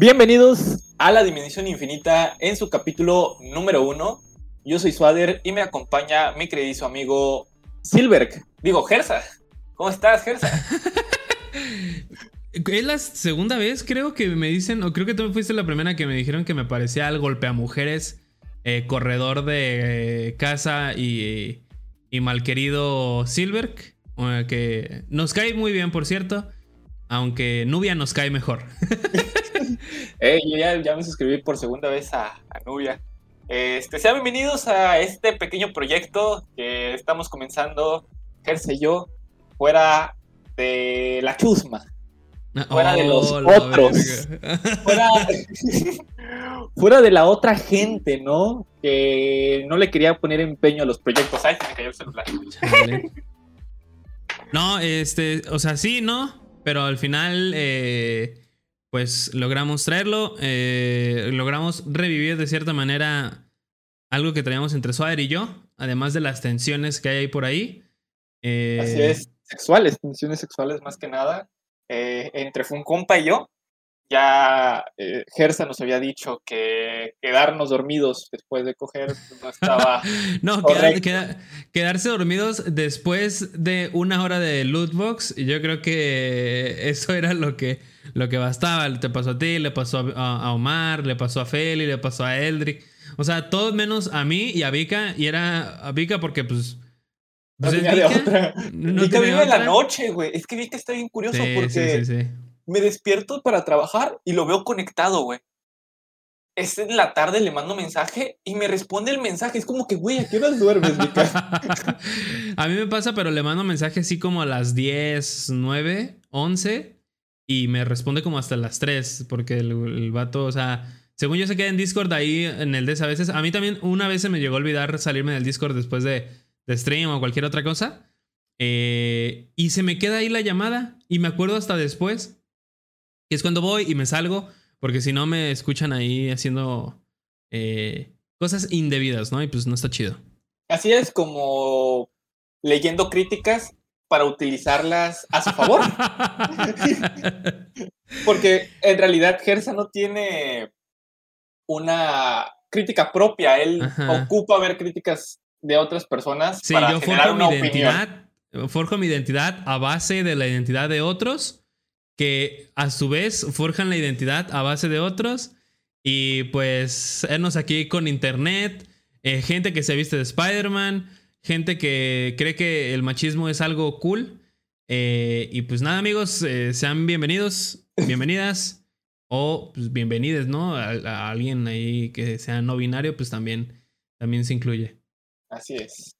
Bienvenidos a la Dimensión Infinita en su capítulo número uno. Yo soy Swader y me acompaña mi querido amigo Silberg. Digo, Gersa. ¿Cómo estás, Gersa? Es la segunda vez, creo que me dicen, o creo que tú fuiste la primera que me dijeron que me parecía el golpe a mujeres, eh, corredor de eh, casa y, y malquerido Silberg, que nos cae muy bien, por cierto, aunque Nubia nos cae mejor. yo ya, me suscribí por segunda vez a, Nubia. Este, sean bienvenidos a este pequeño proyecto que estamos comenzando, Gerse y yo, fuera de la chusma. Fuera de los oh, otros. Fuera, de la otra gente, ¿no? Que no le quería poner empeño a los proyectos. Ay, se me cayó el celular. No, este, o sea, sí, ¿no? Pero al final, eh, pues logramos traerlo. Eh, logramos revivir de cierta manera algo que traíamos entre Suárez y yo. Además de las tensiones que hay ahí por ahí. Eh, Así es, sexuales, tensiones sexuales más que nada. entre Funcompa y yo ya eh, Gersa nos había dicho que quedarnos dormidos después de coger no estaba. no, quedarse dormidos después de una hora de lootbox. Yo creo que eso era lo que, lo que bastaba. Te pasó a ti, le pasó a, Omar, le pasó a Feli, le pasó a Eldrick. O sea, todos menos a mí y a Vika. Y era a Vika porque, pues. pues no de otra. Vika vive la noche, güey. Es que Vika está bien curioso porque. Sí, sí, sí me despierto para trabajar y lo veo conectado, güey. Es en la tarde, le mando mensaje y me responde el mensaje. Es como que, güey, ¿a qué horas duermes, a mí me pasa, pero le mando mensaje así como a las 10, 9, 11 y me responde como hasta las 3 porque el, vato, o sea, según yo se queda en Discord ahí en el DS a veces. A mí también una vez se me llegó a olvidar salirme del Discord después de, de stream o cualquier otra cosa. Eh, y se me queda ahí la llamada y me acuerdo hasta después. Y es cuando voy y me salgo, porque si no me escuchan ahí haciendo eh, cosas indebidas, ¿no? Y pues no está chido. Así es como leyendo críticas para utilizarlas a su favor. porque en realidad Gersa no tiene una crítica propia, él ocupa ver críticas de otras personas sí, para yo generar una mi identidad, Forjo mi identidad a base de la identidad de otros que a su vez forjan la identidad a base de otros. Y pues, vernos aquí con internet, eh, gente que se viste de Spider-Man, gente que cree que el machismo es algo cool. Eh, y pues nada, amigos, eh, sean bienvenidos, bienvenidas o pues, bienvenides, ¿no? A, alguien ahí que sea no binario, pues también, también se incluye. Así es.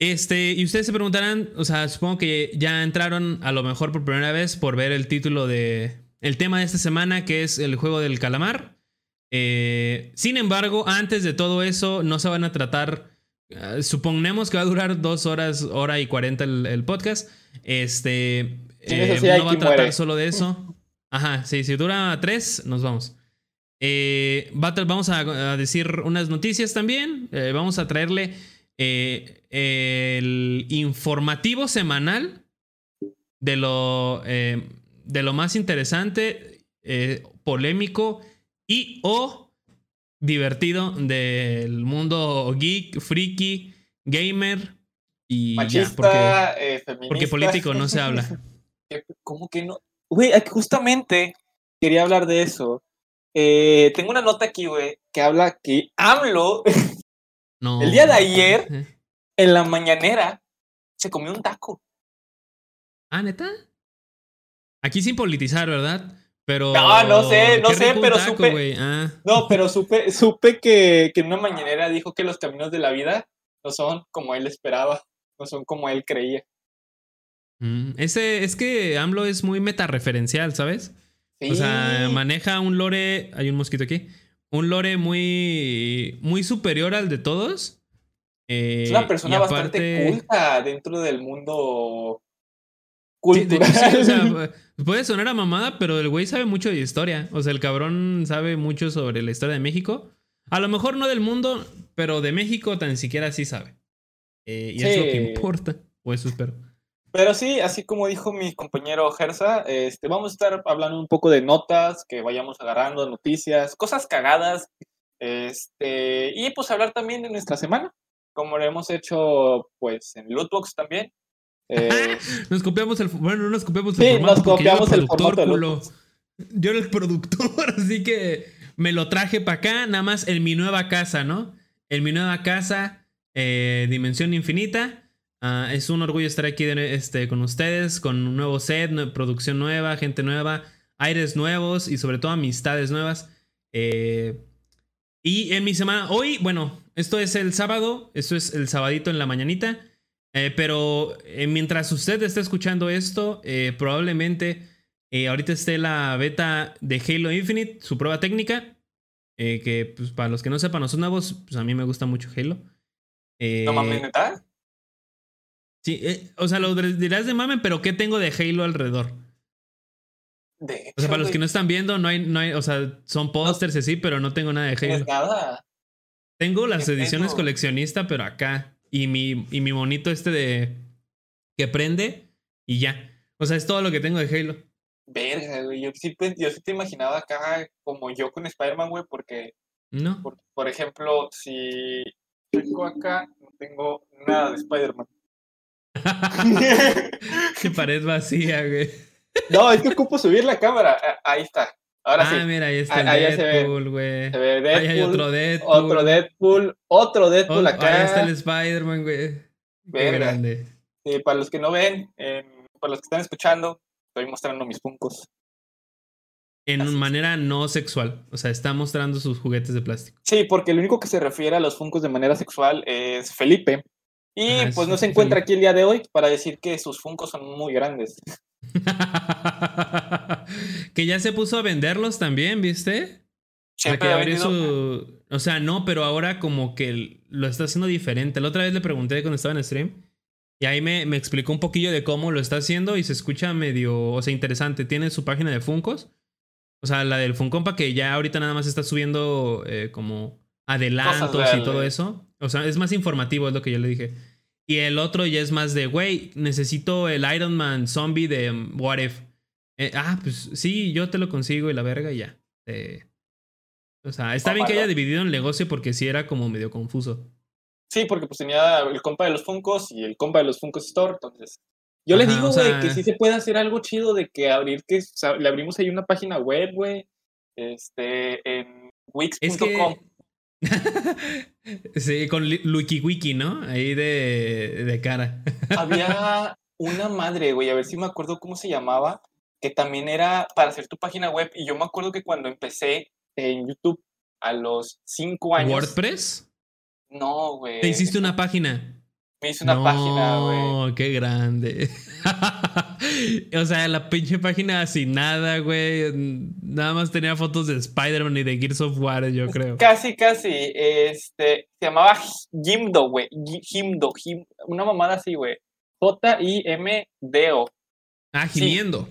Este, y ustedes se preguntarán, o sea, supongo que ya entraron a lo mejor por primera vez por ver el título de. El tema de esta semana, que es el juego del calamar. Eh, sin embargo, antes de todo eso, no se van a tratar. Uh, suponemos que va a durar dos horas, hora y cuarenta el, podcast. Este. Eh, no va a tratar solo de eso. Ajá, sí, si dura tres, nos vamos. Eh, vamos a, decir unas noticias también. vamos a traerle eh, el informativo semanal de lo, eh, de lo más interesante, eh, polémico y o divertido del mundo geek, freaky, gamer y Machista, porque, político no se habla. ¿Cómo que no? Güey, justamente quería hablar de eso. tengo una nota aquí, güey, que habla que AMLO el día de ayer, en la mañanera, se comió un taco. Ah, neta. Aquí sin politizar, ¿verdad? Pero. No, no sé, no sé, pero supe. Ah. No, pero supe, supe que, que en una mañanera dijo que los caminos de la vida no son como él esperaba, no son como él creía. Mm, ese, es que AMLO es muy metareferencial, ¿sabes? O sea, maneja un lore. Hay un mosquito aquí un lore muy, muy superior al de todos. es una persona bastante culta dentro del mundo cultural. o sea, puede sonar a mamada, pero el güey sabe mucho de historia. O sea, el cabrón sabe mucho sobre la historia de México. A lo mejor no del mundo, pero de México tan siquiera sí sabe. Eh, y es lo que importa. O eso espero. Pero sí, así como dijo mi compañero Gersa, este, vamos a estar hablando un poco de notas que vayamos agarrando, noticias, cosas cagadas, este, y pues hablar también de nuestra semana, como lo hemos hecho pues en Lootbox también. Eh, nos copiamos el, bueno, no nos copiamos el sí, formato nos copiamos el, productor, Yo era el productor, así que me lo traje para acá, nada más en mi nueva casa, ¿no? En mi nueva casa, eh, Dimensión Infinita. Ah, es un orgullo estar aquí este, con ustedes, con un nuevo set, producción nueva, gente nueva, aires nuevos y sobre todo amistades nuevas. Eh, y en mi semana, hoy, bueno, esto es el sábado, esto es el sabadito en la mañanita, eh, pero mientras usted esté escuchando esto, probablemente ahorita esté la beta de Halo Infinite, su prueba técnica, que pues, para los que no sepan, no son nuevos, pues a mí me gusta mucho Halo. ¿No mames, neta? Sí, eh, o sea, lo dirás de mame, pero ¿qué tengo de Halo alrededor? De o sea, para los que no están viendo, no hay, no hay, o sea, son pósters y sí, pero no tengo nada de Halo. nada. Tengo las ediciones coleccionista, pero acá. Y mi, y mi monito este de. que prende y ya. O sea, es todo lo que tengo de Halo. Verga, güey. Yo sí, yo sí te imaginaba acá como yo con Spider-Man, güey, porque. No. por ejemplo, si tengo acá, no tengo nada de Spider-Man. Qué pared vacía, güey. No, es que ocupo subir la cámara. Ah, ahí está. Ahora ah, sí. mira, ahí está ah, el Deadpool, güey. Ahí hay otro Deadpool. Otro Deadpool. Otro Deadpool acá. Ahí está el Spider-Man, güey. Grande. Sí, para los que no ven, para los que están escuchando, estoy mostrando mis puncos. En manera no sexual. O sea, está mostrando sus juguetes de plástico. Sí, porque el único que se refiere a los funcos de manera sexual es Felipe. Y ah, pues no se encuentra aquí el día de hoy para decir que sus funcos son muy grandes. que ya se puso a venderlos también, ¿viste? Siempre o sea, su... O sea, no, pero ahora como que lo está haciendo diferente. La otra vez le pregunté cuando estaba en stream. Y ahí me, me explicó un poquillo de cómo lo está haciendo y se escucha medio, o sea, interesante. Tiene su página de Funcos. O sea, la del Funcompa que ya ahorita nada más está subiendo eh, como adelantos y todo eso. O sea, es más informativo, es lo que yo le dije. Y el otro ya es más de, güey, necesito el Iron Man zombie de um, What If. Eh, ah, pues sí, yo te lo consigo y la verga ya. Eh, o sea, está bien que haya dividido el negocio porque sí era como medio confuso. Sí, porque pues tenía el compa de los Funcos y el compa de los Funkos Store, entonces... Yo le digo, güey, que sí se puede hacer algo chido de que abrir, que le abrimos ahí una página web, güey, este, en wix.com. sí, con WikiWiki, ¿no? Ahí de, de cara. Había una madre, güey, a ver si me acuerdo cómo se llamaba, que también era para hacer tu página web. Y yo me acuerdo que cuando empecé en YouTube a los cinco años. ¿WordPress? No, güey. ¿Te hiciste una página? Me hice una página, güey. No, qué grande. o sea, la pinche página sin nada, güey. Nada más tenía fotos de Spider-Man y de Gears of War, yo creo. Casi, casi. Este, se llamaba Jimdo, güey. Jimdo, una mamada así, güey. J-I-M-D-O. Ah, gimiendo.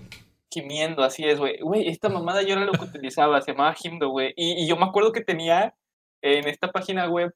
Gimiendo, así es, güey. Güey, esta mamada yo era lo que utilizaba, se llamaba Jimdo, güey. y yo me acuerdo que tenía en esta página web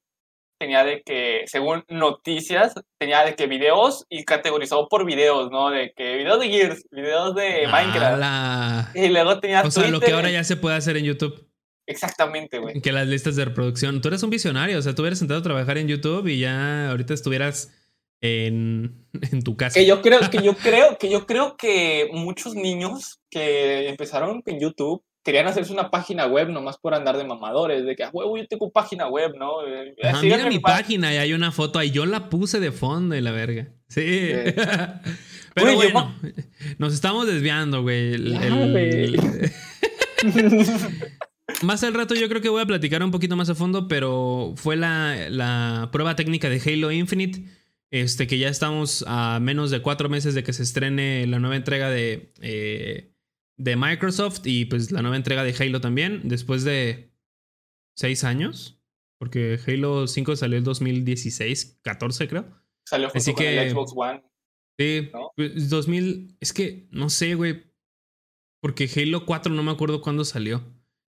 tenía de que, según noticias, tenía de que videos y categorizado por videos, ¿no? De que videos de Gears, videos de Minecraft. Y luego tenía O sea, lo que ahora ya se puede hacer en YouTube. Exactamente, güey. Que las listas de reproducción. Tú eres un visionario, o sea, tú hubieras sentado a trabajar en YouTube y ya ahorita estuvieras en, en tu casa. Que yo creo, que yo creo, que yo creo que muchos niños que empezaron en YouTube querían hacerse una página web nomás por andar de mamadores, de que, huevo, yo tengo página web, ¿no? Eh, mira mi página y hay una foto ahí, yo la puse de fondo y la verga. Sí. Pero bueno, nos estamos desviando, güey. más al rato yo creo que voy a platicar un poquito más a fondo, pero fue la, la prueba técnica de Halo Infinite. Este, que ya estamos a menos de cuatro meses de que se estrene la nueva entrega de eh, de Microsoft y pues la nueva entrega de Halo también, después de seis años, porque Halo 5 salió en 2016, 14 creo. Salió Así que, el Xbox One. Sí, 2000, pues, es que no sé, güey, porque Halo 4 no me acuerdo cuándo salió.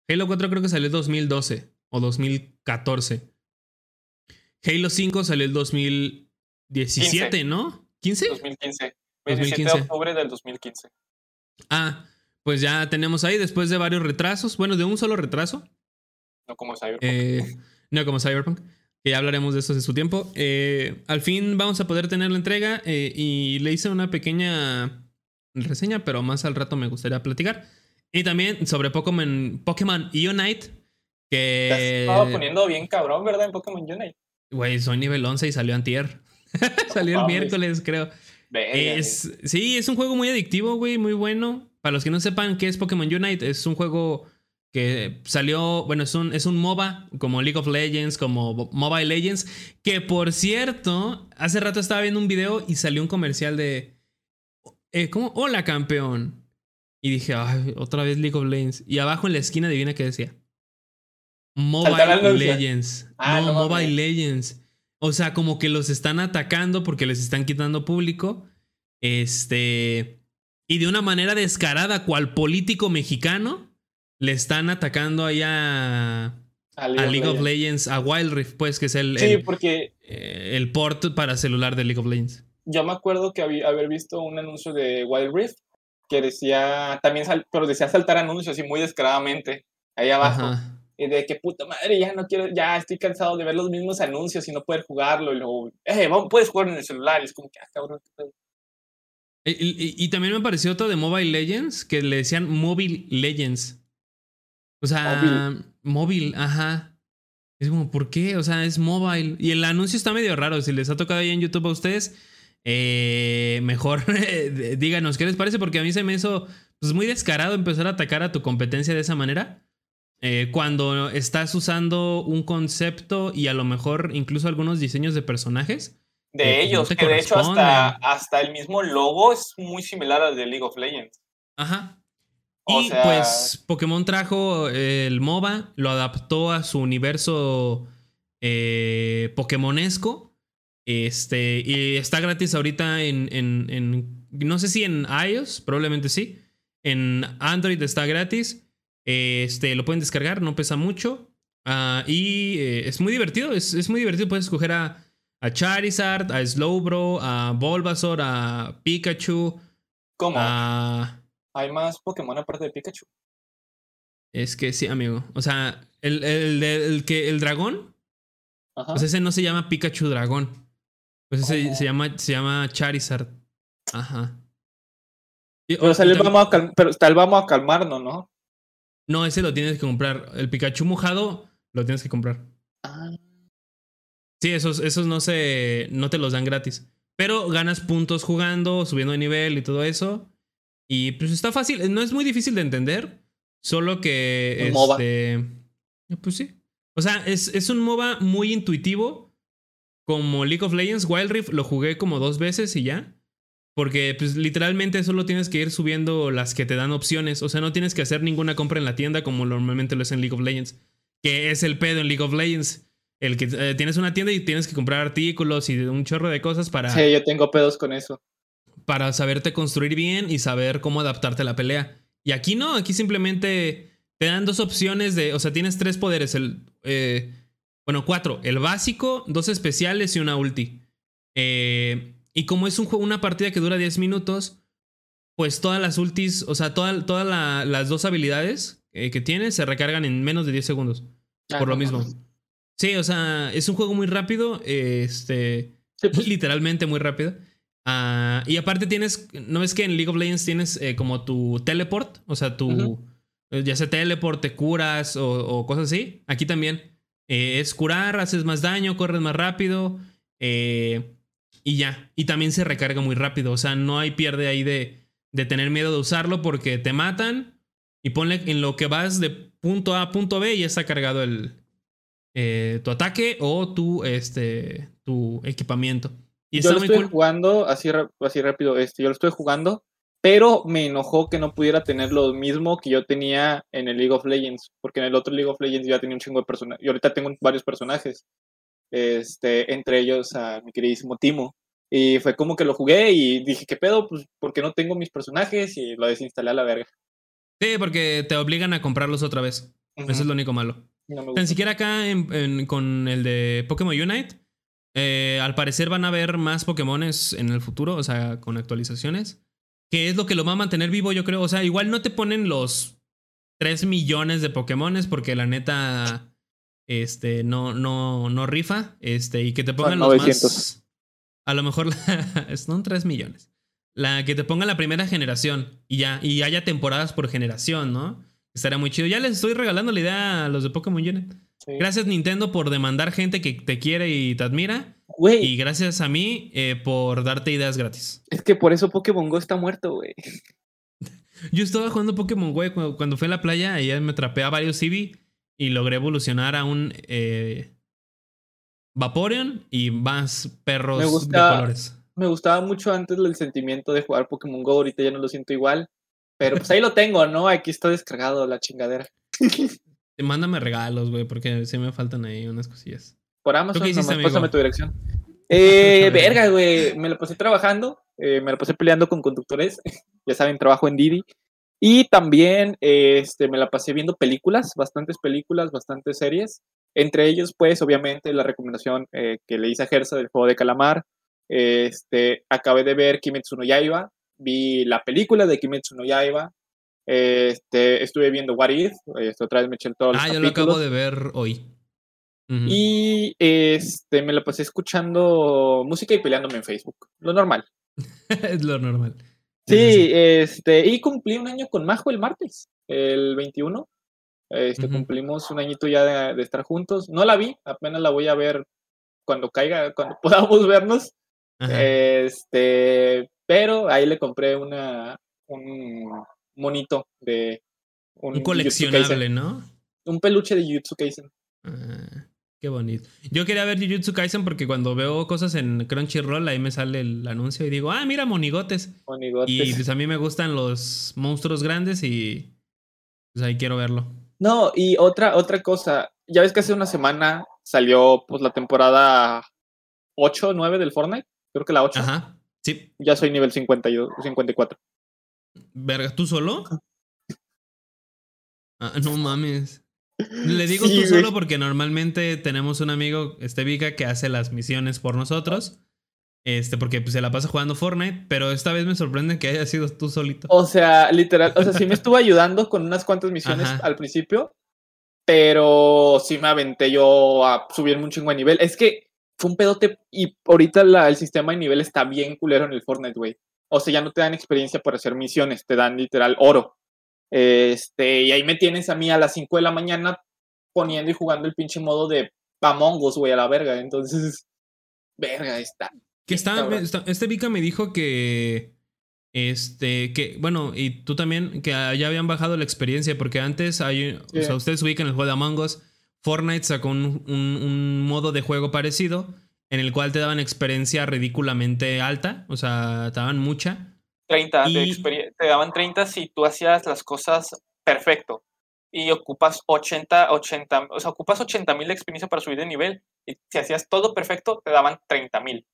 Halo 4 creo que salió en 2012 o 2014. Halo 5 salió en 2017, ¿no? ¿15? 2015. 27 de octubre del 2015. Ah, pues ya tenemos ahí, después de varios retrasos, bueno, de un solo retraso. No como Cyberpunk. Eh, no como Cyberpunk. Que ya hablaremos de eso en su tiempo. Eh, al fin vamos a poder tener la entrega eh, y le hice una pequeña reseña, pero más al rato me gustaría platicar. Y también sobre Pokémon, Pokémon Unite. Que. Te estaba poniendo bien cabrón, ¿verdad? En Pokémon Unite. Güey, soy nivel 11 y salió antier. salió el miércoles, creo. Es, sí, es un juego muy adictivo, güey, muy bueno. Para los que no sepan qué es Pokémon Unite, es un juego que salió, bueno, es un, es un MOBA, como League of Legends, como Mobile Legends, que por cierto, hace rato estaba viendo un video y salió un comercial de, eh, ¿cómo? Hola campeón. Y dije, ay, otra vez League of Legends. Y abajo en la esquina adivina qué decía. Mobile Legends. Ah, no, Mobile Legends. O sea, como que los están atacando porque les están quitando público. Este. Y de una manera descarada, cual político mexicano, le están atacando allá a League, of, Legends. a Wild Rift, pues, que es el. Sí, porque. Eh, el port para celular de League of Legends. Yo me acuerdo que había, haber visto un anuncio de Wild Rift que decía. También, pero decía saltar anuncios así muy descaradamente. Ahí abajo. Y de que puta madre, ya no quiero, ya estoy cansado de ver los mismos anuncios y no poder jugarlo. Y luego, eh, puedes jugar en el celular. Y es como que, ah, cabrón. Y, y, también me pareció otro de Mobile Legends que le decían Mobile Legends. O sea, móvil, ajá. Es como, ¿por qué? O sea, es mobile. Y el anuncio está medio raro. Si les ha tocado ahí en YouTube a ustedes, eh, mejor díganos qué les parece, porque a mí se me hizo pues, muy descarado empezar a atacar a tu competencia de esa manera. Eh, cuando estás usando un concepto y a lo mejor incluso algunos diseños de personajes. De ellos, que de hecho hasta, hasta el mismo logo es muy similar al de League of Legends. Ajá. y pues Pokémon trajo el MOBA, lo adaptó a su universo eh, Pokémonesco. Este, y está gratis ahorita en, en, en, no sé si en iOS, probablemente sí. En Android está gratis. Este, lo pueden descargar, no pesa mucho. Ah, y eh, es muy divertido, es, muy divertido. Puedes escoger a, a, Charizard, a Slowbro, a Bulbasaur, a Pikachu. ¿Cómo? ¿Hay más Pokémon aparte de Pikachu? Es que sí, amigo. O sea, el, el, que, el dragón, pues ese no se llama Pikachu Dragón. Pues ese se llama, se llama Charizard. Ajá. pero, vamos a pero tal vamos a calmarnos, ¿no? No, ese lo tienes que comprar. El Pikachu mojado lo tienes que comprar. Ah. Sí, esos, esos no se. no te los dan gratis. Pero ganas puntos jugando, subiendo de nivel y todo eso. Y pues está fácil. No es muy difícil de entender. Solo que. este. Pues sí. O sea, es, es un MOBA muy intuitivo. Como League of Legends, Wild Rift lo jugué como dos veces y ya. Porque pues literalmente solo tienes que ir subiendo las que te dan opciones. O sea, no tienes que hacer ninguna compra en la tienda como normalmente lo es en League of Legends. Que es el pedo en League of Legends. El que eh, tienes una tienda y tienes que comprar artículos y un chorro de cosas para... Sí, yo tengo pedos con eso. Para saberte construir bien y saber cómo adaptarte a la pelea. Y aquí no, aquí simplemente te dan dos opciones de... O sea, tienes tres poderes. El... Eh, bueno, cuatro. El básico, dos especiales y una ulti. Eh y como es un juego, una partida que dura 10 minutos, pues todas las ultis, o sea, todas las dos habilidades que tiene se recargan en menos de 10 segundos. Ah, por lo mismo. Sí, o sea, es un juego muy rápido, este, pues. literalmente muy rápido. Ah, y aparte tienes, ¿no ves que en League of Legends tienes eh, como tu teleport? O sea, tu, ya sea teleport, te curas o, cosas así. Aquí también eh, es curar, haces más daño, corres más rápido. Eh, y ya. Y también se recarga muy rápido. O sea, no hay pierde ahí de, de tener miedo de usarlo porque te matan y ponle en lo que vas de punto A a punto B y ya está cargado el, eh, tu ataque o tu, este, tu equipamiento. Y yo lo estoy jugando así, así rápido. Este, yo lo estoy jugando, pero me enojó que no pudiera tener lo mismo que yo tenía en el League of Legends, porque en el otro League of Legends ya tenía un chingo de personajes. Y ahorita tengo varios personajes este, entre ellos a mi queridísimo Timo. Y fue como que lo jugué y dije, ¿qué pedo? Pues porque no tengo mis personajes y lo desinstalé a la verga. Sí, porque te obligan a comprarlos otra vez. Eso es lo único malo. Ni siquiera acá con el de Pokémon Unite, Eh, al parecer van a haber más Pokémones en el futuro, o sea, con actualizaciones. Que es lo que lo va a mantener vivo, yo creo. O sea, igual no te ponen los 3 millones de Pokémones porque la neta este, no, no, no rifa. Este, y que te pongan los más. A lo mejor son 3 millones. La que te ponga la primera generación y ya, y haya temporadas por generación, ¿no? Estaría muy chido. Ya les estoy regalando la idea a los de Pokémon Unit. Gracias Nintendo por demandar gente que te quiere y te admira. Y gracias a mí eh, por darte ideas gratis. Es que por eso Pokémon Go está muerto, güey. Yo estaba jugando Pokémon Go cuando, fui a la playa y me atrapé a varios Eevee y logré evolucionar a un eh, Vaporeon y más perros de colores. Me gustaba mucho antes el sentimiento de jugar Pokémon Go, ahorita ya no lo siento igual. Pero pues ahí lo tengo, ¿no? Aquí está descargado la chingadera. Mándame regalos, güey, porque sí me faltan ahí unas cosillas. Por Amazon, nomás pásame tu dirección. Eh, verga, güey. Me lo pasé trabajando, eh, me lo pasé peleando con conductores. ya saben, trabajo en Didi. Y también este, me la pasé viendo películas, bastantes películas, bastantes series. Entre ellos, pues, obviamente, la recomendación eh, que le hice a Gersa del juego de calamar. Este, acabé de ver Kimetsu no Yaiba, vi la película de Kimetsu no Yaiba, este, estuve viendo What If, este, otra vez me eché todo Ah, yo lo acabo de ver hoy. Y este, me la pasé escuchando música y peleándome en Facebook. Lo normal. es lo normal. Sí, este, y cumplí un año con Majo el martes, el 21. Este, Cumplimos un añito ya de, estar juntos. No la vi, apenas la voy a ver cuando caiga, cuando podamos vernos. Este, pero ahí le compré una, un monito de un, coleccionable, ¿no? Un peluche de Jujutsu Kaisen. Ah, qué bonito. Yo quería ver Jujutsu Kaisen porque cuando veo cosas en Crunchyroll ahí me sale el anuncio y digo, ah, mira, monigotes. Monigotes. Y pues a mí me gustan los monstruos grandes y pues ahí quiero verlo. No, y otra, otra cosa, ya ves que hace una semana salió pues la temporada 8, 9 del Fortnite, creo que la 8. Ajá. Sí. Ya soy nivel 52, 54. Verga, ¿tú solo? Ah, no mames. Le digo tú solo porque normalmente tenemos un amigo, este Vika, que hace las misiones por nosotros. Este, porque pues, se la pasa jugando Fortnite, pero esta vez me sorprende que haya sido tú solito. O sea, literal, o sea, sí me estuvo ayudando con unas cuantas misiones al principio, pero sí me aventé yo a subir un chingo de nivel. Es que fue un pedote y ahorita el sistema de nivel está bien culero en el Fortnite, güey. O sea, ya no te dan experiencia por hacer misiones, te dan literal oro. Este, y ahí me tienes a mí a las 5 de la mañana poniendo y jugando el pinche modo de Among Us, güey, a la verga. Entonces, verga, está. Que está, este Vika me dijo que. Este, que, bueno, y tú también, que ya habían bajado la experiencia, porque antes hay, o sea, ustedes ubican el juego de Among Us, Fortnite sacó un, un modo de juego parecido, en el cual te daban experiencia ridículamente alta, o sea, te daban mucha. 30, te daban 30 si tú hacías las cosas perfecto y ocupas 80, 80, o sea, ocupas 80 mil de experiencia para subir de nivel y si hacías todo perfecto te daban 30 mil.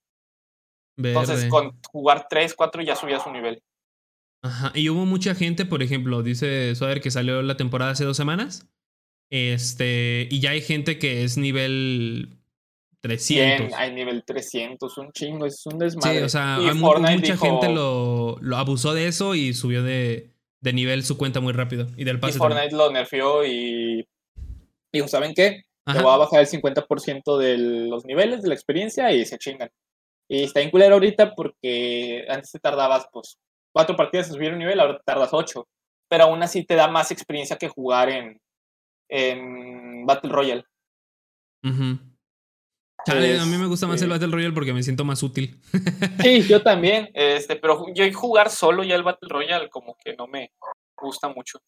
Entonces con jugar 3, 4 ya subías un nivel. Ajá, y hubo mucha gente, por ejemplo, dice Soder que salió la temporada hace dos semanas. Este, y ya hay gente que es nivel 300. hay nivel 300, un chingo, es un desmadre. Sí, o sea, mucha gente lo, lo, abusó de eso y subió de, de, nivel su cuenta muy rápido. Y del pase. Y Fortnite lo nerfeó y dijo, ¿saben qué? Te voy a bajar el 50% de los niveles de la experiencia y se chingan. Y está en culero ahorita porque antes te tardabas, pues, cuatro partidas en subir un nivel, ahora te tardas ocho. Pero aún así te da más experiencia que jugar en, en Battle Royale. Ajá a mí me gusta más el este Battle Royale porque me siento más útil. sí, yo también. Este, pero yo jugar solo ya el Battle Royale como que no me gusta mucho.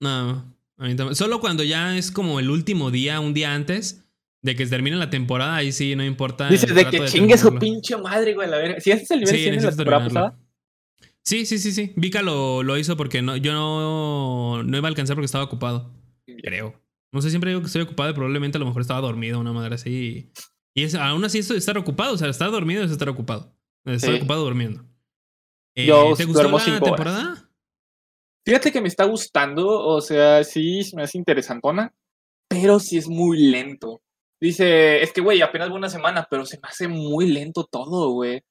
No, a mí también. Solo cuando ya es como el último día, un día antes de que se termine la temporada, ahí sí no importa. Dices de que chingue su pinche madre, güey, la verga. Si haces el nivel sí, 100 en la temporada pasada. Sí, sí, sí, sí. Vika lo, lo hizo porque no, yo no, no iba a alcanzar porque estaba ocupado. Creo. No sé, siempre digo que estoy ocupado y probablemente a lo mejor estaba dormido, una madre así. Y es, aún así esto de estar ocupado, o sea, estar dormido es estar ocupado. Estar ocupado durmiendo. Eh, ¿Te gustó la temporada? Fíjate que me está gustando, o sea, sí me hace interesantona, pero sí es muy lento. Dice, es que, güey, apenas una semana, pero se me hace muy lento todo, güey.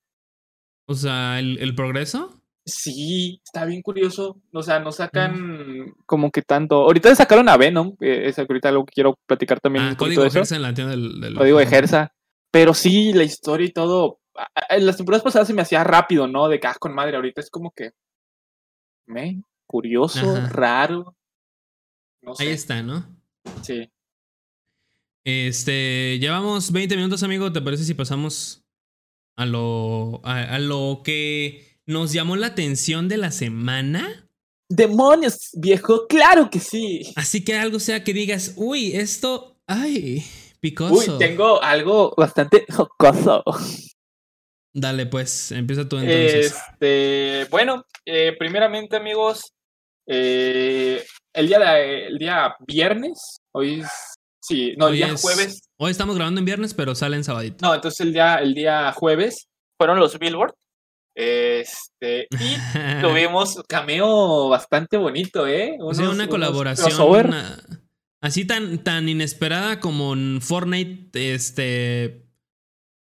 O sea, ¿el, el progreso? Sí, está bien curioso. O sea, no sacan como que tanto. Ahorita sacaron a Venom, que es ahorita algo que quiero platicar también. Ah, código de en la tienda del... del- Código de Gersa. Pero sí, la historia y todo. En las temporadas pasadas se me hacía rápido, ¿no? De caja con madre. Ahorita es como que. Me, curioso, Ajá. raro. No Ahí sé. está, ¿no? Sí. Este, llevamos 20 minutos, amigo. ¿Te parece si pasamos a lo, a, a lo que nos llamó la atención de la semana? ¡Demonios, viejo! ¡Claro que sí! Así que algo sea que digas, uy, esto, ay, Uy, picoso. tengo algo bastante jocoso. Dale, pues, empieza tú entonces. Este, bueno, eh, primeramente, amigos, eh, el, día de- el día viernes, hoy es, sí, no, el día es- jueves, Hoy estamos grabando en viernes, pero sale en sabadito. no, entonces el día, el día jueves fueron los Billboard, este, y tuvimos cameo bastante bonito, ¿eh? o sea, una colaboración una- así tan, tan inesperada como en Fortnite, este,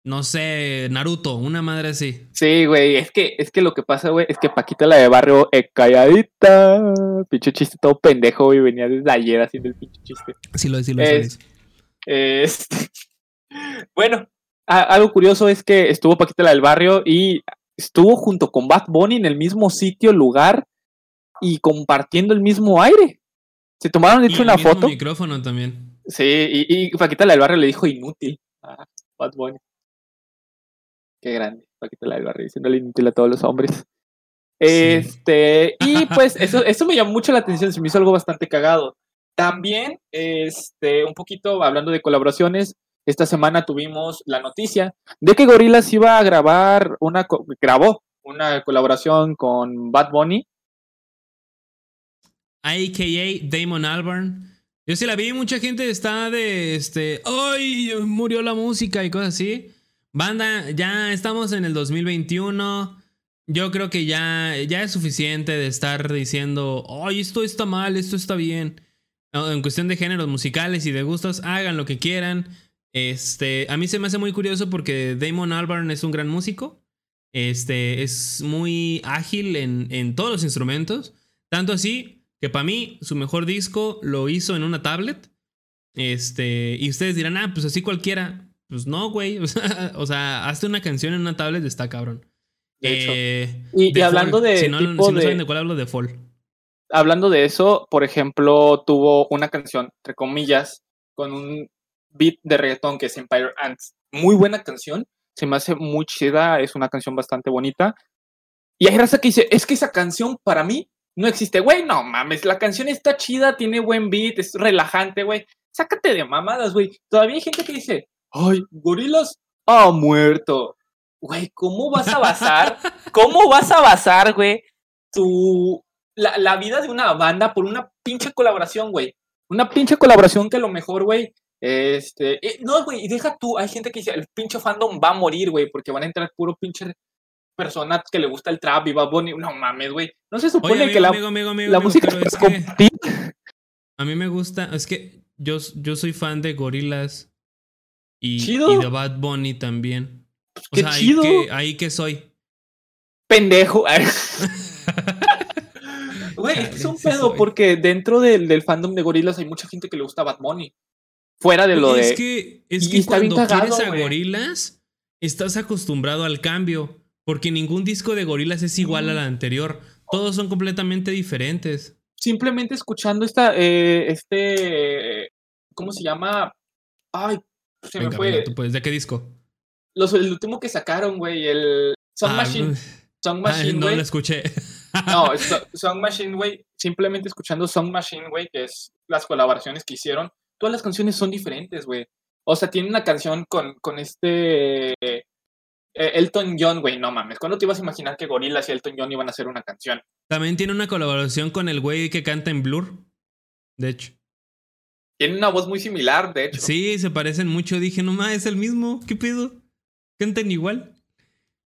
no sé, Naruto, una madre así. Sí, güey, es que, es que lo que pasa, güey, es que Paquita la de barrio eh, calladita, pinche chiste todo pendejo, güey, venía desde ayer haciendo el pinche chiste. Sí lo es, sí lo es, Es- es. Este, bueno, a- algo curioso es que estuvo Paquita la del barrio y estuvo junto con Bad Bunny en el mismo sitio, lugar y compartiendo el mismo aire. Se tomaron, de Y hecho, el una mismo foto. micrófono también. Sí, y, y Paquita la del barrio le dijo inútil a Bad Bunny. Qué grande, Paquita la del barrio, diciéndole inútil a todos los hombres. Este, y pues eso, eso me llamó mucho la atención, se me hizo algo bastante cagado. También, este, un poquito hablando de colaboraciones, esta semana tuvimos la noticia de que Gorillaz iba a grabar una, grabó una colaboración con Bad Bunny. AKA Damon Albarn. Yo sí la vi, mucha gente está de este. ¡Ay! Murió la música y cosas así. Banda, ya estamos en el 2021. Yo creo que ya, ya es suficiente de estar diciendo, ¡ay! Esto está mal, esto está bien. En cuestión de géneros musicales y de gustos, hagan lo que quieran. Este, a mí se me hace muy curioso porque Damon Albarn es un gran músico. Este, es muy ágil en, en todos los instrumentos. Tanto así que para mí su mejor disco lo hizo en una tablet. Este, y ustedes dirán, ah, pues así cualquiera. Pues no, güey. O sea, o sea, hazte una canción en una tablet está cabrón. De hecho. Eh, Y- hablando Fall. de Si no, tipo si no de- saben de cuál hablo, de Fall. hablando de eso, por ejemplo, tuvo una canción, entre comillas, con un beat de reggaetón que es Empire Ants. Muy buena canción, se me hace muy chida, es una canción bastante bonita. Y hay raza que dice, es que esa canción para mí no existe. Güey, no mames, la canción está chida, tiene buen beat, es relajante, güey. Sácate de mamadas, güey. Todavía hay gente que dice, ay, gorilas ha muerto. Güey, ¿cómo vas a basar? ¿Cómo vas a basar, güey, tu, la, la vida de una banda por una pinche colaboración, güey? Una pinche colaboración que a lo mejor, güey, este... eh, no, güey, y deja tú, hay gente que dice, el pinche fandom va a morir, güey, porque van a entrar puro pinche persona que le gusta el trap y va Bunny. No mames, güey. No se supone Oye, amigo, que la, amigo, amigo, la música es que a mí me gusta, es que yo, yo soy fan de Gorilas y, Chido. y de Bad Bunny también. O qué sea, chido. Ahí, que, ahí que soy. Pendejo. Güey, es un pedo soy. porque dentro del, del fandom de gorilas hay mucha gente que le gusta Bad Bunny. Fuera de lo es de... que, es y que cuando cagado, quieres a güey. Gorilas, estás acostumbrado al cambio. Porque ningún disco de Gorilas es igual al anterior. Todos son completamente diferentes. simplemente escuchando esta, eh, este, ¿cómo se llama? Ay, se me fue. venga, tú puedes. ¿De qué disco? Los, el último que sacaron, güey, el Song Ah, Machine. Song ay, Machine, no güey. lo escuché. No, So- Song Machine, güey. Simplemente escuchando Song Machine, güey, que es las colaboraciones que hicieron. Todas las canciones son diferentes, güey. O sea, tiene una canción con, con este eh, Elton John, güey. No mames. ¿Cuándo te ibas a imaginar que Gorillaz y Elton John iban a hacer una canción? También tiene una colaboración con el güey que canta en Blur. De hecho. Tienen una voz muy similar, de hecho. Sí, se parecen mucho. Dije, no más, es el mismo. ¿Qué pedo? Cantan igual.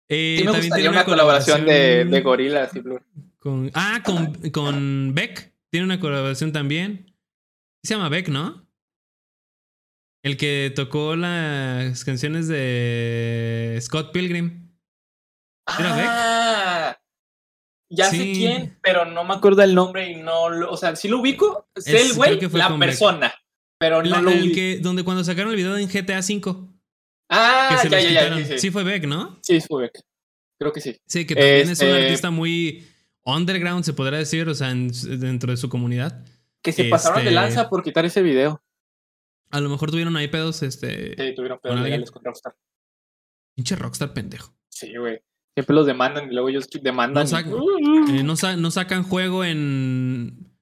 Eh, Sí me también tiene una colaboración de, de Gorillaz y Blur. Con, ah, con, con Beck. Tiene una colaboración también. Se llama Beck, ¿no? El que tocó las canciones de Scott Pilgrim. Ah, ya sé quién, pero no me acuerdo el nombre y no lo. O sea, sí lo ubico, sé Es- el güey, la persona. Pero no La- lo el que, donde cuando sacaron el video en GTA V. Ah, Que se ya, ya, ya. Sí, sí. Sí fue Beck, ¿no? Sí, fue Beck. Creo que sí. Sí, que también es un Este- artista muy underground, se podrá decir, o sea, en- dentro de su comunidad. Que se pasaron de Este- lanza por quitar ese video. A lo mejor tuvieron ahí pedos, este. Sí, tuvieron ¿Con pedos legales con Rockstar. Pinche rockstar pendejo. Sí, güey. Siempre los demandan y luego ellos demandan. No y- Eh, no, sa- no sacan juego en.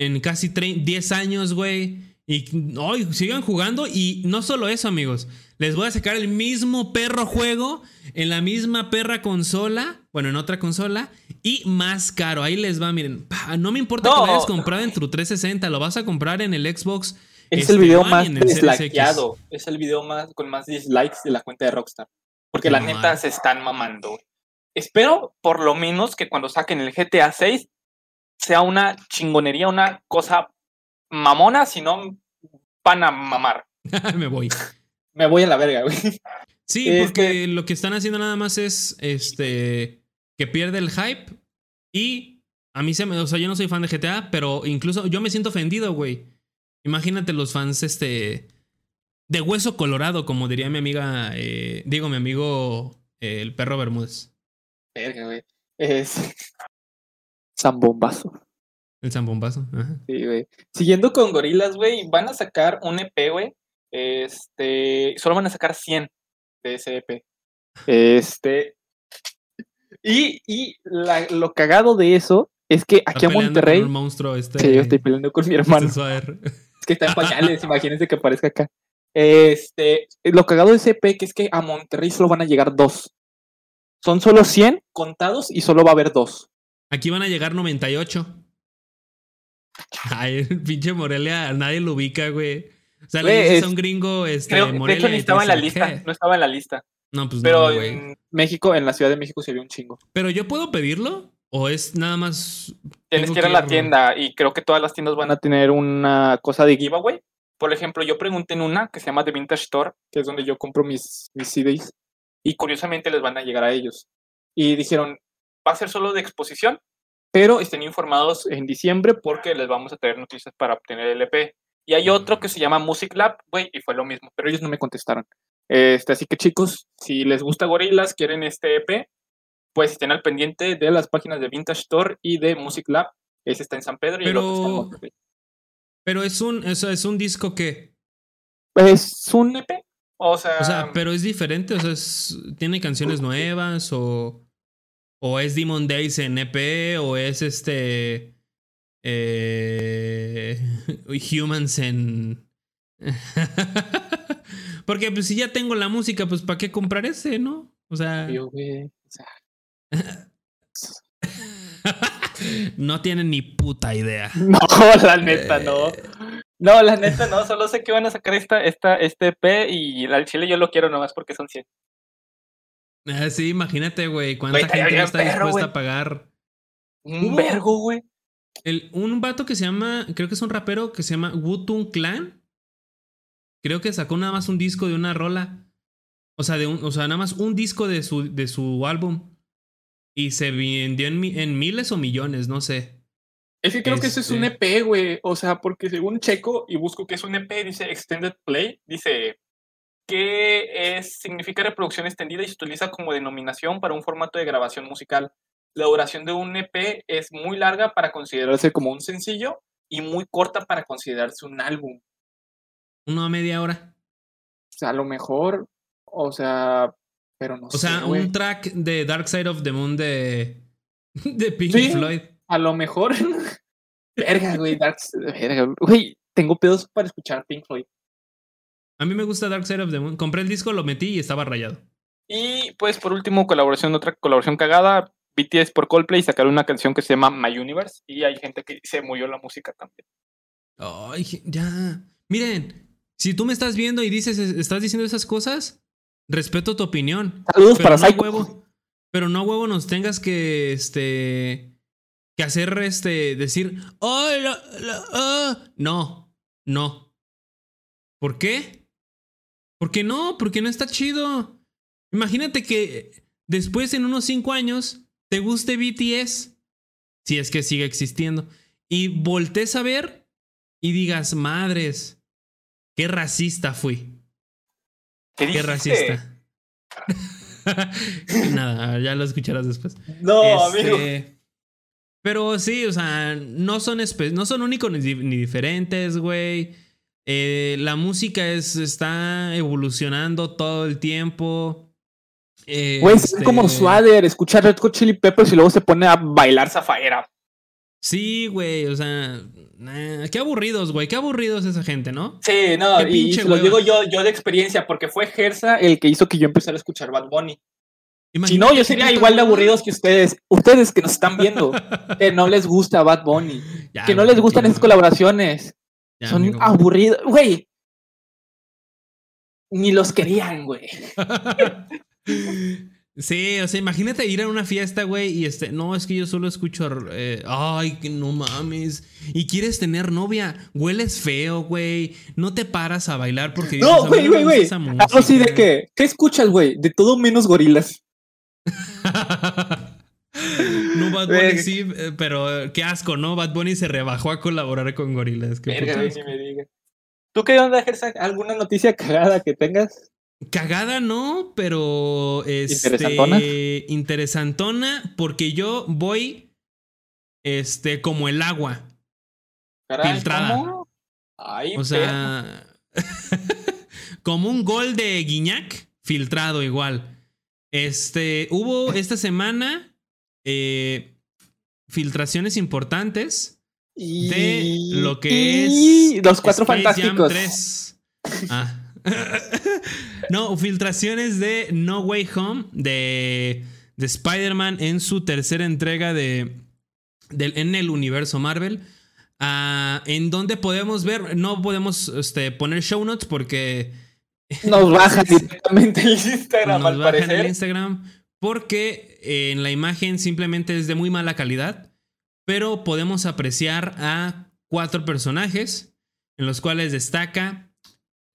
En casi tre- 10 años, güey. Y hoy sigan jugando. Y no solo eso, amigos. Les voy a sacar el mismo perro juego en la misma perra consola. Bueno, en otra consola. Y más caro. Ahí les va, miren. No me importa No. que lo hayas comprado en tu 360. Lo vas a comprar en el Xbox. Es este, el video más deslikeado. Es el video más con más dislikes de la cuenta de Rockstar. Porque la neta se están mamando. Espero por lo menos que cuando saquen el GTA 6 sea una chingonería, una cosa mamona, si no van a mamar. me voy. Me voy a la verga, güey. Sí, Es porque lo que están haciendo nada más es este que pierde el hype y a mí se me, o sea, yo no soy fan de GTA, pero incluso yo me siento ofendido, güey. Imagínate los fans este de hueso colorado, como diría mi amiga, eh, digo mi amigo eh, el perro Bermúdez, Verga, güey. Es. Zambombazo. el zambombazo. Ajá. Sí, güey. Siguiendo con gorilas, güey, van a sacar un EP, güey. Este, solo van a sacar 100 de ese EP. Este. Y, y la- lo cagado de eso es que aquí Está a Monterrey. con monstruo este. Sí, yo estoy peleando con mi hermano. este suéter. Es que está en pañales, imagínense que aparezca acá. Este, lo cagado de ese EP que es que a Monterrey solo van a llegar dos. Son solo 100 contados y solo va a haber dos. Aquí van a llegar 98. Ay, el pinche Morelia, nadie lo ubica, güey. O sea, le dices es- a un gringo, este, Creo, de Morelia. hecho, ni estaba en la lista. "¿Qué?". No estaba en la lista. No, pues Pero no, en México, en la Ciudad de México se vio un chingo. Pero yo puedo pedirlo o es nada más. Tienes que ir a la tienda y creo que todas las tiendas van a tener una cosa de giveaway. Por ejemplo, yo pregunté en una que se llama The Vintage Store, que es donde yo compro mis, mis CDs, y curiosamente les van a llegar a ellos. Y dijeron, va a ser solo de exposición, pero estén informados en diciembre porque les vamos a traer noticias para obtener el EP. Y hay otro que se llama Music Lab, güey, y fue lo mismo, pero ellos no me contestaron. Este, así que chicos, si les gusta Gorilas, quieren este EP, pues estén al pendiente de las páginas de Vintage Store y de Music Lab. Ese está en San Pedro y el otro está en Pero- Monterrey. Pero es un, es un disco que. Es un EP. O sea, O sea, pero es diferente. O sea, es- tiene canciones nuevas o. O es Demon Days en EP o es este. eh, humans en. Porque pues si ya tengo la música, pues ¿para qué comprar ese, no? O sea, tío, güey, o sea, no tienen ni puta idea. no, la neta, no. Eh. No, la neta, no. Solo sé que van a sacar esta, esta, este EP y al chile yo lo quiero nomás porque son 100. Ah, sí, imagínate, güey, cuánta gente no está perro, dispuesta a pagar. Un Hubo- vergo, güey. Un vato que se llama, creo que es un rapero que se llama Wutun Clan. Creo que sacó nada más un disco de una rola. O sea, de un, o sea, nada más un disco de su, de su álbum. Y se vendió en, en miles o millones, no sé. Es que creo que eso es un Este- EP, güey. O sea, porque según checo y busco que es un EP, dice Extended Play, dice que es, significa reproducción extendida y se utiliza como denominación para un formato de grabación musical. La duración de un EP es muy larga para considerarse como un sencillo y muy corta para considerarse un álbum. Uno a media hora. O sea, a lo mejor, o sea, pero no O sea, un track de Dark Side of the Moon de, de Pink Sí. Floyd. A lo mejor. verga, güey, Dark- verga, güey, tengo pedos para escuchar Pink Floyd. A mí me gusta Dark Side of the Moon. Compré el disco, lo metí y estaba rayado. Y pues por último, colaboración, otra colaboración cagada, BTS por Coldplay sacaron una canción que se llama My Universe y hay gente que se murió la música también. Ay, ya. Miren, si tú me estás viendo y dices, estás diciendo esas cosas, respeto tu opinión. Saludos Pero para no huevo. Pero no a huevo nos tengas que, este, que hacer, este, decir, ¡ay, la, la, ah". No, no. ¿Por qué? ¿Por qué no? Porque no está chido. Imagínate que después, en unos cinco años, te guste BTS, si es que sigue existiendo, y voltees a ver y digas, madres, qué racista fui. ¿Qué, Qué racista. Nada, ya lo escucharás después. No, Este, amigo. Pero sí, o sea, no son, no son únicos ni diferentes, güey. Eh, la música es, está evolucionando todo el tiempo. Eh, Güey, es este, como Swader, escuchar Red Hot Chili Peppers y luego se pone a bailar Zafaera. Sí, güey, o sea, nah, qué aburridos, güey, qué aburridos esa gente, ¿no? Sí, no, Qué y pinche se lo digo yo, yo de experiencia, porque fue Gersa el que hizo que yo empezara a escuchar Bad Bunny. Si no, yo sería igual de aburridos que ustedes. Ustedes que nos están viendo, que no les gusta Bad Bunny, Ya, que no les gustan esas colaboraciones. Ya, Son amigo. aburridos. Güey. Ni los querían, güey. Sí, o sea, imagínate ir a una fiesta, güey, y este, no, es que yo solo escucho, eh, ay, que no mames, y quieres tener novia, hueles feo, güey, no te paras a bailar porque No, "A mí güey, güey, güey. Algo así de música". que, ¿qué escuchas, güey? De todo menos gorilas. no, Bad Bunny Verga. sí, eh, pero eh, qué asco, ¿no? Bad Bunny se rebajó a colaborar con gorilas. Verga, ni me digas. ¿Tú qué onda, Gersa? ¿Alguna noticia cagada que tengas? Cagada no, pero este, ¿Interesantona? interesantona porque yo voy este como el agua. Caray, Filtrada. ¿cómo? Ay, O sea, como un gol de Guiñac filtrado igual. Este, hubo esta semana eh, filtraciones importantes y... de lo que y es Los cuatro Space Jam fantásticos. 3. Ah. no, filtraciones de No Way Home de, de Spider-Man en su tercera entrega de, en el universo Marvel. Ah, en donde podemos ver, no podemos este, poner show notes porque Nos bajan directamente el Instagram, nos al bajan el parecer. Instagram porque eh, en la imagen simplemente es de muy mala calidad, pero podemos apreciar a cuatro personajes en los cuales destaca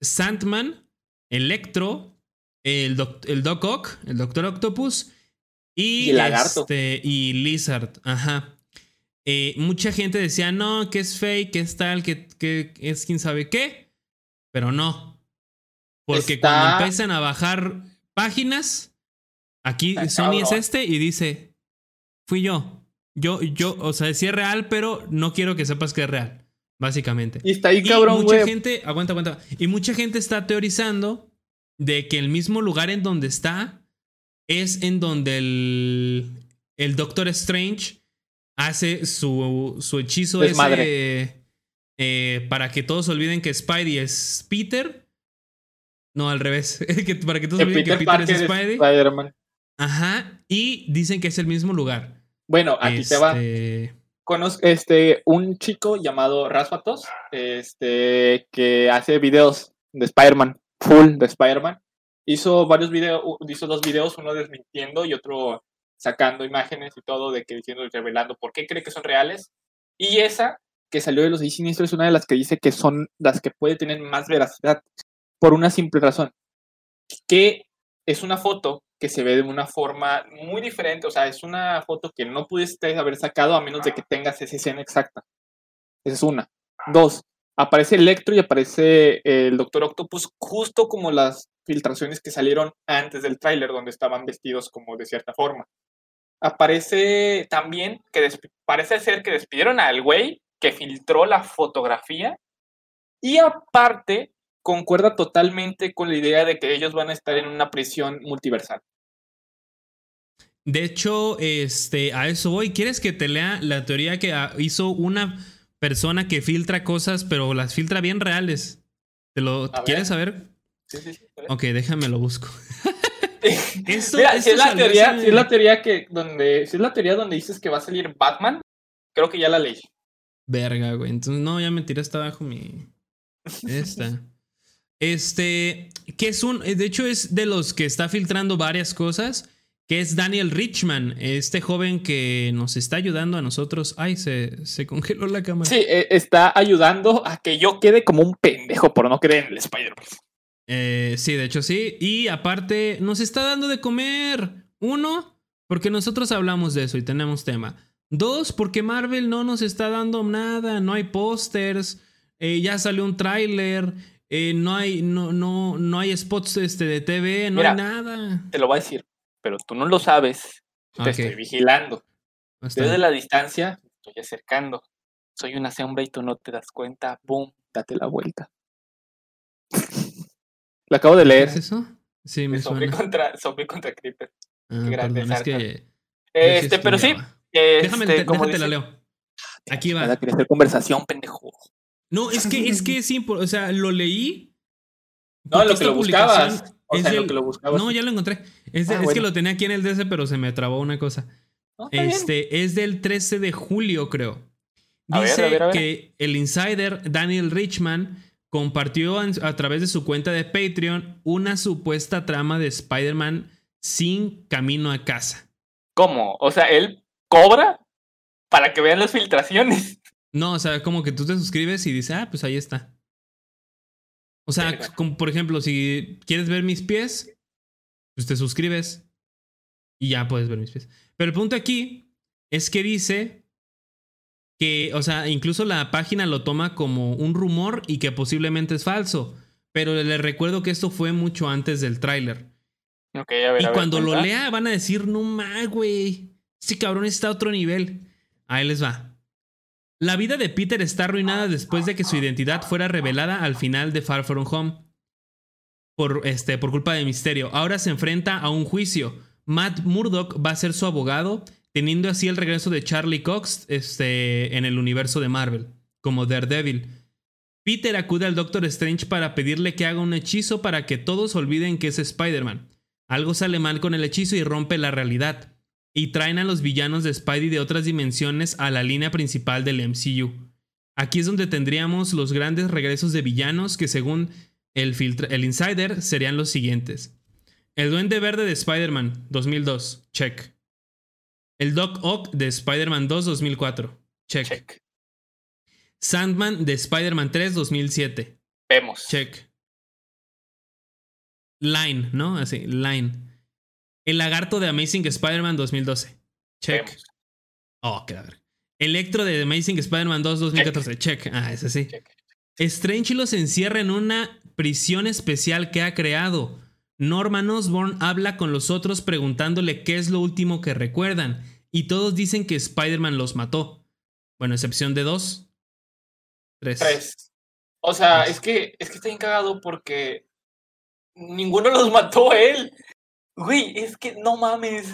Sandman, Electro, el, doc- el Doc Ock, el Doctor Octopus y, Y este, y Lizard. Ajá. Eh, mucha gente decía, no, que es fake, que es tal, que, que es quién sabe qué, pero no. Porque Está- cuando empiezan a bajar páginas, aquí Está Sony es este y dice, fui yo. Yo, yo, o sea, sí es real, pero no quiero que sepas que es real, básicamente. Y está ahí, Y cabrón, mucha güey. gente, aguanta, aguanta. Y mucha gente está teorizando de que el mismo lugar en donde está es en donde el, el Doctor Strange hace su, su hechizo Desmadre. ese eh, para que todos olviden que Spidey es Peter. No, al revés. Para que todos olviden Peter que Peter Parker es es Spidey. Spider-Man. Ajá. Y dicen que es el mismo lugar. Bueno, aquí te va. Conozco este, un chico llamado Raspatos, este, que hace videos de Spider-Man, full de Spider-Man. Hizo varios videos, hizo dos videos, uno desmintiendo y otro sacando imágenes y todo, de que diciendo y revelando por qué cree que son reales. Y esa que salió de los seis siniestros es una de las que dice que son las que puede tener más veracidad, por una simple razón, que es una foto que se ve de una forma muy diferente, o sea, es una foto que no pudiste haber sacado a menos de que tengas esa escena exacta. Esa es una. Dos, aparece Electro y aparece el Doctor Octopus justo como las filtraciones que salieron antes del tráiler, donde estaban vestidos como de cierta forma. Aparece también que parece ser que despidieron al güey que filtró la fotografía y aparte concuerda totalmente con la idea de que ellos van a estar en una prisión multiversal. De hecho, este, a eso voy. ¿Quieres que te lea la teoría que ah, hizo una persona que filtra cosas, pero las filtra bien reales? ¿Te lo A quieres ver. saber? Sí, sí, sí. Ok, déjame lo busco. Esto, Mira, si es la teoría, si es la teoría que donde, si es la teoría donde dices que va a salir Batman, creo que ya la leí. Verga, güey. Entonces, no, ya me tiré hasta abajo mi. Esta. Este. Que es un. De hecho, es de los que está filtrando varias cosas. Que es Daniel Richman. Este joven que nos está ayudando a nosotros. Ay, se, se congeló la cámara. Sí, eh, está ayudando a que yo quede como un pendejo por no creer en el Spider-Man. Eh, sí, de hecho sí. Y aparte, nos está dando de comer. Uno, porque nosotros hablamos de eso y tenemos tema. Dos, porque Marvel no nos está dando nada. No hay pósters. Eh, ya salió un tráiler. Eh, no hay, no, no, no hay spots este, de TV, no hay nada. Te lo voy a decir, pero tú no lo sabes. Te estoy vigilando. Desde la distancia, estoy acercando. Soy una sombra y tú no te das cuenta. Boom, date la vuelta. Lo acabo de leer. ¿Es eso? Sí, me zombie suena. Contra, contra Creeper. Ah, Qué grande perdón, es Sarkar. que Este, pero sí. Déjame, este, te- como déjate la leo. Aquí va. Quería hacer conversación, pendejo. No, es que es que sí, o sea, lo leí. No, lo que lo buscabas. O es sea, lo del- que lo buscabas. No, ya lo encontré. Es, de- Ah, es que lo tenía aquí en el DC, pero se me trabó una cosa. Bien. Este es del 13 de julio, creo. A ver, Dice a ver, a ver. que el insider Daniel Richman compartió a través de su cuenta de Patreon una supuesta trama de Spider-Man sin camino a casa. ¿Cómo? O sea, él cobra para que vean las filtraciones. No, o sea, como que tú te suscribes y dices, ah, pues ahí está. O sea, como por ejemplo, si quieres ver mis pies, pues te suscribes y ya puedes ver mis pies. Pero el punto aquí es que dice que, o sea, incluso la página lo toma como un rumor y que posiblemente es falso. Pero le recuerdo que esto fue mucho antes del tráiler. Y a ver, cuando lo lea van a decir, no más, güey. Este cabrón está a otro nivel. Ahí les va. La vida de Peter está arruinada después de que su identidad fuera revelada al final de Far From Home. Por, este, por culpa de Misterio. Ahora se enfrenta a un juicio. Matt Murdock va a ser su abogado, teniendo así el regreso de Charlie Cox este, en el universo de Marvel, como Daredevil. Peter acude al Doctor Strange para pedirle que haga un hechizo para que todos olviden que es Spider-Man. Algo sale mal con el hechizo y rompe la realidad. Y traen a los villanos de Spidey de otras dimensiones a la línea principal del MCU. Aquí es donde tendríamos los grandes regresos de villanos que según el, el Insider serían los siguientes. El Duende Verde de Spider-Man 2002, check. El Doc Ock de Spider-Man 2 2004, check. Check. Sandman de Spider-Man 3 2007, Vemos. check. Line, ¿no? Así, Line. El Lagarto de Amazing Spider-Man 2012, check. Vemos. Oh, qué ver. Electro de Amazing Spider-Man 2 2014. Check. Ah, ese sí. Check. Strange los encierra en una prisión especial que ha creado. Norman Osborn habla con los otros preguntándole qué es lo último que recuerdan. Y todos dicen que Spider-Man los mató. Bueno, excepción de dos. Tres. Tres. O sea, Tres. es que, es que está bien cagado porque ninguno los mató él. Güey, es que no mames.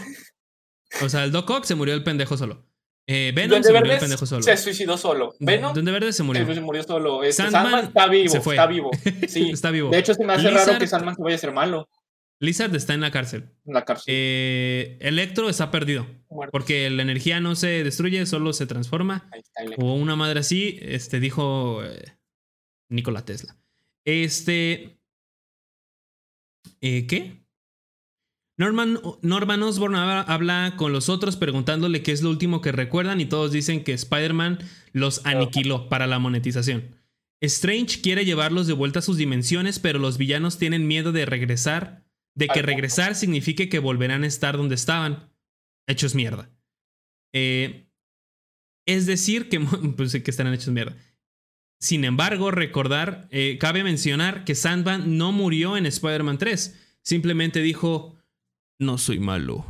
O sea, el Doc Ock se murió el pendejo solo. Eh, Venom Duende se murió el pendejo solo. se suicidó solo. Venom Duende Verde se murió. se murió solo. Este, Sandman Sandman, está vivo, se fue. está vivo. Sí. Está vivo. De hecho, se me hace raro que Sandman se vaya a ser malo Lizard está en la cárcel. en la cárcel. Eh, Electro está perdido. Muerto. Porque la energía no se destruye, solo se transforma. Ahí está O una madre así, este, dijo eh, Nikola Tesla. Este. eh, ¿Qué? Norman, Norman Osborn habla, con los otros preguntándole qué es lo último que recuerdan y todos dicen que Spider-Man los aniquiló para la monetización. Strange quiere llevarlos de vuelta a sus dimensiones, pero los villanos tienen miedo de regresar, de que regresar signifique que volverán a estar donde estaban, hechos mierda. Eh, es decir, que, pues, que estarán hechos mierda. Sin embargo, recordar, eh, cabe mencionar que Sandman no murió en Spider-Man 3. Simplemente dijo, no soy malo,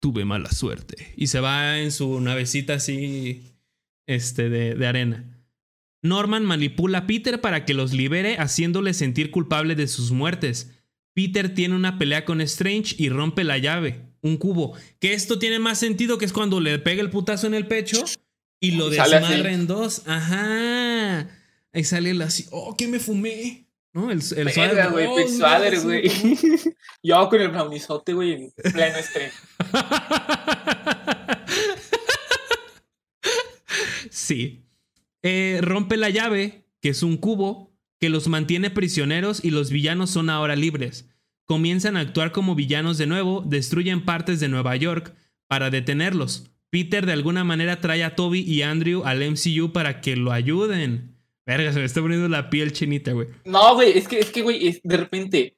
tuve mala suerte. Y se va en su navecita así, este, de, de arena. Norman manipula a Peter para que los libere, haciéndole sentir culpable de sus muertes. Peter tiene una pelea con Strange y rompe la llave, un cubo. Que esto tiene más sentido que es cuando le pega el putazo en el pecho y lo desmadra en dos. Ajá. Ahí sale el así, oh, ¿qué me fumé? ¿No? El, el Verga, güey, oh. Yo con el brownizote, güey, en pleno estrés. sí. Eh, rompe la llave, que es un cubo, que los mantiene prisioneros y los villanos son ahora libres. Comienzan a actuar como villanos de nuevo, destruyen partes de Nueva York para detenerlos. Peter de alguna manera trae a Toby y Andrew al MCU para que lo ayuden. Verga, se me está poniendo la piel chinita, güey. No, güey, es que, es que, güey, es de repente.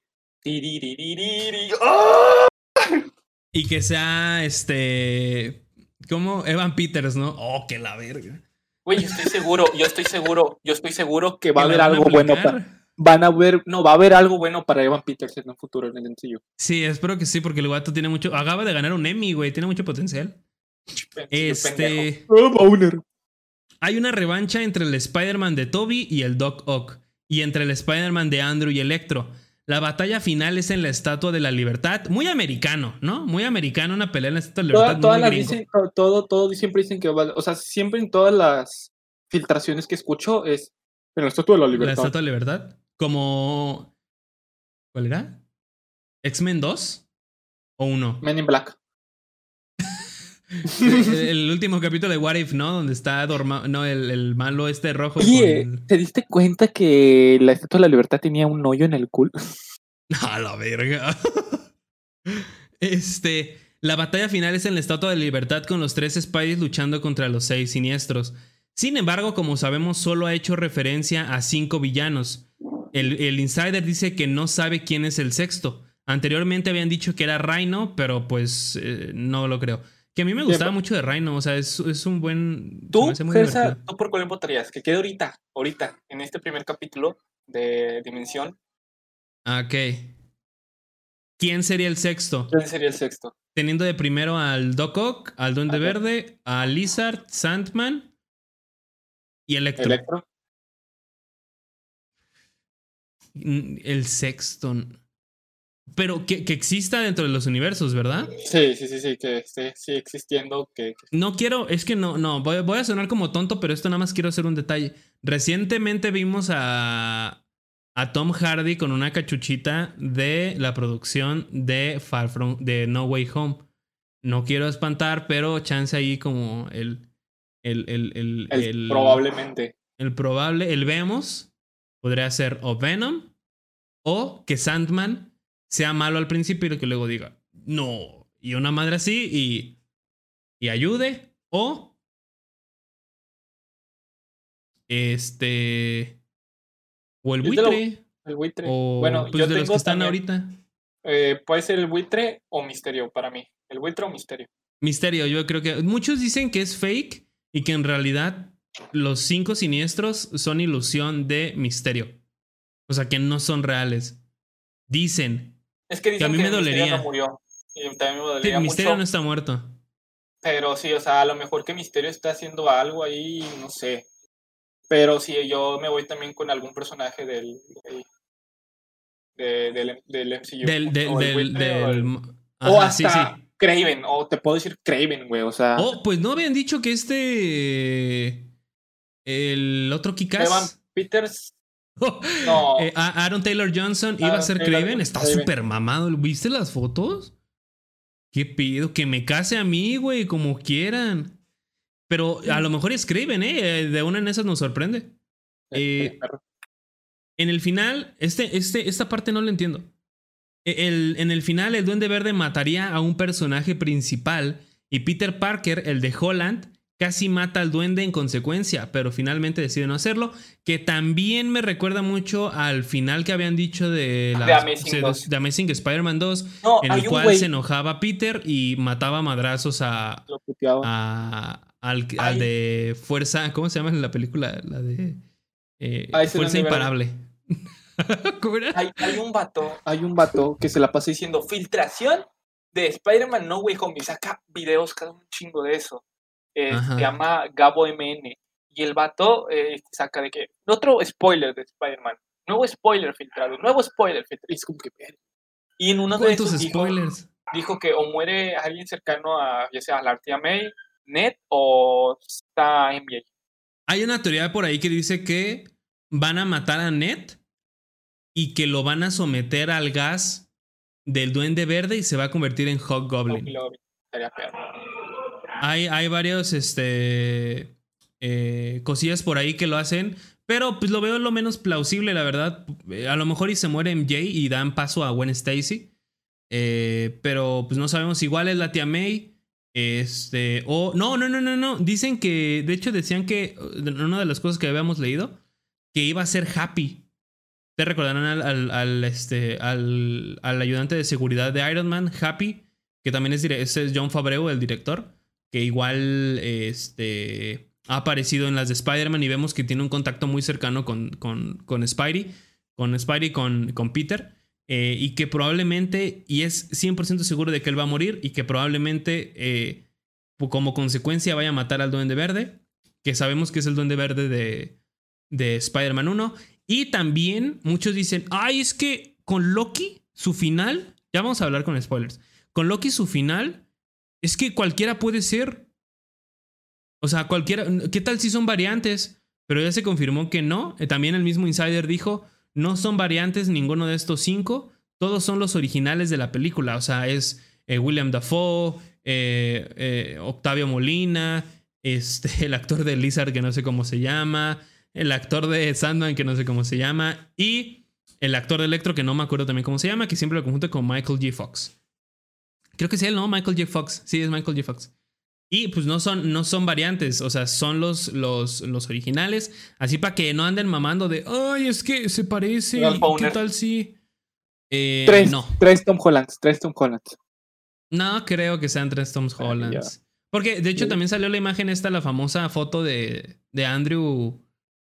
¡Ah! Y que sea este. ¿Cómo? Evan Peters, ¿no? Oh, que la verga. Güey, yo estoy seguro, yo estoy seguro, yo estoy seguro que va a haber algo bueno para. Van a ver, no, va a haber algo bueno para Evan Peters en un futuro en el sencillo. Sí, espero que sí, porque el gato tiene mucho. Acaba de ganar un Emmy, güey, tiene mucho potencial. Este. Oh, Hay una revancha entre el Spider-Man de Toby y el Doc Ock, y entre el Spider-Man de Andrew y Electro. La batalla final es en la Estatua de la Libertad. Muy americano, ¿no? Muy americano una pelea en la Estatua de la Libertad. todas las dicen, todo, todo, siempre dicen que O sea, siempre en todas las filtraciones que escucho es en la Estatua de la Libertad. La Estatua de la Libertad. Como. ¿Cuál era? ¿X-Men 2? ¿O 1? Men in Black. el, último capítulo de What If, ¿no? Donde está dorma no, el, el, malo este rojo. Oye, ¿te diste cuenta que la Estatua de la Libertad tenía un hoyo en el culo? A la verga. este. La batalla final es en la Estatua de la Libertad con los tres Spideys luchando contra los seis siniestros. Sin embargo, como sabemos, solo ha hecho referencia a cinco villanos. El, el insider dice que no sabe quién es el sexto. Anteriormente habían dicho que era Rhino, pero pues eh, no lo creo. Que a mí me gustaba mucho de Rhino, o sea, es, es un buen... ¿Tú, César, ¿tú por cuál votarías? Que quede ahorita, ahorita, en este primer capítulo de Dimensión. Ah, ok. ¿Quién sería el sexto? ¿Quién sería el sexto? Teniendo de primero al Doc Ock, al Duende Verde, a Lizard, Sandman y Electro. Electro. Mm, el sexto. Pero que, que, exista dentro de los universos, ¿verdad? Sí, sí, sí, sí, que esté sí, existiendo. Que, No quiero, es que no, no, voy, voy, a sonar como tonto, pero esto nada más quiero hacer un detalle. Recientemente vimos a, a Tom Hardy con una cachuchita de la producción de Far From, de No Way Home. No quiero espantar, pero chance ahí como el... El, el, el, el probablemente. El probable, el vemos, podría ser o Venom o que Sandman sea malo al principio y que luego diga, no, y una madre así y, y ayude, o este, o el buitre. el buitre. O, bueno, pues, de los que están ahorita. Eh, puede ser el buitre o misterio para mí. El buitre o misterio. Misterio, yo creo que muchos dicen que es fake y que en realidad los cinco siniestros son ilusión de misterio. O sea, que no son reales. Dicen, es que dicen que a mí me dolería. No murió. Y también me dolería sí, Misterio no está muerto. Pero sí, o sea, a lo mejor que Misterio está haciendo algo ahí, no sé. Pero sí, yo me voy también con algún personaje del. del, del, del MCU. Del. del, del, o, hasta sí, sí. Craven, o te puedo decir Craven, güey, o sea. Oh, pues no habían dicho que este. El otro Kikas. Evan Peters no. Eh, Aaron Taylor Johnson iba a ser Craven. Está súper mamado. ¿Viste las fotos? ¿Qué pido? Que me case a mí, güey, como quieran. Pero a lo mejor es Craven, ¿eh? De una en esas nos sorprende. Eh, en el final, este, este, esta parte no la entiendo. E, el, en el final, el Duende Verde mataría a un personaje principal y Peter Parker, el de Holland, casi mata al duende en consecuencia, pero finalmente decide no hacerlo, que también me recuerda mucho al final que habían dicho de, la, de Amazing, Amazing Spider-Man 2, en el cual se enojaba Peter y mataba madrazos a, a al, al, de Fuerza, ¿cómo se llama en la película? La de eh, Fuerza Imparable. Hay, hay, un vato, hay un vato que se la pasa diciendo filtración de Spider-Man No Way Home y saca videos cada un chingo de eso. Eh, se llama Gabo MN. Y el vato eh, saca de que. Otro spoiler de Spider-Man. Nuevo spoiler filtrado. Nuevo spoiler filtrado. Es como que. Y en uno de esos spoilers? Dijo, que o muere alguien cercano a, ya sea a la tía May, Ned o está NBA. Hay una teoría por ahí que dice que van a matar a Ned y que lo van a someter al gas del duende verde y se va a convertir en Hog Goblin. Sería hay, hay varios, este, eh, cosillas por ahí que lo hacen. Pero pues lo veo lo menos plausible, la verdad. Eh, a lo mejor y se muere MJ y dan paso a Gwen Stacy. Eh, pero pues no sabemos. Igual es la tía May. Este. O. no, no, no, no, no. Dicen que. De hecho, decían que. Una de las cosas que habíamos leído. que iba a ser Happy. Te recordarán al, al, este, al, al, ayudante de seguridad de Iron Man, Happy, que también es, es John Fabreu, el director, que igual este, ha aparecido en las de Spider-Man y vemos que tiene un contacto muy cercano con, con, con Spidey, con Spidey, con, con Peter. Eh, y que probablemente, y es 100% seguro de que él va a morir, y que probablemente eh, como consecuencia vaya a matar al Duende Verde, que sabemos que es el Duende Verde de, de Spider-Man 1. Y también muchos dicen, ay, es que con Loki, su final, ya vamos a hablar con spoilers, con Loki su final, es que cualquiera puede ser. O sea, cualquiera, ¿qué tal si son variantes? Pero ya se confirmó que no. Eh, también el mismo Insider dijo, no son variantes ninguno de estos cinco, todos son los originales de la película. O sea, es eh, William Dafoe, eh, Octavio Molina, este, el actor de Lizard que no sé cómo se llama, el actor de Sandman, que no sé cómo se llama, y el actor de Electro, que no me acuerdo también cómo se llama, que siempre lo conjunto con Michael J. Fox. Creo que es él, ¿no? Michael J. Fox. Sí, es Michael J. Fox. Y pues no son, no son variantes, o sea, son los, los, los originales. Así para que no anden mamando de, ay, es que se parece. ¿Qué tal si? Eh, tres, no. tres Tom Hollands, tres Tom Hollands. No creo que sean tres Tom Hollands. Porque de hecho también salió la imagen esta, la famosa foto de, de Andrew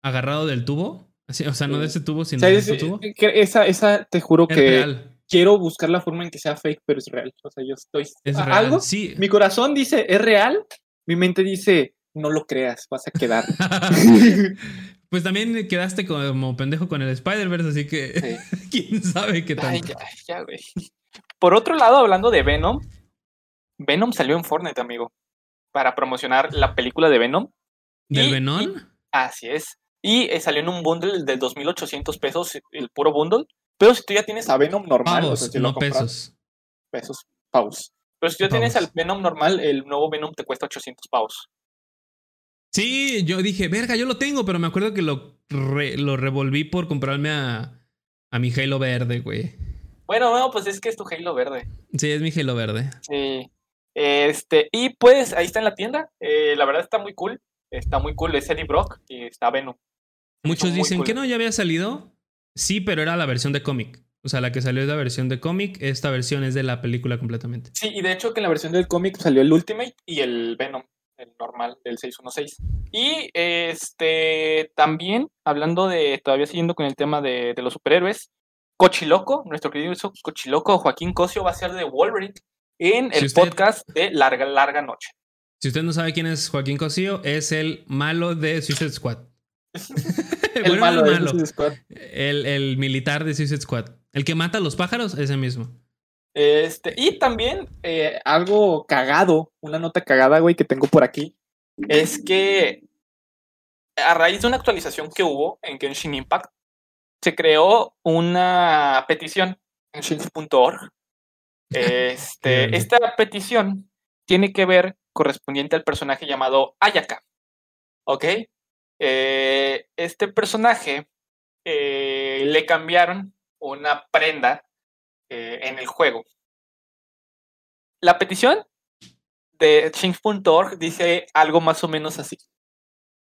agarrado del tubo. o sea, no de ese tubo, sino de ese tubo. Esa, esa, te juro que quiero buscar la forma en que sea fake, pero es real. O sea, yo estoy. Es real, algo. Sí. Mi corazón dice, es real. Mi mente dice, no lo creas, vas a quedar. pues también quedaste como pendejo con el Spider-Verse, así que quién sabe qué tal. ya, ya, güey. Por otro lado, hablando de Venom, Venom salió en Fortnite, amigo, para promocionar la película de Venom. ¿Del Venom? así es. Y eh, salió en un bundle de 2.800 pesos, el puro bundle. Pero si tú ya tienes a Venom normal, o sea, no pesos. Pesos, pavos. Pero si tú ya tienes al Venom normal, el nuevo Venom te cuesta 800 pavos. Sí, yo dije, verga, yo lo tengo, pero me acuerdo que lo, lo revolví por comprarme a, a mi Halo verde, güey. Bueno, no, pues es que es tu Halo verde. Sí, es mi Halo verde. Sí. Este, y pues ahí está en la tienda. Eh, la verdad está muy cool. Está muy cool. Es Eddie Brock y está Venom. Muchos dicen que no, ya había salido. Sí, pero era la versión de cómic. O sea, la que salió es la versión de cómic. Esta versión es de la película completamente. Sí, y de hecho que en la versión del cómic salió el Ultimate y el Venom, el normal, del 616. Y este también, hablando de, todavía siguiendo con el tema de, los superhéroes, Cochiloco, nuestro querido Cochiloco Joaquín Cosio va a ser de Wolverine en el podcast de Larga, Larga Noche. Si usted no sabe quién es Joaquín Cosio, es el malo de Suicide Squad. el malo, el, malo. Squad. El, militar de Suicide Squad. El que mata a los pájaros, ese mismo. Este, y también eh, algo cagado, una nota cagada, güey, que tengo por aquí, es que a raíz de una actualización que hubo en Genshin Impact, se creó una petición en Genshin.org. Este, esta petición tiene que ver correspondiente al personaje llamado Ayaka. ¿Ok? Eh, este personaje eh, le cambiaron una prenda eh, en el juego. La petición de change.org dice algo más o menos así.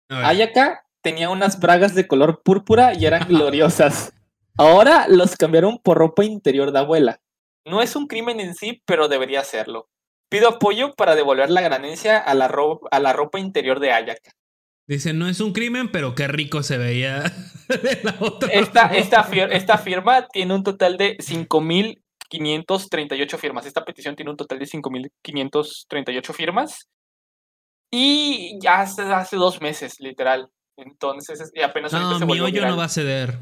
Ayaka tenía unas bragas de color púrpura y eran gloriosas. Ahora los cambiaron por ropa interior de abuela. No es un crimen en sí, pero debería serlo. Pido apoyo para devolver la ganancia a la, a la ropa interior de Ayaka. Dice, no es un crimen, pero qué rico se veía la otra. Esta, esta, firma tiene un total de 5.538 firmas. Esta petición tiene un total de 5.538 firmas. Y ya hace, hace dos meses, literal. Entonces, apenas no, mi hoyo no va a ceder.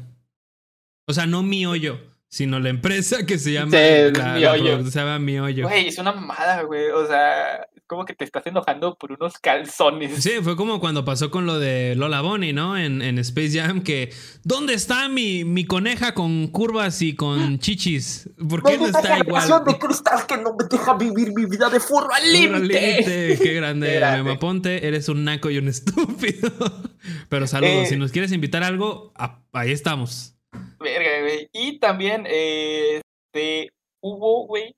O sea, no mi hoyo sino la empresa que se llama se llama Mi Hoyo. Güey, es una mamada, güey. O sea, como que te estás enojando por unos calzones. Sí, fue como cuando pasó con lo de Lola Bonnie, ¿no? En, en Space Jam, que ¿dónde está mi, mi coneja con curvas y con chichis? ¿Por qué no está igual? de cristal que no me deja vivir mi vida de al límite. Qué grande, Mema Ponte, eres un naco y un estúpido. Pero saludos, eh, si nos quieres invitar a algo, ahí estamos. Verga, güey. Y también este, hubo, güey,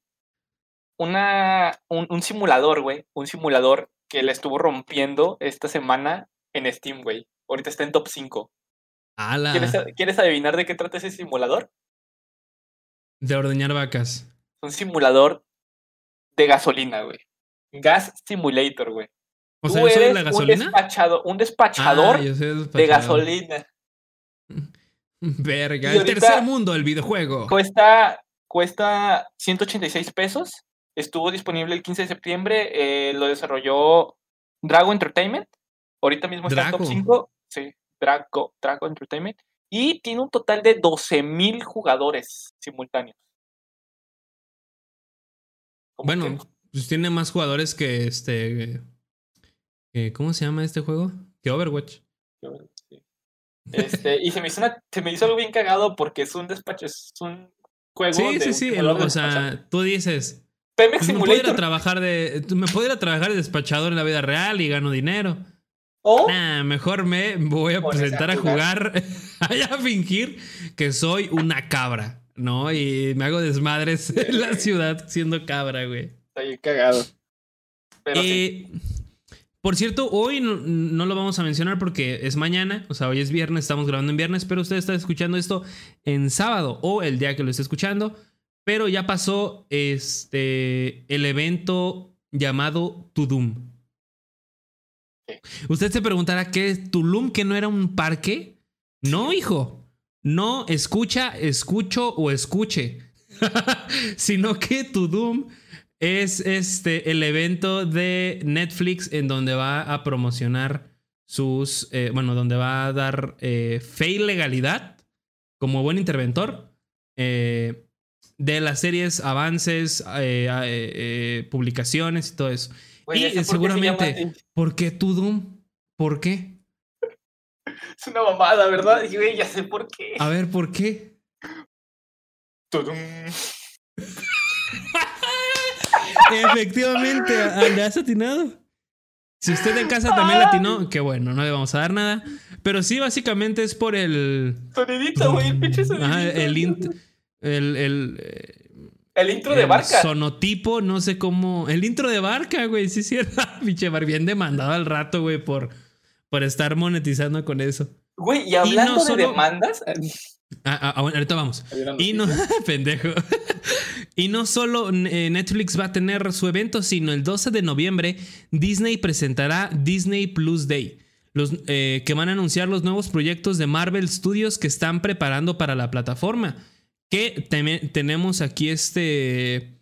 una, un, simulador, güey. Un simulador que le estuvo rompiendo esta semana en Steam, güey. Ahorita está en top 5. Ala. ¿Quieres, ¿Quieres adivinar de qué trata ese simulador? De ordeñar vacas. Un simulador de gasolina, güey. Gas Simulator, güey. O Tú sea, yo soy eres la un gasolina. despachado- un despachador Ah, el de despachador. gasolina. Verga, el tercer mundo, el videojuego. Cuesta, cuesta 186 pesos. Estuvo disponible el 15 de septiembre. eh, lo desarrolló Drago Entertainment. Ahorita mismo está en top Drago. 5. Sí, Drago, Drago Entertainment. Y tiene un total de 12.000 jugadores simultáneos. ¿Cómo Bueno, pues tiene más jugadores que este. que- ¿Cómo se llama este juego? Que Overwatch. Sí. Este, y se me, hizo una- se me hizo algo bien cagado porque es un despacho, es un juego Sí, de sí, sí. el- o sea, tú dices. Pemex "Pues me puedo trabajar de. Me puedo ir a trabajar de despachador en la vida real y gano dinero. o Nah, mejor me voy a presentar a jugar. a fingir que soy una cabra, ¿no? Y me hago desmadres en la ciudad siendo cabra, güey. bien cagado. Pero sí. Eh, Por cierto, hoy no, no lo vamos a mencionar porque es mañana, o sea, hoy es viernes, estamos grabando en viernes, pero usted está escuchando esto en sábado o el día que lo esté escuchando, pero ya pasó este el evento llamado Tudum. Sí. Usted se preguntará qué es Tulum, que no era un parque. No, hijo. No escucha, escucho o escuche. sino que Tudum es este el evento de Netflix en donde va a promocionar sus. eh, bueno, donde va a dar eh, fe y legalidad como buen interventor eh, de las series, avances, eh, eh, eh, publicaciones y todo eso. Y ya sé por qué se seguramente- llama así. ¿Por qué Tudum? ¿Por qué? Es una mamada, ¿verdad? Y, güey, ya sé por qué. A ver, ¿por qué? Tudum. Efectivamente, le has atinado. Si usted en casa también latinó, qué bueno, no le vamos a dar nada. Pero sí, básicamente es por el. Sonidito, güey, el pinche sonidito. Ajá, el, int- el, el, El intro de barca. Sonotipo, no sé cómo. El intro de barca, güey. Sí, cierto. Pinche bar, bien demandado al rato, güey, por, por estar monetizando con eso. Güey, y hablando no de solo- demandas. Ah, ah, ah, ahorita vamos. Y no, pendejo. Y no solo eh, Netflix va a tener su evento, sino el 12 de noviembre Disney presentará Disney Plus Day, los, eh, que van a anunciar los nuevos proyectos de Marvel Studios que están preparando para la plataforma. Que tenemos aquí este...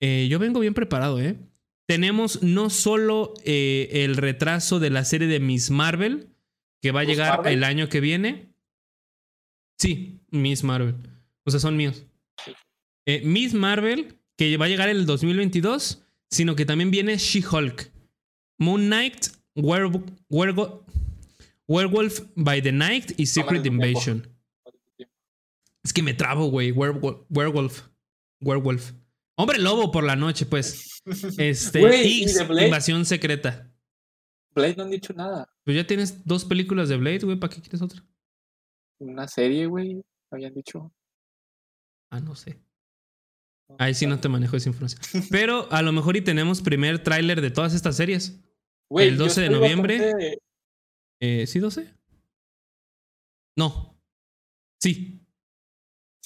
eh, yo vengo bien preparado, ¿eh? Tenemos no solo eh, el retraso de la serie de Miss Marvel, que va a ¿Miss llegar Marvel? el año que viene. Sí, Miss Marvel. O sea, son míos. Eh, Miss Marvel, que va a llegar en el 2022, sino que también viene She-Hulk. Moon Knight, Werewolf, by the Night y Secret. Invasion. Es que me trabo, güey. Werewolf, Werewolf. Werewolf. Hombre lobo por la noche, pues. Este. Invasión Secreta. Blade no han dicho nada. Pues ya tienes dos películas de Blade, güey. ¿Para qué quieres otra? Una serie, güey. Habían dicho. Ah, no sé. Ahí sí no te manejo esa información. Pero a lo mejor y tenemos primer tráiler de todas estas series. El yo 12 de noviembre. bastante- Eh, ¿Sí, 12? No. Sí.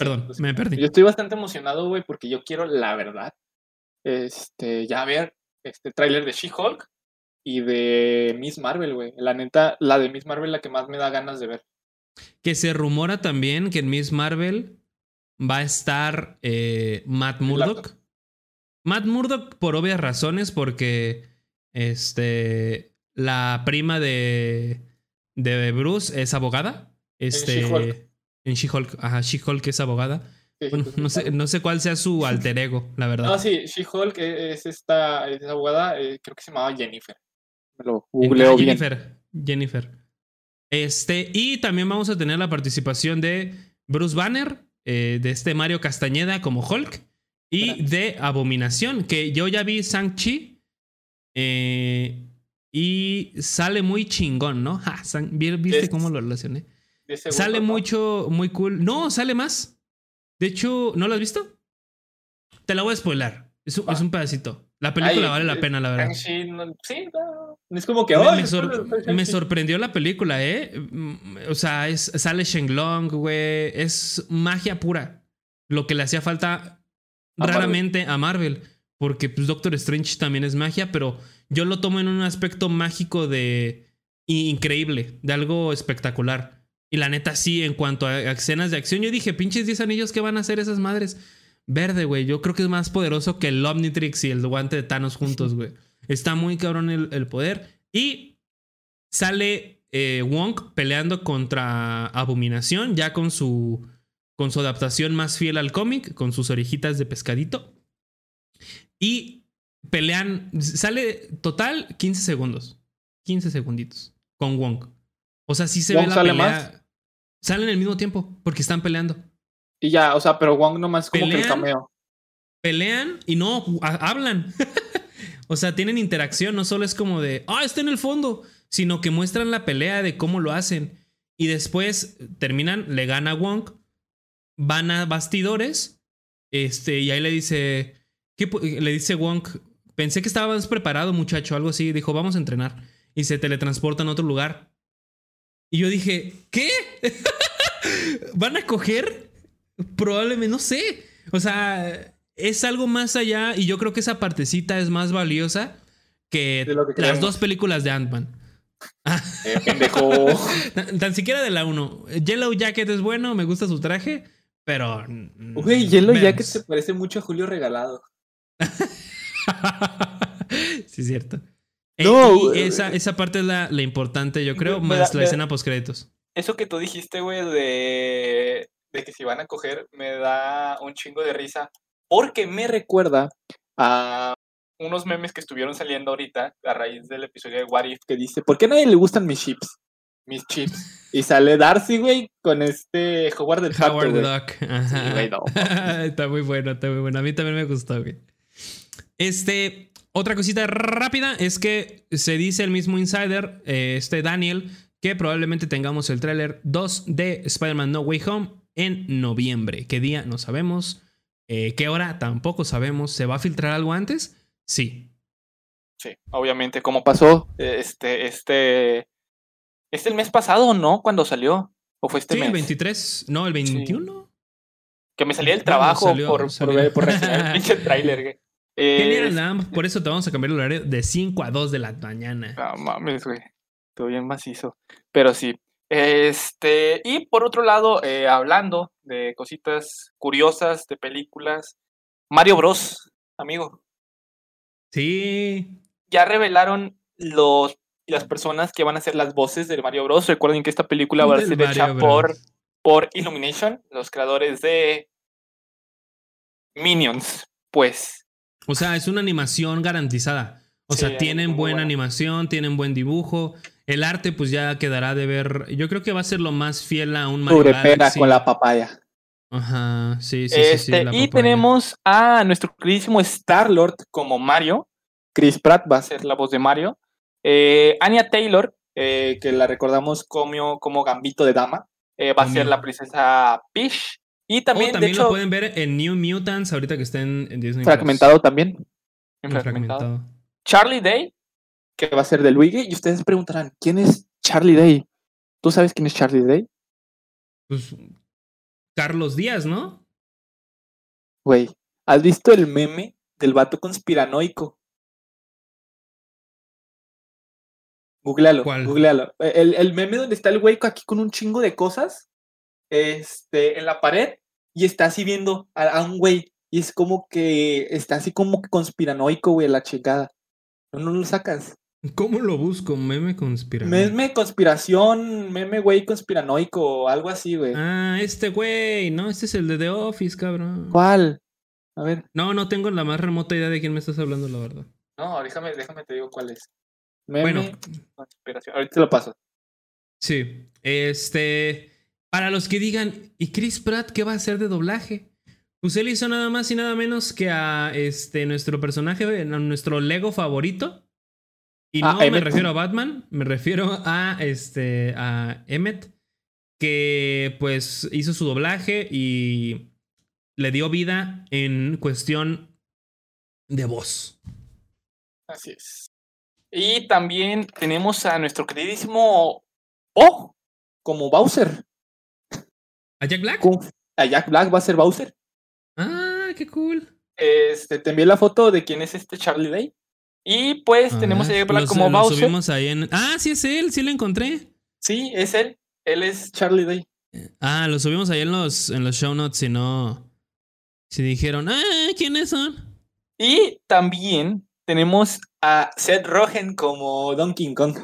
Perdón, me perdí. Yo estoy bastante emocionado, güey, porque yo quiero, la verdad, este, ya ver este tráiler de She-Hulk y de Miss Marvel, güey. La neta, la de Miss Marvel la que más me da ganas de ver. Que se rumora también que en Miss Marvel va a estar eh, Matt Murdock. Matt Murdock por obvias razones, porque este la prima de, de Bruce es abogada. Este. En She-Hulk. Ajá, She-Hulk es abogada. Sí, Bueno, no sé, no sé cuál sea su alter ego, la verdad. No, sí, She-Hulk es esta, es abogada, eh, creo que se llamaba Jennifer. Me lo Ah, googleo bien. Jennifer. Jennifer. Este, y también vamos a tener la participación de Bruce Banner, eh, de este Mario Castañeda como Hulk, y Gracias. de Abominación, que yo ya vi Shang-Chi. eh, y sale muy chingón, ¿no? Ja, San- ¿vi- ¿Viste cómo lo relacioné? Sale mucho, muy cool. No, sale más. De hecho, ¿no lo has visto? Te la voy a spoiler. Es un, es un pedacito. La película Ay, vale la pena, la verdad. No- sí, no. Es como que. Me, "Ay, me esto sor- lo estoy me haciendo". sorprendió la película, ¿eh? O sea, es, sale Shenlong, güey. Es magia pura. Lo que le hacía falta A raramente a Marvel. Porque pues, Doctor Strange también es magia, pero yo lo tomo en un aspecto mágico de increíble, de algo espectacular. Y la neta, sí, en cuanto a escenas de acción, yo dije, pinches 10 anillos, ¿qué van a hacer esas madres? Verde, güey. Yo creo que es más poderoso que el Omnitrix y el guante de Thanos juntos, güey. Está muy cabrón el, el poder. Y sale eh, Wong peleando contra Abominación, ya con su, con su adaptación más fiel al cómic, con sus orejitas de pescadito. Y pelean, sale total 15 segundos. 15 segunditos con Wong. O sea, sí se ¿Wong ve la sale pelea. más? Salen al mismo tiempo porque están peleando. Y ya, o sea, pero Wong nomás como que el ¿Pelean? cameo. Pelean y no ha- hablan. o sea, tienen interacción, no solo es como de, ah, está en el fondo, sino que muestran la pelea de cómo lo hacen. Y después terminan, le gana Wong, van a bastidores, este, y ahí le dice, ¿qué le dice Wong, pensé que estabas preparado, muchacho, algo así, dijo, vamos a entrenar. Y se teletransporta a otro lugar. Y yo dije, ¿qué? ¿Van a coger? Probablemente, no sé. O sea, es algo más allá y yo creo que esa partecita es más valiosa que, las creemos. dos películas de Ant-Man. Eh, pendejo. Tan, tan siquiera de la 1. Yellow Jacket es bueno, me gusta su traje, pero... Güey, Yellow. Jacket se parece mucho a Julio Regalado. sí, es cierto. No, Eh, y güey. esa, esa parte es la, la importante, yo creo, Me más da- la escena post créditos. Eso que tú dijiste, güey, de, de que si van a coger, me da un chingo de risa. Porque me recuerda a unos memes que estuvieron saliendo ahorita a raíz del episodio de What If que dice, ¿por qué a nadie le gustan mis chips? Mis chips. Y sale Darcy, güey, con este Howard del Pato, Howard the. Duck. Güey, no, está muy bueno, está muy bueno. A mí también me gustó, güey. Este, otra cosita rápida es que se dice el mismo insider, eh, este Daniel, que probablemente tengamos el tráiler 2 de Spider-Man No Way Home en noviembre. ¿Qué día? No sabemos. Eh, ¿Qué hora? Tampoco sabemos. ¿Se va a filtrar algo antes? Sí. Sí, obviamente, como pasó este, este, este el mes pasado, ¿no? Cuando salió. ¿O fue este Sí, el mes? 23. No, el 21. Que me salía del trabajo salió- por, por salió. ver, por reaccionar al pinche tráiler, güey. Genial, Eh. Por eso te vamos a cambiar el horario de 5 a 2 de la mañana. No mames, güey. Todo bien macizo. Pero sí. Este, y por otro lado, eh, hablando de cositas curiosas de películas, Mario Bros, amigo. Sí. Ya revelaron los, las personas que van a ser las voces de Mario Bros. Recuerden que esta película va a ser hecha por, por Illumination, los creadores de Minions. Pues, O sea, es una animación garantizada. O Sí, sea, tienen buena buena. animación, tienen buen dibujo. El arte, pues ya quedará de ver. Yo creo que va a ser lo más fiel a un Mario Galaxy. con la papaya. Ajá, sí, sí, sí, sí. Este, la y papaya. tenemos a nuestro queridísimo Star-Lord como Mario. Chris Pratt va a ser la voz de Mario. Eh, Anya Taylor, eh, que la recordamos como, como Gambito de Dama, eh, va a ser la princesa Peach. Y también, también de lo hecho, pueden ver en New Mutants, ahorita que está en, en Disney. Plus. fragmentado también. En Fragmentado. fragmentado. Charlie Day, que va a ser de Luigi. Y ustedes preguntarán, ¿quién es Charlie Day? ¿Tú sabes quién es Charlie Day? Pues, Carlos Díaz, ¿no? Güey, ¿has visto el meme del vato conspiranoico? Googlealo, ¿Cuál? googlealo. El, el meme donde está el güey aquí con un chingo de cosas este, en la pared y está así viendo a, a un güey y es como que está así como que conspiranoico, güey, la chingada. No, no lo sacas. ¿Cómo lo busco? Meme conspiranoico. Meme conspiración, meme güey conspiranoico, algo así, güey. Ah, este güey. No, este es el de The Office, cabrón. ¿Cuál? A ver, No, no tengo la más remota idea de quién me estás hablando, la verdad. no, déjame, déjame te digo cuál es. Meme Bueno, conspiración. Ahorita te lo paso. sí. Este. Para los que digan, ¿y Chris Pratt qué va a hacer de doblaje? Pues él hizo nada más y nada menos que a este nuestro personaje, a nuestro Lego favorito. Y Ah, no me Emmett. refiero a Batman, me refiero a este. a Emmet. Que pues hizo su doblaje y le dio vida en cuestión de voz. Así es. Y también tenemos a nuestro queridísimo O como Bowser. ¿A Jack Black? A Jack Black va a ser Bowser. Ah, qué cool. Este, te envié la foto de quién es este Charlie Day. Y pues tenemos a Jack Black como Bowser. ahí en... Ah, sí es él, sí lo encontré. Sí, es él. Él es Charlie Day. Ah, lo subimos ahí en los, en los show notes, si no. Si dijeron, ah, ¿quiénes son? Y también tenemos a Seth Rogen como Donkey Kong.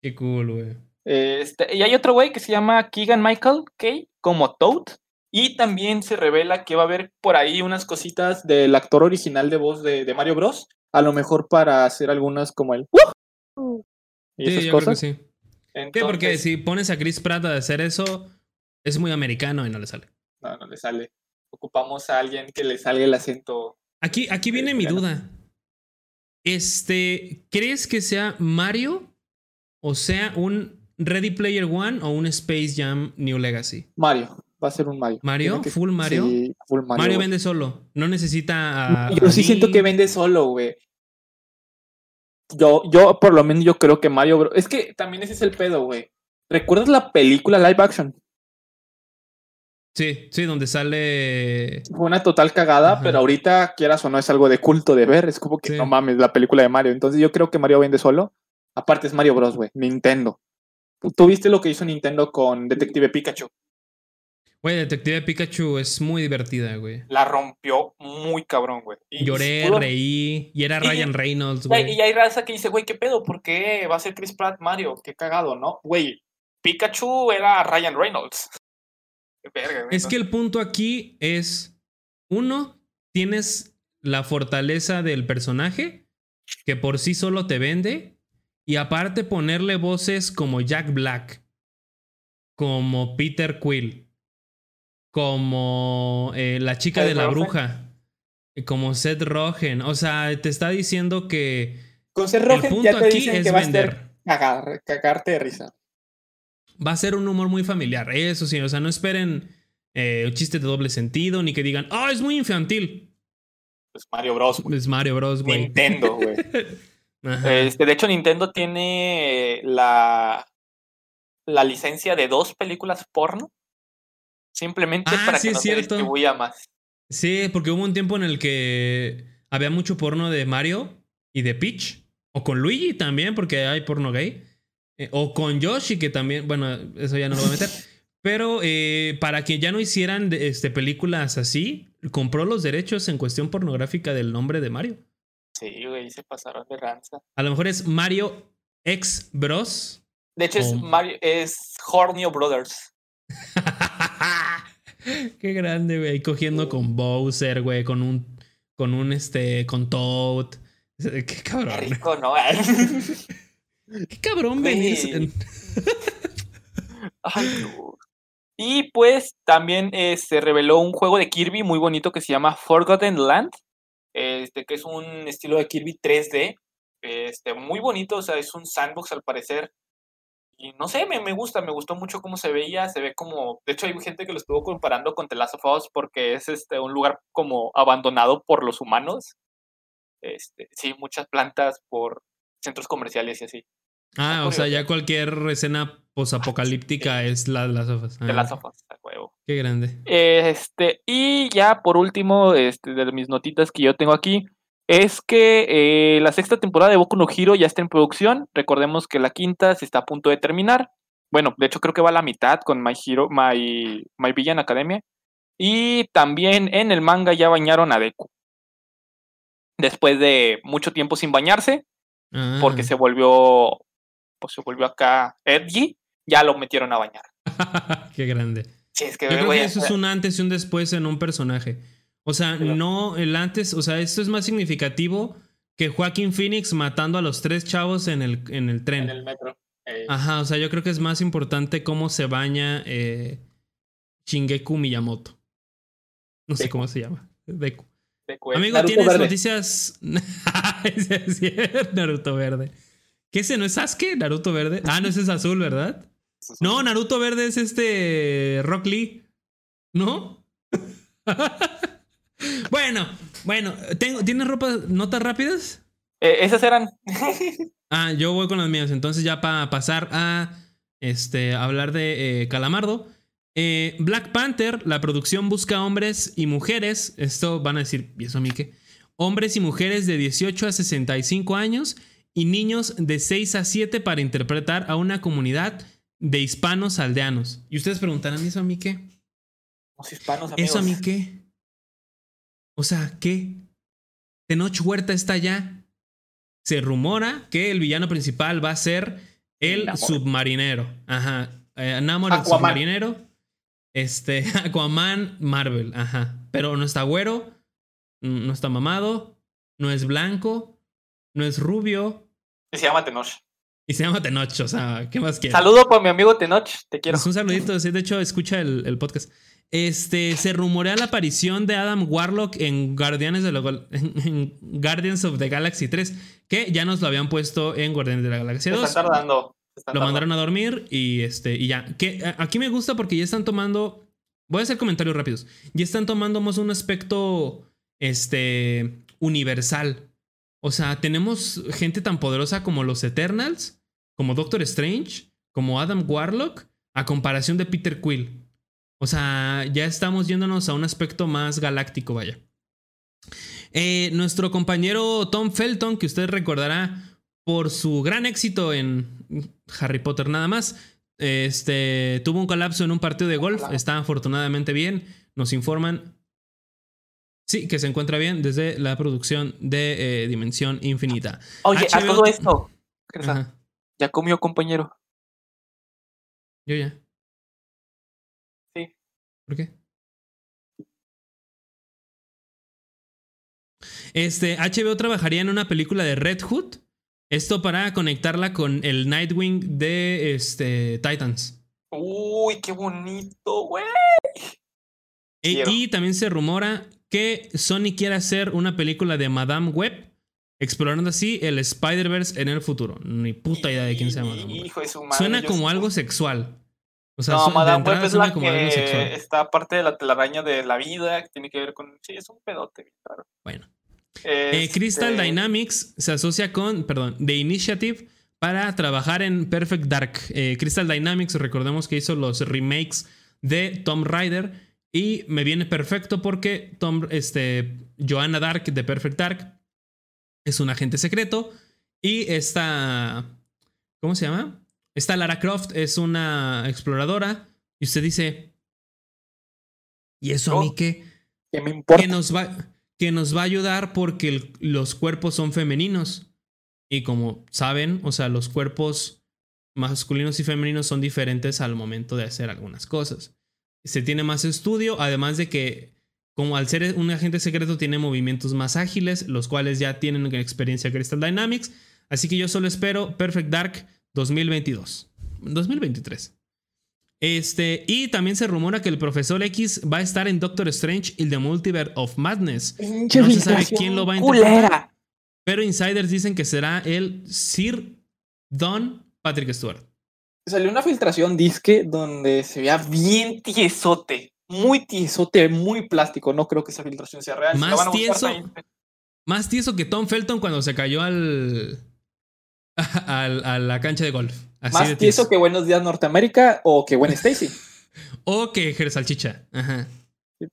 Qué cool, güey. Este, y hay otro güey que se llama Keegan Michael Kay como Toad. Y también se revela que va a haber por ahí unas cositas del actor original de voz de, Mario Bros. A lo mejor para hacer algunas como el. Y esas cosas. sí. ¿Qué? Porque si pones a Chris Pratt a hacer eso, es muy americano y no le sale. No, no le sale. Ocupamos a alguien que le salga el acento. Aquí, aquí viene mi duda. Este, ¿crees que sea Mario o sea un Ready Player One o un Space Jam New Legacy? Mario, va a ser un Mario. ¿Mario? ¿Full Mario? Sí, full Mario. Mario vende solo, no necesita Yo sí siento que vende solo, güey. Yo, yo, por lo menos, yo creo que Mario Es que también ese es el pedo, güey. ¿Recuerdas la película live action? Sí, sí, donde sale. Fue una total cagada, pero ahorita, quieras o no, es algo de culto de ver. Es como que no mames, la película de Mario. Entonces yo creo que Mario vende solo. Aparte es Mario Bros, güey. Nintendo. ¿Tú viste lo que hizo Nintendo con Detective Pikachu? Güey, Detective Pikachu es muy divertida, güey. La rompió muy cabrón, güey. Lloré, reí, y era Ryan Reynolds, güey. Y hay raza que dice, güey, ¿qué pedo? ¿Por qué va a ser Chris Pratt Mario? Qué cagado, ¿no? Güey, Pikachu era Ryan Reynolds es que el punto aquí es, uno, tienes la fortaleza del personaje, que por sí solo te vende, y aparte ponerle voces como Jack Black, como Peter Quill, como eh, la chica de la bruja, como Seth Rogen. O sea, te está diciendo que... Con Seth Rogen ya te dicen que va vender. a cagarte de risa va a ser un humor muy familiar. Eso sí, o sea, no esperen eh, un chiste de doble sentido ni que digan, ah, es muy infantil. Es Mario Bros. Es Mario Bros, güey. Nintendo, güey. este, de hecho, Nintendo tiene la, la licencia de dos películas porno. Simplemente ah, para que no se distribuya más. Sí, porque hubo un tiempo en el que había mucho porno de Mario y de Peach. O con Luigi también, porque hay porno gay. Eh, o con Yoshi, que también, bueno, eso ya no lo voy a meter. Pero eh, para que ya no hicieran este, películas así, compró los derechos en cuestión pornográfica del nombre de Mario. Sí, güey, se pasaron de ranza. A lo mejor es Mario X Bros. De hecho, es Mario, es Hornio Brothers. Qué grande, güey. Cogiendo con Bowser, güey, con un. Con un este. con Toad. Qué cabrón. Qué rico, ¿no? Qué cabrón venís. Y pues también eh, se reveló un juego de Kirby muy bonito que se llama Forgotten Land, este, que es un estilo de Kirby 3D, este, muy bonito, o sea, es un sandbox al parecer. Y no sé, me, me gusta, me gustó mucho cómo se veía, se ve como, de hecho hay gente que lo estuvo comparando con The Last of Us porque es este, un lugar como abandonado por los humanos. Este, sí, muchas plantas por centros comerciales y así. Ah, o sea, ya cualquier escena posapocalíptica es la, las sofas. de las sofas, a huevo. Qué grande. Este, y ya por último, este, de mis notitas que yo tengo aquí, es que eh, la sexta temporada de Boku no Hero ya está en producción. Recordemos que la quinta se está a punto de terminar. Bueno, de hecho creo que va a la mitad con My Hero, My, My Villain Academia. Y también en el manga ya bañaron a Deku. Después de mucho tiempo sin bañarse, porque ah. se volvió pues se volvió acá edgy, ya lo metieron a bañar. Qué grande. Sí, es que, Yo creo que eso es un antes y un después en un personaje. O sea, no el antes, o sea, esto es más significativo que Joaquín Phoenix matando a los tres chavos en el, en el tren. En el metro. Ajá, o sea, yo creo que es más importante cómo se baña eh, Shingeku Miyamoto. No sé cómo se llama. Deku. Amigo, ¿tienes noticias? Naruto Verde. ¿Qué ese no es Sasuke? ¿Naruto verde? Ah, no, ese es azul, ¿verdad? No, Naruto verde es este Rock Lee. ¿No? bueno, bueno, tengo, ¿tienes ropa, notas rápidas? Eh, esas eran. ah, yo voy con las mías. Entonces, ya para pasar a este, hablar de eh, Calamardo. Eh, Black Panther, la producción busca hombres y mujeres. Esto van a decir, ¿y eso a mí qué? Hombres y mujeres de 18 a 65 años y niños de 6 a 7 para interpretar a una comunidad de hispanos aldeanos. Y ustedes preguntarán, ¿eso a mí qué? Los hispanos, amigos. ¿Eso a mí qué? O sea, ¿qué? Tenoch Huerta está allá. Se rumora que el villano principal va a ser el Namor. submarinero. Ajá. Eh, Namor, el submarinero. Este, Aquaman, Marvel. Ajá. Pero no está güero. mm, No está mamado. No es blanco. No es rubio. Se llama Tenoch. Y se llama Tenoch. O sea, ¿qué más quieres? Saludo para mi amigo Tenoch, te quiero. Pues un saludito, sí, de hecho, escucha el, el podcast. Este, se rumorea la aparición de Adam Warlock en Guardianes de la en, Guardians of the Galaxy 3, que ya nos lo habían puesto en Guardianes de la Galaxia Se 2. están tardando. se están Lo tardando. mandaron a dormir y este y ya. Que a- aquí me gusta porque ya están tomando. Voy a hacer comentarios rápidos. Ya están tomando más un aspecto este universal. O sea, tenemos gente tan poderosa como los Eternals, como Doctor Strange, como Adam Warlock, a comparación de Peter Quill. O sea, ya estamos yéndonos a un aspecto más galáctico, vaya. Eh, nuestro compañero Tom Felton, que usted recordará por su gran éxito en Harry Potter nada más, este, tuvo un colapso en un partido de golf, está afortunadamente bien, nos informan. Sí, que se encuentra bien desde la producción de eh, Dimensión Infinita. Oye, a todo esto. Ajá, Ya comió, compañero. yo ya. Sí. ¿Por qué? Este, HBO trabajaría en una película de Red Hood. Esto para conectarla con el Nightwing de este, Titans. Uy, qué bonito, güey. E- y también se rumora que Sony quiere hacer una película de Madame Web, explorando así el Spider-Verse en el futuro. Ni puta idea de quién se llama. Madame Web. Hijo de su madre. Suena como algo sexual. O sea, No, Madame Web es suena la como algo que sexual. está parte de la telaraña de la vida, que tiene que ver con... Sí, es un pedote, claro. Bueno. Eh, Crystal Este, Dynamics se asocia con, perdón, The Initiative para trabajar en Perfect Dark. Eh, Crystal Dynamics, recordemos que hizo los remakes de Tomb Raider y me viene perfecto porque Tom, este, Joanna Dark de Perfect Dark es un agente secreto y esta, ¿cómo se llama? Esta Lara Croft es una exploradora y usted dice, ¿y eso a mí Oh. qué? Que me importa. que nos va, que nos va a ayudar porque el- los cuerpos son femeninos. Y como saben, o sea, los cuerpos masculinos y femeninos son diferentes al momento de hacer algunas cosas. Se tiene más estudio, además de que, como al ser un agente secreto, tiene movimientos más ágiles, los cuales ya tienen experiencia Crystal Dynamics. Así que yo solo espero Perfect Dark 2022. 2023. Este, y también se rumora que el profesor X va a estar en Doctor Strange y The Multiverse of Madness. Pinche No se sabe quién lo va a culera. Pero insiders dicen que será el Sir Don Patrick Stewart. Salió una filtración disque donde se veía bien tiesote. Muy tiesote, muy plástico. No creo que esa filtración sea real. Más a tieso. Más tieso que Tom Felton cuando se cayó al, al- a la cancha de golf. Así de Más tieso que Buenos Días Norteamérica o que Gwen Stacy. O que Jer Salchicha. Ajá.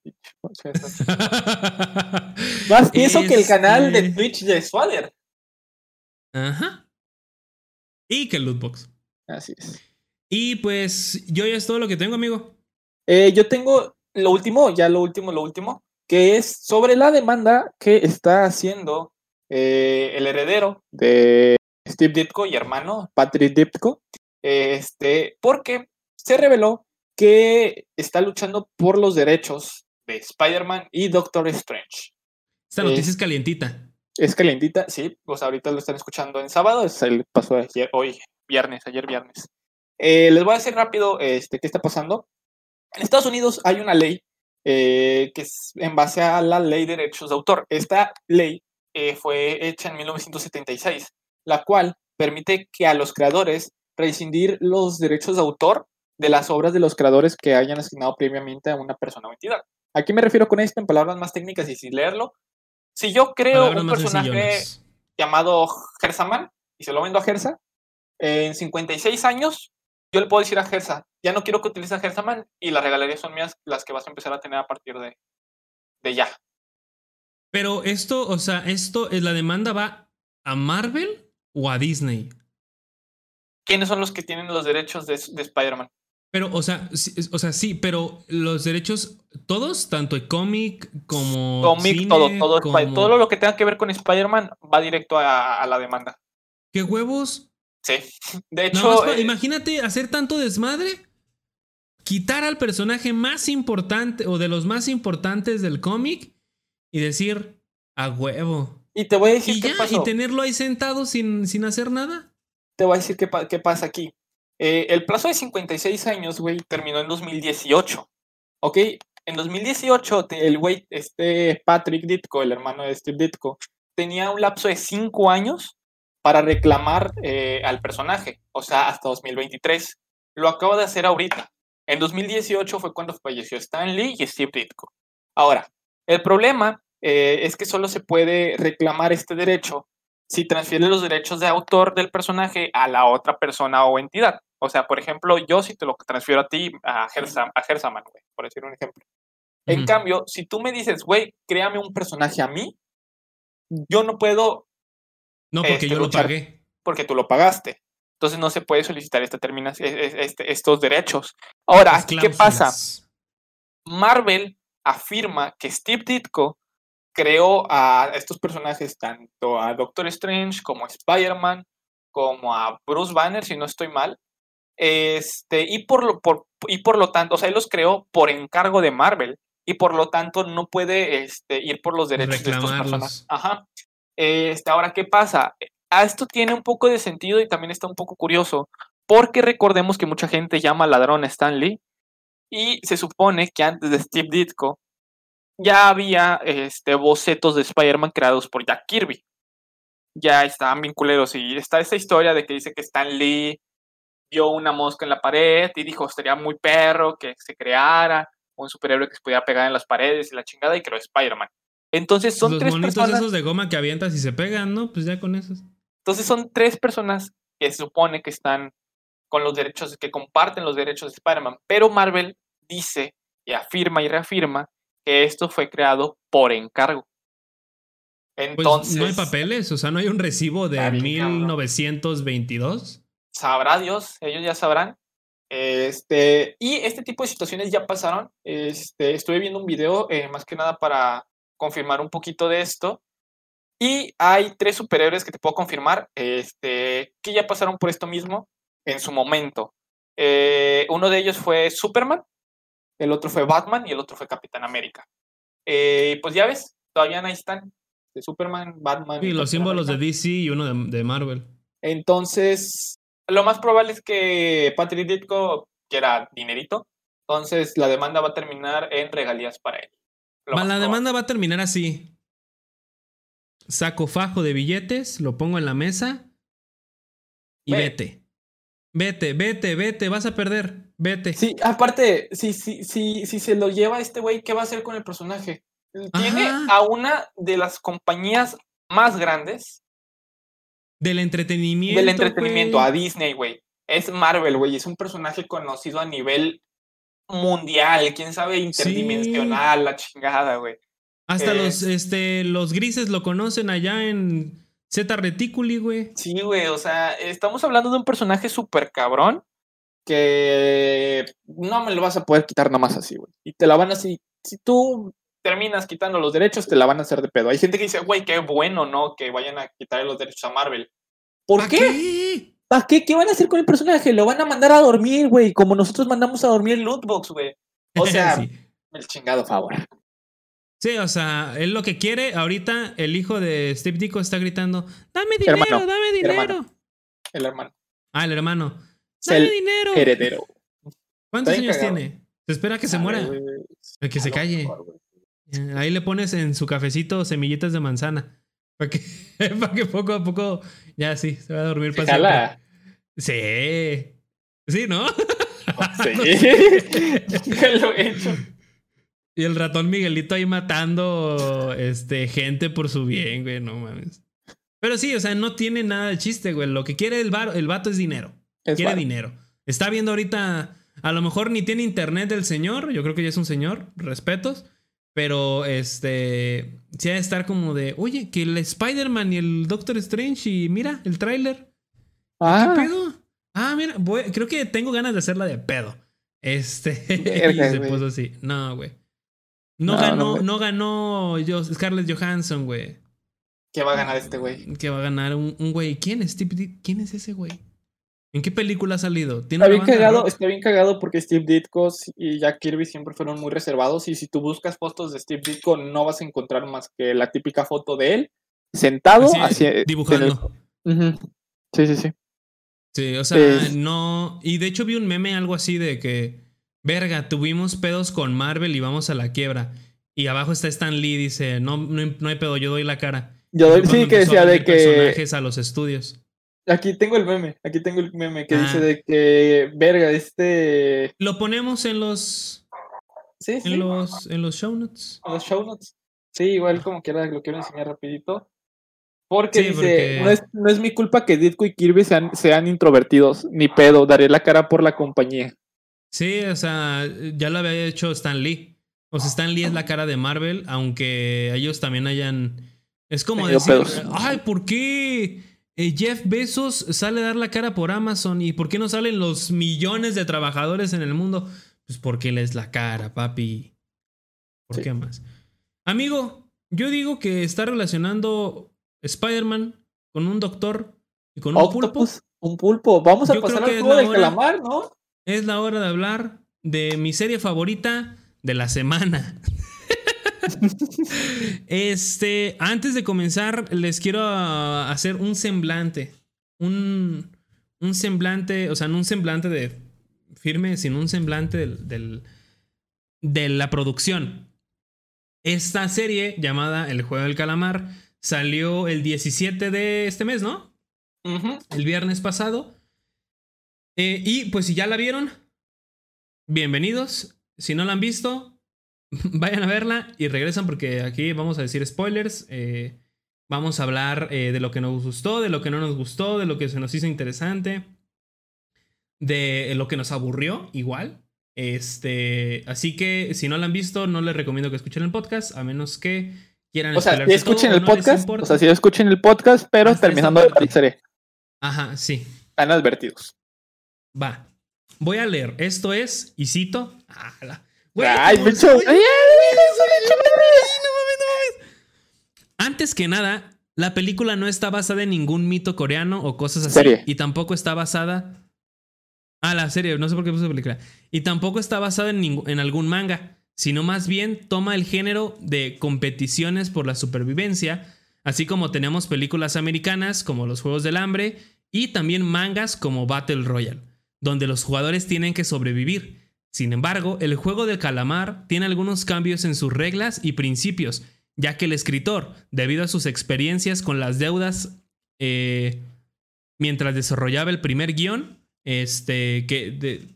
Más tieso que el canal de Este- Twitch de Swaller. Ajá. Y que el lootbox. Así es. Y pues yo ya es todo lo que tengo, amigo. Eh, yo tengo lo último, ya lo último, lo último, que es sobre la demanda que está haciendo eh, el heredero de Steve Ditko y hermano, Patrick Ditko, este, porque se reveló que está luchando por los derechos de Spider-Man y Doctor Strange. Esta Eh, noticia es calientita. Es calientita, sí, pues ahorita lo están escuchando en sábado, es el pasó ayer, hoy, viernes, ayer viernes. Eh, les voy a decir rápido este, qué está pasando. En Estados Unidos hay una ley eh, que es en base a la ley de derechos de autor. Esta ley eh, fue hecha en 1976, la cual permite que a los creadores rescindir los derechos de autor de las obras de los creadores que hayan asignado previamente a una persona o entidad. ¿A qué me refiero con esto en palabras más técnicas y sin leerlo? Si yo creo Palabras un personaje llamado Gersaman y se lo vendo a Gersa, en 56 años, yo le puedo decir a Gersa, ya no quiero que utilice a Gersaman y las regalías son mías las que vas a empezar a tener a partir de, de ya. Pero esto, o sea, esto, ¿la demanda va a Marvel o a Disney? ¿Quiénes son los que tienen los derechos de, de Spider-Man? Pero, o sea, sí, o sea, sí, pero los derechos, todos, tanto el cómic como. Cómic, todo, todo, todo lo que tenga que ver con Spider-Man va directo a, la demanda. ¿Qué huevos? Sí. De hecho. Eh, imagínate hacer tanto desmadre. Quitar al personaje más importante o de los más importantes del cómic y decir a huevo. Y te voy a decir ¿Y qué Y tenerlo ahí sentado sin, sin hacer nada. Te voy a decir qué, qué pasa aquí. Eh, el plazo de 56 años, güey, terminó en 2018. ¿Ok? En 2018, el güey, este Patrick Ditko, el hermano de Steve Ditko, tenía un lapso de 5 años para reclamar eh, al personaje, o sea, hasta 2023. Lo acaba de hacer ahorita. En 2018 fue cuando falleció Stan Lee y Steve Ditko. Ahora, el problema eh, es que solo se puede reclamar este derecho si transfiere los derechos de autor del personaje a la otra persona o entidad. O sea, por ejemplo, yo si te lo transfiero a ti, a, Gersam, a güey, por decir un ejemplo. En cambio, si tú me dices, güey, créame un personaje a mí, yo no puedo. No, porque este, yo lo pagué. Porque tú lo pagaste. Entonces no se puede solicitar esta este, estos derechos. Ahora, ¿qué pasa? Marvel afirma que Steve Ditko creó a estos personajes, tanto a Doctor Strange como a Spider-Man, como a Bruce Banner, si no estoy mal. Este, y, por lo, por, y por lo tanto, o sea, él los creó por encargo de Marvel y por lo tanto no puede este, ir por los derechos de estas personas. Ajá. Este, ahora, ¿qué pasa? A esto tiene un poco de sentido y también está un poco curioso, porque recordemos que mucha gente llama ladrón a Stan Lee y se supone que antes de Steve Ditko ya había este, bocetos de Spider-Man creados por Jack Kirby. Ya estaban vinculados y está esa historia de que dice que Stan Lee vio una mosca en la pared y dijo, sería muy perro que se creara un superhéroe que se pudiera pegar en las paredes y la chingada y creó Spider-Man. Entonces son Los tres personas... esos de goma que avientas y se pegan, ¿no? Pues ya con esos. Entonces son tres personas que se supone que están con los derechos, que comparten los derechos de Spider-Man, pero Marvel dice y afirma y reafirma que esto fue creado por encargo. Entonces, pues no hay papeles, o sea, no hay un recibo de 1922. Sabrá Dios, ellos ya sabrán. Este, y este tipo de situaciones ya pasaron. Este, estuve viendo un video, eh, más que nada para confirmar un poquito de esto. Y hay tres superhéroes que te puedo confirmar este, que ya pasaron por esto mismo en su momento. Eh, uno de ellos fue Superman, el otro fue Batman y el otro fue Capitán América. Eh, pues ya ves, todavía ahí están. De Superman, Batman. Y, los símbolos de DC y uno de, Marvel. Entonces, lo más probable es que Patrick Ditko quiera dinerito. Entonces, la demanda va a terminar en regalías para él. La demanda va a terminar así. Saco fajo de billetes, lo pongo en la mesa y vete. Vete, vete, vete, vas a perder. Vete. Sí, aparte, si, si, si, si se lo lleva este güey, ¿qué va a hacer con el personaje? Tiene a una de las compañías más grandes. Del entretenimiento. Del entretenimiento, a Disney, güey. Es Marvel, güey. Es un personaje conocido a nivel mundial, quién sabe, interdimensional, la chingada, güey. Hasta los, este, los grises lo conocen allá en Z Reticuli, güey. Sí, güey, o sea, estamos hablando de un personaje súper cabrón que no me lo vas a poder quitar nada más así, güey. Y te la van a así, si tú terminas quitando los derechos, te la van a hacer de pedo. Hay gente que dice, güey, qué bueno, ¿no? Que vayan a quitar los derechos a Marvel. ¿Por qué? ¿Para qué? ¿Qué van a hacer con el personaje? Lo van a mandar a dormir, güey, como nosotros mandamos a dormir el lootbox, güey. O sea, el chingado favor. Sí, o sea, él lo que quiere, ahorita el hijo de Steve Dico está gritando, dame dinero, dame dinero. El hermano. Ah, el hermano. ¡Dame dinero! Heredero. ¿Cuántos años tiene? Se espera que se muera. que se calle. Ahí le pones en su cafecito semillitas de manzana. Para que, para que poco a poco. Ya sí, se va a dormir para. Sí. Sí, ¿no? Sí. lo he hecho. Y el ratón Miguelito ahí matando este, gente por su bien, güey, no mames. Pero sí, o sea, no tiene nada de chiste, güey. Lo que quiere el, bar, el vato es dinero. Es quiere dinero. Está viendo ahorita, a lo mejor ni tiene internet el señor, yo creo que ya es un señor, respetos. Pero este, sí ha de estar como de, oye, que el Spider-Man y el Doctor Strange y mira, el tráiler. Ah, ¿Qué pedo? Ah, mira, voy- creo que tengo ganas de hacerla de pedo. Este, y se güey. puso así. No, güey. No, No, ganó, no, ganó yo- Scarlett Johansson, güey. ¿qué va a ganar este güey? Que va a ganar un, un güey. ¿Quién es Steve Ditko? ¿Quién es ese güey? ¿En qué película ha salido? ¿Tiene Está bien cagado, está bien cagado porque Steve Ditko y Jack Kirby siempre fueron muy reservados y si tú buscas fotos de Steve Ditko no vas a encontrar más que la típica foto de él sentado Así, hacia- dibujando. Sí, sí, sí. Sí, o sea, Es- no. Y de hecho vi un meme algo así de que, verga, tuvimos pedos con Marvel y vamos a la quiebra. Y abajo está Stan Lee, dice, no, no, hay- no hay pedo, yo doy la cara. Yo Fue sí que decía de que personajes a los estudios. aquí tengo el meme, aquí tengo el meme que Ah. dice de que verga este Lo ponemos en los, sí, sí, en los, en los show notes. en los show notes. Sí, igual como quiera lo quiero enseñar rapidito. Porque Sí, dice, porque- No, es, no es mi culpa que Ditko y Kirby sean, sean introvertidos, ni pedo, daré la cara por la compañía. Sí, o sea, ya lo había hecho Stan Lee. O sea, Stan Lee es la cara de Marvel, aunque ellos también hayan. Es como decir, pedos. ay, ¿por qué eh, Jeff Bezos sale a dar la cara por Amazon? ¿Y por qué no salen los millones de trabajadores en el mundo? Pues porque él es la cara, papi. ¿Por Sí. qué más? Amigo, yo digo que está relacionando Spider-Man con un doctor y con un pulpo. Un pulpo. Vamos a Yo pasar al juego del hora. calamar, ¿no? Es la hora de hablar de mi serie favorita de la semana. este, antes de comenzar, les quiero ah, hacer un semblante. Un, un semblante, o sea, no un semblante de firme, sino un semblante del, del- de la producción. Esta serie llamada El Juego del Calamar salió el 17 de este mes, ¿no? El viernes pasado. Eh, y pues si ya la vieron, bienvenidos. Si no la han visto, vayan a verla y regresan porque aquí vamos a decir spoilers. eh, vamos a hablar eh, de lo que nos gustó, de lo que no nos gustó, de lo que se nos hizo interesante, de lo que nos aburrió igual. Este, así que si no la han visto, no les recomiendo que escuchen el podcast, a menos que quieran O sea, si escuchen todo, el no podcast, o sea, si escuchen el podcast, pero Hasta terminando esa la serie. Ajá, sí. Están advertidos. Va. Voy a leer. Esto es, y cito. Ah, Ay, bicho. Antes que nada, la película no está basada en ningún mito coreano o cosas así. Serie. Y tampoco está basada. Ah, la serie, no sé por qué puse película. Y tampoco está basada en, en algún manga, sino más bien toma el género de competiciones por la supervivencia, así como tenemos películas americanas como Los Juegos del Hambre y también mangas como Battle Royale, donde los jugadores tienen que sobrevivir. Sin embargo, el juego del calamar tiene algunos cambios en sus reglas y principios, ya que el escritor, debido a sus experiencias con las deudas, eh, mientras desarrollaba el primer guion, este, que de,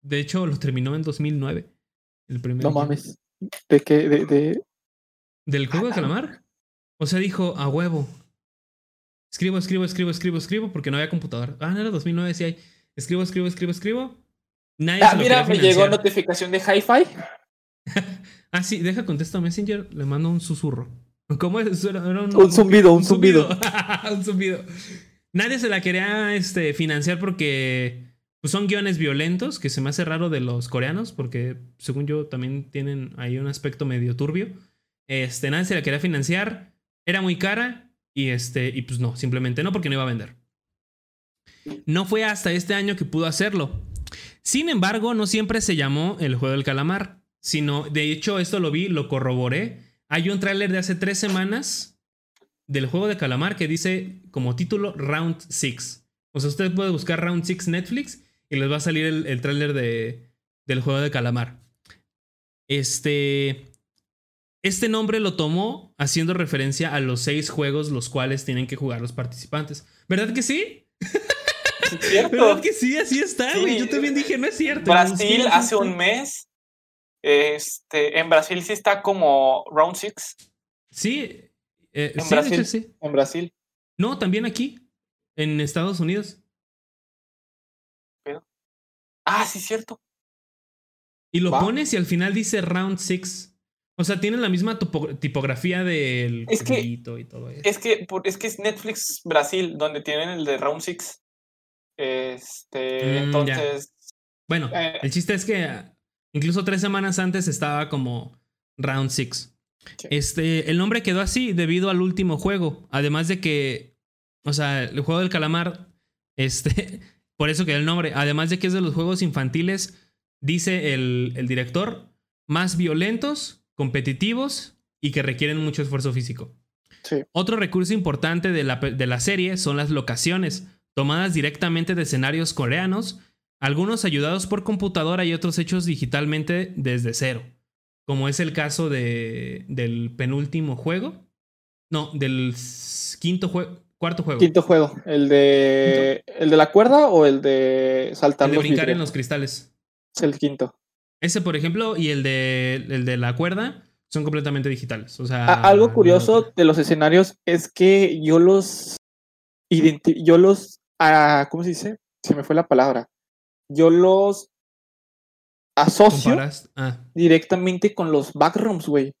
de hecho lo terminó en 2009. El primer No mames. ¿De qué? De, de... ¿Del juego de Ah, calamar? O sea, dijo, a huevo. Escribo, escribo, escribo, escribo, escribo, porque no había computadora. Ah, no era 2009, sí hay. Escribo, escribo, escribo, escribo. Nadie Ah, mira, me llegó notificación de Hi-Fi. Ah, sí, deja contesto a Messenger, le mando un susurro. ¿Cómo es? Era, era Un zumbido, un zumbido. un zumbido. Nadie se la quería este, financiar porque pues, son guiones violentos, que se me hace raro de los coreanos, porque según yo también tienen ahí un aspecto medio turbio. Este, nadie se la quería financiar, era muy cara y, este, y pues no, simplemente no, porque no iba a vender. No fue hasta este año que pudo hacerlo. Sin embargo, no siempre se llamó el juego del calamar, sino, de hecho, esto lo vi, lo corroboré. Hay un tráiler de hace tres semanas del juego de calamar que dice como título Round 6. O sea, usted puede buscar Round 6 Netflix y les va a salir el, el tráiler de, del juego de calamar. Este, este nombre lo tomó haciendo referencia a los seis juegos los cuales tienen que jugar los participantes. ¿Verdad que sí? ¿Es cierto? ¿Verdad que sí? Así está, Sí. güey. Yo también dije, no es cierto. Brasil hace un mes. Este, en Brasil sí está como Round 6. Sí, eh, En sí, Brasil. hecho sí. En Brasil. No, también aquí, en Estados Unidos. Ah, sí, cierto. Y lo pones y al final dice Round 6. O sea, tiene la misma tipografía del es que, y todo eso. Es que, es que es Netflix Brasil, donde tienen el de Round 6. Este, mm, entonces. Bueno, eh, el chiste es que incluso tres semanas antes estaba como Round 6. Este, el nombre quedó así debido al último juego. Además de que, o sea, el juego del calamar, este, por eso quedó el nombre. Además de que es de los juegos infantiles, dice el, el director, más violentos, competitivos y que requieren mucho esfuerzo físico. Otro recurso importante de la, de la serie son las locaciones, tomadas directamente de escenarios coreanos, algunos ayudados por computadora y otros hechos digitalmente desde cero como es el caso de, del penúltimo juego. No, del quinto juego. Cuarto juego. Quinto juego. ¿El de, ¿El de la cuerda o el de saltar el de brincar en los cristales. Es el quinto. Ese, por ejemplo, y el de, el de la cuerda son completamente digitales. O sea, algo curioso de los escenarios es que yo los. Yo los. Ah, ¿Cómo se dice? Se me fue la palabra. Yo los asocio ah. directamente con los backrooms, güey.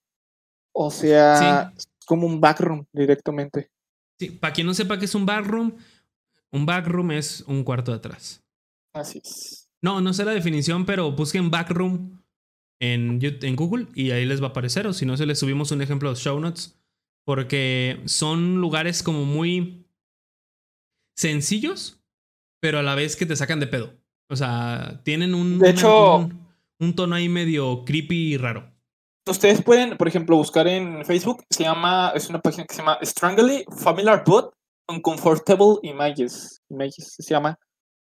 O sea, como un backroom directamente. Sí, para quien no sepa qué es un backroom, un backroom es un cuarto de atrás. Así es. No, no sé la definición, pero busquen backroom en, en Google y ahí les va a aparecer. O si no, se les subimos un ejemplo de show notes. Porque son lugares como muy sencillos, pero a la vez que te sacan de pedo. O sea, tienen un. De hecho, un tono ahí medio creepy y raro. Ustedes pueden, por ejemplo, buscar en Facebook, se llama, es una página que se llama Strangely Familiar But Uncomfortable Images. Images se llama.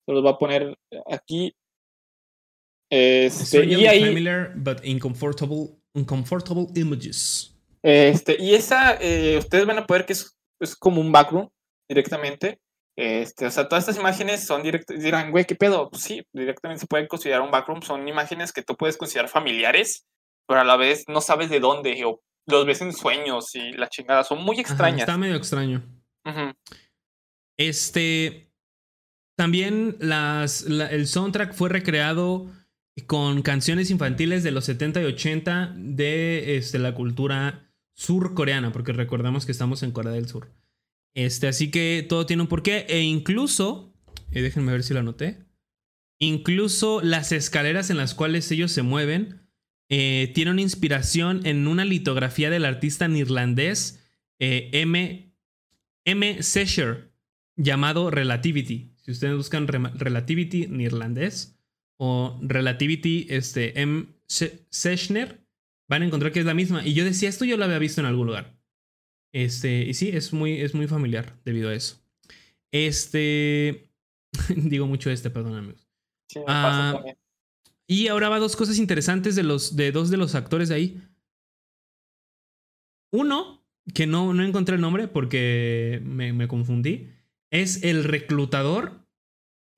Se los va a poner aquí. Este, y ahí, familiar but uncomfortable, uncomfortable images. Este, y esa, eh, ustedes van a poder que es, es como un background directamente. Este, o sea, todas estas imágenes son directas, dirán, güey, ¿qué pedo? Pues sí, directamente se pueden considerar un backroom, son imágenes que tú puedes considerar familiares, pero a la vez no sabes de dónde, o los ves en sueños y la chingada, son muy extrañas. está medio extraño. Este, también las, el soundtrack fue recreado con canciones infantiles de los 70 y 80 de este, la cultura surcoreana, porque recordamos que estamos en Corea del Sur. Este, así que todo tiene un porqué. E incluso, eh, déjenme ver si lo anoté. Incluso las escaleras en las cuales ellos se mueven eh, tienen una inspiración en una litografía del artista neerlandés eh, M. M. Sesher llamado Relativity. Si ustedes buscan Relativity neerlandés o Relativity este, M. Sechner, van a encontrar que es la misma. Y yo decía, esto yo lo había visto en algún lugar. Este, y sí, es muy, es muy familiar debido a eso. Este, digo mucho este, perdón amigos. Ah, y ahora va dos cosas interesantes de, los, de dos de los actores de ahí. Uno, que no, no encontré el nombre porque me, me confundí, es el reclutador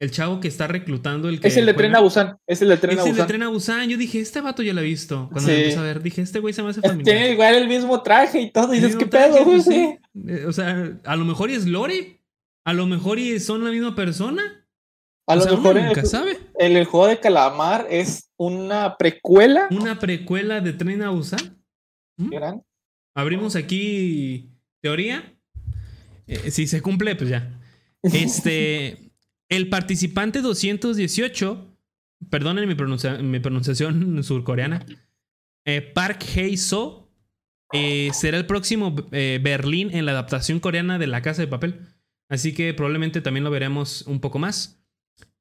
el chavo que está reclutando el que Es el de Tren a Busan. Es el de Tren a Busan. Es el de Tren a Busan. Yo dije, este vato ya lo he visto. Cuando me empecé a ver, dije, este güey se me hace familiar. Tiene igual el mismo traje y todo. Y dices, ¿qué pedo? Pues sí. Eh, o sea, a lo mejor es Lore. A lo mejor son la misma persona. A lo mejor nunca sabe. El, el, juego de Calamar es una precuela. Una precuela de Tren a Busan. ¿Mm? ¿Gran? Abrimos aquí teoría. Eh, si se cumple, pues ya. Este. El participante 218, perdonen mi, pronunciación surcoreana, eh, Park Hae-so, eh, será el próximo Berlín en la adaptación coreana de La Casa de Papel. Así que probablemente también lo veremos un poco más.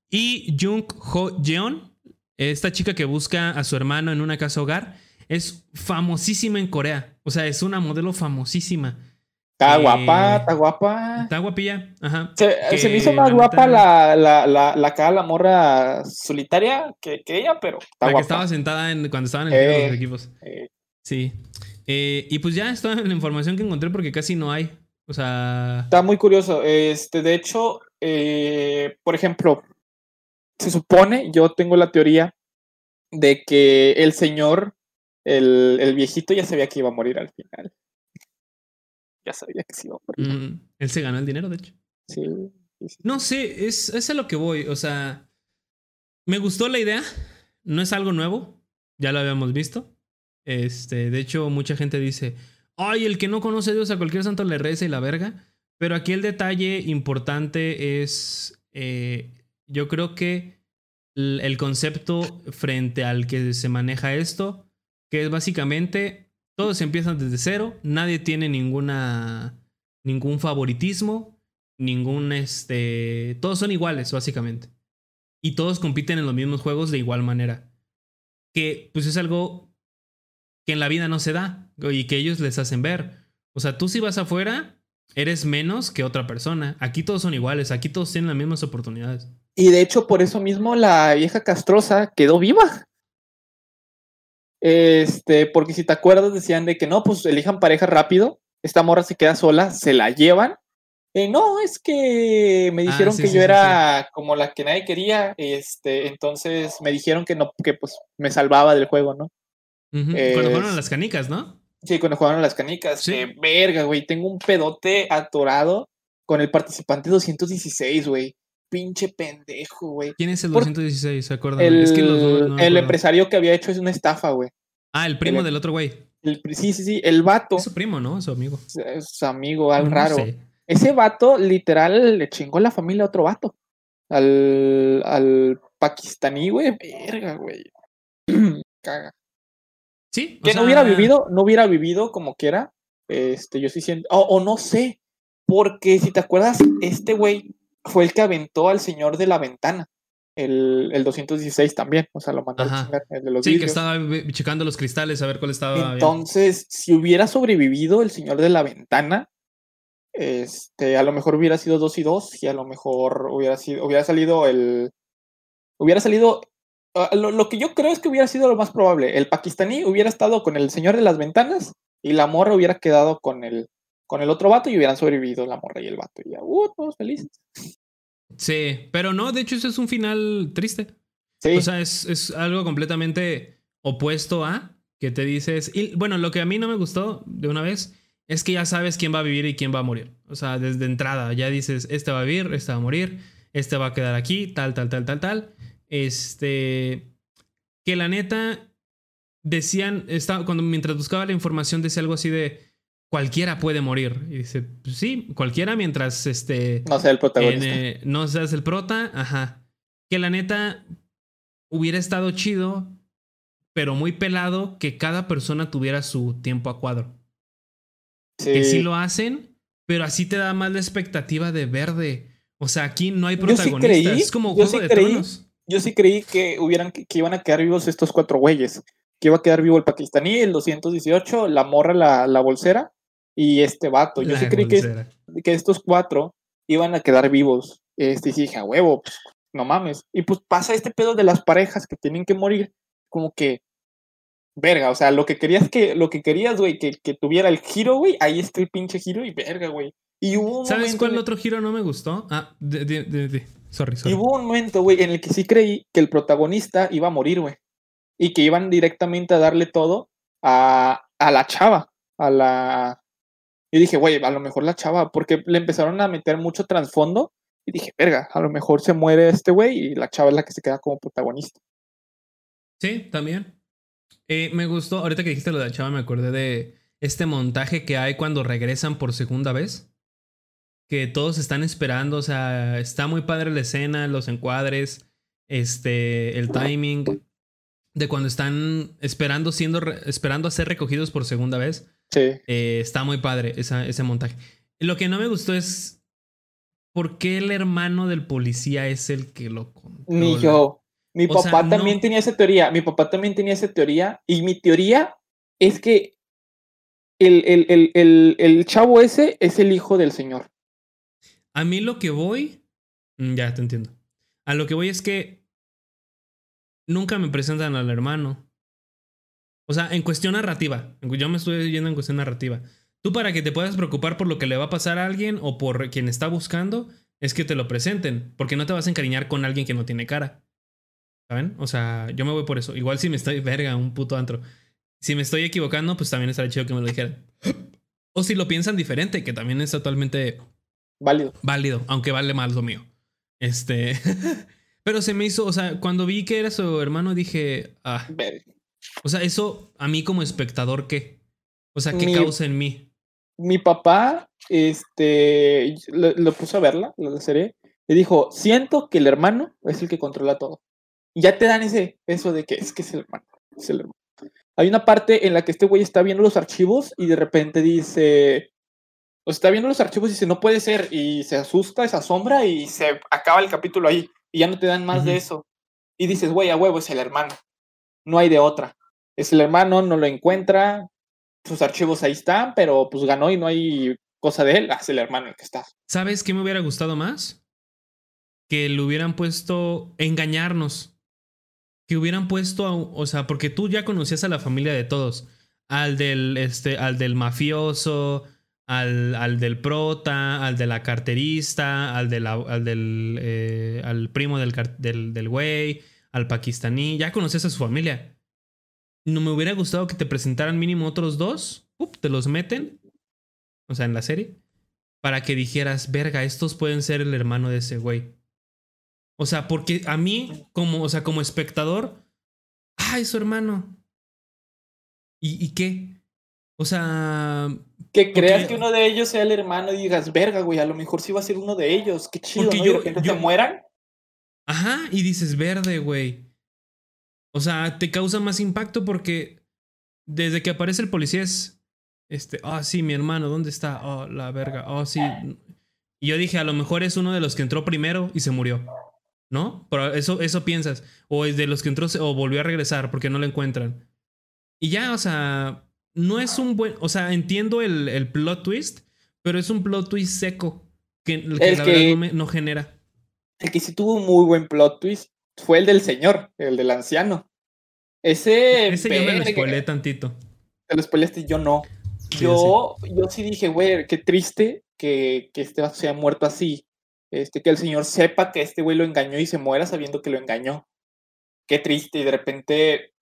Y Jung Ho Jeon, esta chica que busca a su hermano en una casa hogar, es famosísima en Corea. O sea, es una modelo famosísima. Está guapa, está guapa. Está guapilla, ajá. Se, me hizo más guapa la, la, la, la, cara, la morra solitaria que, que ella, pero está la que estaba sentada en, cuando estaban en eh, los equipos. Eh. Sí. Eh, y pues ya está la información que encontré porque casi no hay. O sea. Está muy curioso. Este, de hecho, por ejemplo, se supone, yo tengo la teoría de que el señor, el, el viejito, ya sabía que iba a morir al final. Ya sabía que se iba a morir. Mm, él se ganó el dinero, de hecho. Sí. No sé, es, es a lo que voy. O sea, me gustó la idea. No es algo nuevo. Ya lo habíamos visto. Este, de hecho, mucha gente dice, ay, el que no conoce a Dios a cualquier santo le reza y la verga. Pero aquí el detalle importante es, eh, yo creo que el concepto frente al que se maneja esto, que es básicamente, todos empiezan desde cero, nadie tiene ninguna, ningún favoritismo, ningún, este, todos son iguales, básicamente. Y todos compiten en los mismos juegos de igual manera. Que pues es algo que en la vida no se da y que ellos les hacen ver. O sea, tú si vas afuera, eres menos que otra persona. Aquí todos son iguales, aquí todos tienen las mismas oportunidades. Y de hecho, por eso mismo la vieja castrosa quedó viva. Este, porque si te acuerdas, decían de que no, pues elijan pareja rápido. Esta morra se queda sola, se la llevan eh, no, es que me ah, dijeron que yo era como la que nadie quería, este, entonces me dijeron que no, que pues me salvaba del juego, ¿no? cuando jugaron a las canicas, ¿no? Sí, cuando jugaron a las canicas. Sí. Eh, verga, güey, tengo un pedote atorado con el participante 216, güey. Pinche pendejo, güey. ¿Quién es el 216? ¿Se acuerdan? El, es que el empresario que había hecho es una estafa, güey. Ah, el primo del otro güey. sí, sí, sí, el vato. Es su primo, ¿no? su amigo. Es su amigo, al raro. Ese vato literal le chingó la familia a otro vato. Al, al pakistaní, güey. Verga, güey. Caga. Sí. que no hubiera vivido, no hubiera vivido como quiera. Este, yo sí siento. O, no sé. Porque si te acuerdas, este güey fue el que aventó al señor de la ventana. El, el 216 también. O sea, lo mandó a chingar, el de los Sí, que estaba checando los cristales a ver cuál estaba. Entonces, si hubiera sobrevivido el señor de la ventana, este, a lo mejor hubiera sido 2 y 2 y a lo mejor hubiera sido, hubiera salido el, hubiera salido, ah, lo, que yo creo es que hubiera sido lo más probable. El pakistaní hubiera estado con el señor de las ventanas y la morra hubiera quedado con el, con el otro vato y hubieran sobrevivido la morra y el vato. Y ya, uh, todos felices. Sí, pero no, de hecho eso es un final triste. Sí. O sea, es, es algo completamente opuesto a que te dices, y bueno, lo que a mí no me gustó de una vez es que ya sabes quién va a vivir y quién va a morir. O sea, desde entrada ya dices, este va a vivir, este va a morir, este va a quedar aquí, tal, tal, tal, tal, tal. Este, que la neta decían, estaba, cuando mientras buscaba la información decía algo así de, cualquiera puede morir. Y dice, pues sí, cualquiera mientras este... No sea el protagonista. Eh, no seas el prota, ajá. Que la neta hubiera estado chido, pero muy pelado que cada persona tuviera su tiempo a cuadro. Que sí lo hacen, pero así te da más la expectativa de verde. O sea, aquí no hay protagonistas. es como Juego de Tronos. Yo sí creí que, hubieran, que iban a quedar vivos estos cuatro güeyes. Que iba a quedar vivo el pakistaní, el 218, la morra, la, la bolsera y este vato. Yo sí creí que, que, estos cuatro iban a quedar vivos. Este, y dije, a huevo, pues, no mames. Y pues pasa este pedo de las parejas que tienen que morir. Como que verga, o sea, lo que querías que, lo que querías, güey, que, que, tuviera el giro, güey, ahí está el pinche giro y verga, güey. Y hubo ¿Sabes cuál otro giro no me gustó? Ah, de, de, de, Sorry, sorry. Y hubo un momento, güey, en el que sí creí que el protagonista iba a morir, güey. Y que iban directamente a darle todo a, a la chava, a la... Y dije, güey, a lo mejor la chava, porque le empezaron a meter mucho trasfondo. Y dije, verga, a lo mejor se muere este güey y la chava es la que se queda como protagonista. Sí, también. Eh, me gustó, ahorita que dijiste lo de la chava, me acordé de este montaje que hay cuando regresan por segunda vez. Que todos están esperando, o sea, está muy padre la escena, los encuadres, este, el timing de cuando están esperando, siendo, esperando a ser recogidos por segunda vez. Sí. Eh, está muy padre ese montaje. Lo que no me gustó es por qué el hermano del policía es el que lo controla. Ni yo. Mi papá también tenía esa teoría, mi papá también tenía esa teoría y mi teoría es que el, el, chavo ese es el hijo del señor. A mí lo que voy, mm, ya te entiendo. A lo que voy es que nunca me presentan al hermano. O sea, en cuestión narrativa, yo me estoy yendo en cuestión narrativa. Tú para que te puedas preocupar por lo que le va a pasar a alguien o por quien está buscando, es que te lo presenten, porque no te vas a encariñar con alguien que no tiene cara. ¿Saben? O sea, yo me voy por eso. Igual si me estoy, verga, un puto antro. Si me estoy equivocando, pues también estaría chido que me lo dijeran. O si lo piensan diferente, que también es totalmente válido. Válido, aunque vale más lo mío. Este. Pero se me hizo, o sea, cuando vi que era su hermano, dije, ah. O sea, eso a mí como espectador, ¿qué? O sea, ¿qué causa en mí? Mi papá, este, lo, puso a verla, la serie, y dijo, siento que el hermano es el que controla todo. Y ya te dan ese eso de que es que es el hermano, es el hermano. Hay una parte en la que este güey está viendo los archivos y de repente dice, o está viendo los archivos y dice, no puede ser, y se asusta, se asombra y se acaba el capítulo ahí, y ya no te dan más de eso. Y dices, güey, a huevo es el hermano, no hay de otra. Es el hermano, no lo encuentra, sus archivos ahí están, pero pues ganó y no hay cosa de él, es el hermano el que está. ¿Sabes qué me hubiera gustado más? Que le hubieran puesto engañarnos que hubieran puesto, o sea, porque tú ya conocías a la familia de todos, al del, este, al del mafioso, al, al del prota, al de la carterista, al, de al del, eh, al primo del, del, del güey, al pakistaní, ya conocías a su familia. No me hubiera gustado que te presentaran mínimo otros dos, te los meten, o sea, en la serie, para que dijeras, verga, estos pueden ser el hermano de ese güey. O sea, porque a mí, como, o sea, como espectador, ay, su hermano. ¿Y, ¿Y, qué? O sea. Que creas que uno de ellos sea el hermano y digas, verga, güey, a lo mejor sí va a ser uno de ellos. Qué chido, porque ¿no? Yo, yo, mueran. Ajá, y dices verde, güey. O sea, te causa más impacto porque desde que aparece el policía es. Este, ah, oh, sí, mi hermano, ¿dónde está? Oh, la verga. Oh, sí. Y yo dije, a lo mejor es uno de los que entró primero y se murió. ¿no? Pero eso, eso piensas. O es de los que entró o volvió a regresar porque no lo encuentran. Y ya, o sea, no es un buen. O sea, entiendo el, el plot twist, pero es un plot twist seco que, que la verdad no, genera. El que sí tuvo un muy buen plot twist fue el del señor, el del anciano. Ese. Ese yo me lo spoilé tantito. Te lo spoileaste, yo no. yo, sí. yo sí dije, güey, qué triste que, que este se haya muerto así este, que el señor sepa que este güey lo engañó y se muera sabiendo que lo engañó. Qué triste, y de repente,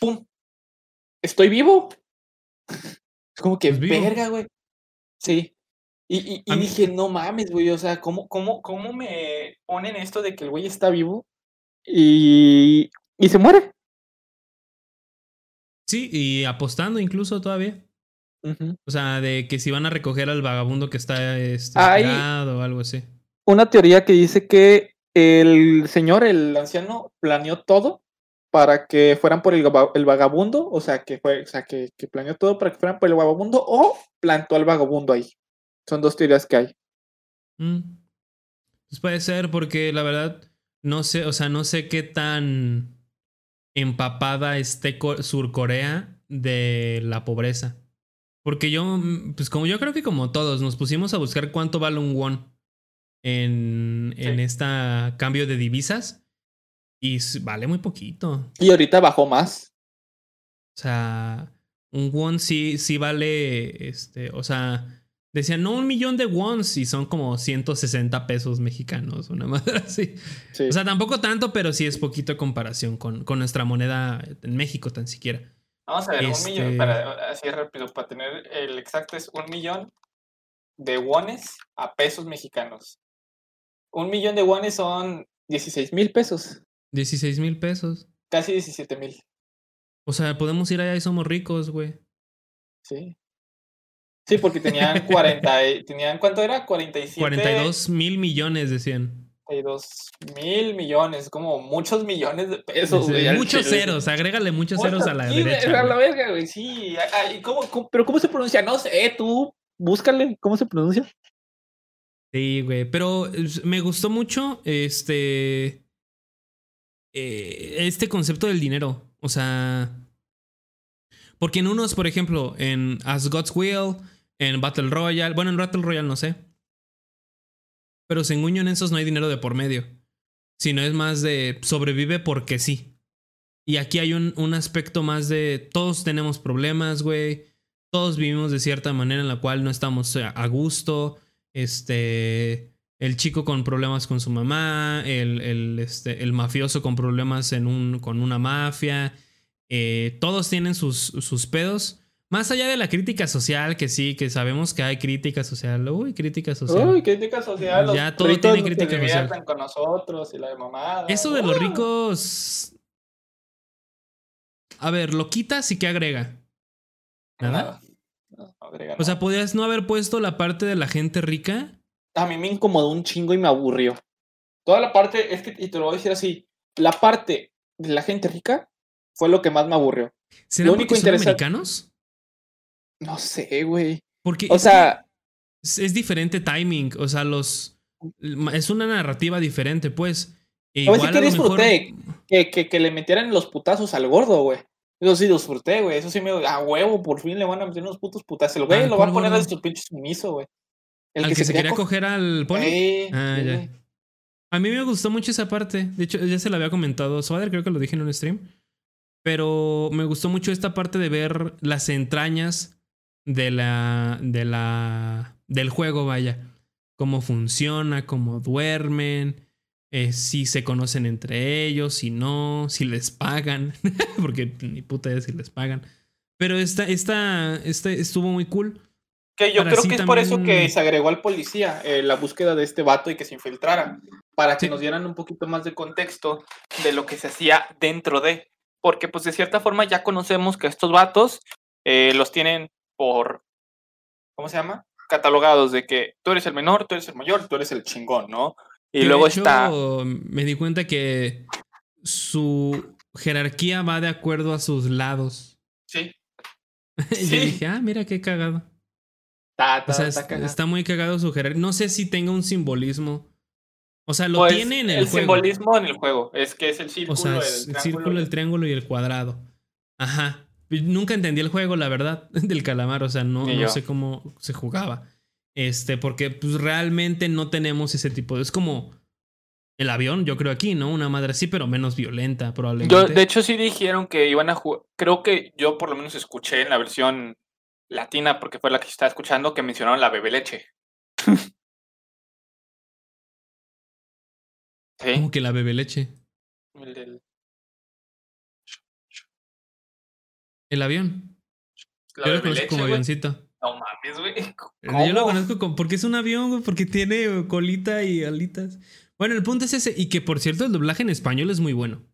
¡pum! Estoy vivo. Es como que, verga, güey. Sí. Y, y, dije, no mames, güey, o sea, ¿cómo, cómo, ¿cómo me ponen esto de que el güey está vivo y, y se muere? Sí, y apostando incluso todavía. O sea, de que si van a recoger al vagabundo que está este, o algo así una teoría que dice que el señor, el anciano, planeó todo para que fueran por el, vagabundo, o sea, que fue, o sea, que, planeó todo para que fueran por el vagabundo o plantó al vagabundo ahí. Son dos teorías que hay. Mm. Pues puede ser porque la verdad no sé, o sea, no sé qué tan empapada esté Surcorea de la pobreza. Porque yo, mm, pues como yo creo que como todos, nos pusimos a buscar cuánto vale un won en, en este cambio de divisas y vale muy poquito. Y ahorita bajó más. O sea, un won sí, sí vale, este, o sea, decían, no un millón de wons y son como 160 pesos mexicanos, una madre así. O sea, tampoco tanto, pero sí es poquito en comparación con, con nuestra moneda en México tan siquiera. Vamos a ver, un millón, este para, así rápido, para tener el exacto es un millón de wones a pesos mexicanos un millón de wones son 16 mil pesos. 16 mil pesos. Casi 17 mil. O sea, podemos ir allá y somos ricos, güey. Sí. Sí, porque tenían 40, tenían, ¿cuánto era? 47. 42 mil millones, decían. 42 mil millones, como muchos millones de pesos, güey. Muchos ceros, agrégale muchos ceros a la derecha. A la verga, güey, sí. ¿Cómo, pero ¿cómo se pronuncia? No sé, tú búscale, ¿cómo se pronuncia? Sí, güey. Pero me gustó mucho este. Eh, este concepto del dinero. O sea. Porque en unos, por ejemplo, en As God's Will, en Battle Royale. Bueno, en Battle Royale no sé. Pero según yo en esos no hay dinero de por medio. Sino es más de sobrevive porque sí. Y aquí hay un, un aspecto más de todos tenemos problemas, güey. Todos vivimos de cierta manera en la cual no estamos a gusto este, el chico con problemas con su mamá, el, el, este, el mafioso con problemas en un, con una mafia. Eh, todos tienen sus, sus pedos, más allá de la crítica social, que sí, que sabemos que hay crítica social. Uy, crítica social. Uy, crítica social. Los Ya todo tiene se crítica social. divierten con nosotros y la de mamada. Eso de los ricos. A ver, lo quitas y qué agrega. Nada. No, no agrega O sea, podías no haber puesto la parte de la gente rica. a mí me incomodó un chingo y me aburrió. Toda la parte, es que, y te lo voy a decir así, la parte de la gente rica fue lo que más me aburrió. ¿Será Lo porque único son interesante- americanos? No sé, güey. Porque O sea, es, es diferente timing. O sea, los. Es una narrativa diferente, pues. E A sí igual que a lo mejor- disfruté. que, que, que le metieran los putazos al gordo, güey. Eso sí disfruté, güey. Eso sí me. A huevo, por fin le van a meter unos putos putazos. El güey ¿Al lo va a poner gordo? de su pinche sumiso, güey. El Al que, se quería co- coger al pony. Eh, Ah, ya. A mí me gustó mucho esa parte. De hecho, ya se la había comentado Swader, creo que lo dije en un stream. Pero me gustó mucho esta parte de ver las entrañas de la. de la. del juego, vaya. Cómo funciona, cómo duermen. eh, si se conocen entre ellos, si no, si les pagan. Porque ni puta idea si les pagan. Pero esta, esta, esta estuvo muy cool. Que yo creo sí que es por eso que se agregó al policía eh, la búsqueda de este vato y que se infiltrara. Para que Sí. nos dieran un poquito más de contexto de lo que se hacía dentro de. Porque, pues, de cierta forma ya conocemos que estos vatos eh, los tienen por. ¿Cómo se llama? Catalogados de que tú eres el menor, tú eres el mayor, tú eres el chingón, ¿no? Y luego hecho, está. Me di cuenta que su jerarquía va de acuerdo a sus lados. Sí. Y Sí. yo dije, ah, mira qué cagado. Está, O está- sea, está es- cagado. está muy cagado su jerarquía. No sé si tenga un simbolismo. O sea, lo Pues, tiene en el, juego. simbolismo en el juego es que es el círculo, O sea, el, es el círculo, el triángulo y el cuadrado. Ajá. Nunca entendí el juego, la verdad, del calamar. O sea, no, no sé cómo se jugaba. Este, porque pues realmente no tenemos ese tipo de. Es como el avión, yo creo aquí, ¿no? Una madre así, pero menos violenta, probablemente. Yo, de hecho, sí dijeron que iban a jugar. Creo que yo por lo menos escuché en la versión latina, porque fue la que estaba escuchando, que mencionaron la bebé leche. sí. Como que la bebe leche. el del- El avión. la yo lo conozco leche, como güey. avioncito. No mames, güey. Yo lo conozco como, porque es un avión, güey, porque tiene colita y alitas. Bueno, el punto es ese. Y que por cierto, el doblaje en español es muy bueno.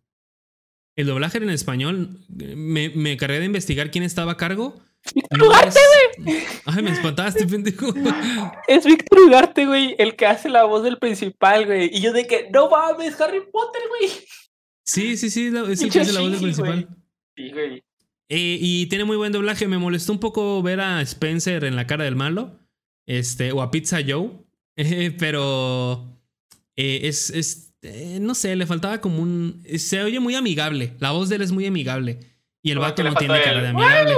El doblaje en español, me, me cargué de investigar quién estaba a cargo. No es- Ay, me espantaste, pendejo. Es Víctor Ugarte, güey, el que hace la voz del principal, güey. Y yo de que, no mames, Harry Potter, güey. Sí, sí, sí, es el que hace la voz del güey. principal. Sí, güey. Eh, y tiene muy buen doblaje. Me molestó un poco ver a Spencer en la cara del malo. Este, o a Pizza Joe. Eh, pero eh, es, es no sé, le faltaba como un. Se oye muy amigable. La voz de él es muy amigable. Y el vato no tiene cara de amigable.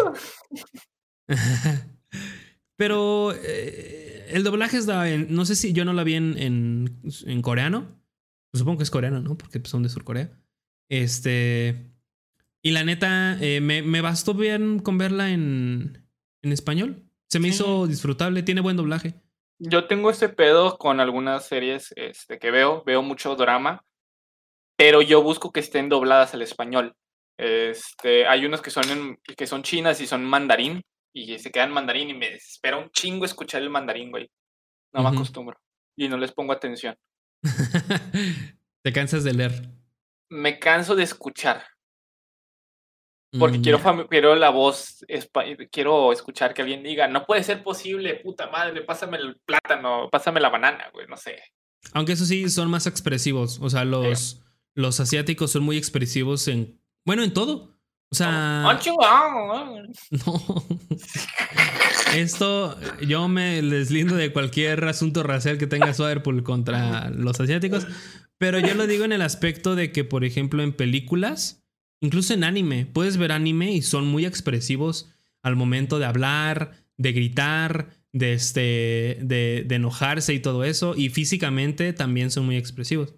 pero el doblaje está en. No sé si yo no la vi en, en, en coreano. Supongo que es coreano, ¿no? Porque son de Surcorea. Este. Y la neta, eh, me, me bastó bien con verla en, en español. Se me Sí. hizo disfrutable, tiene buen doblaje. Yo tengo este pedo con algunas series este, que veo, veo mucho drama, pero yo busco que estén dobladas al español. Este, hay unas que son, en- que son chinas y son mandarín, y se quedan mandarín y me desespera un chingo escuchar el mandarín, güey. No me acostumbro y no les pongo atención. Te cansas de leer. Me canso de escuchar, porque Mm, quiero, fami- quiero la voz, quiero escuchar que alguien diga, no puede ser posible, puta madre, pásame el plátano, pásame la banana, güey, no sé. Aunque eso sí, son más expresivos. O sea, los, los asiáticos son muy expresivos en. Bueno, en todo. O sea. No. Esto, yo me deslindo de cualquier asunto racial que tenga Swaderpool contra los asiáticos. Pero yo lo digo en el aspecto de que, por ejemplo, en películas, incluso en anime, puedes ver anime y son muy expresivos al momento de hablar, de gritar, de, este, de, de enojarse y todo eso. Y físicamente también son muy expresivos.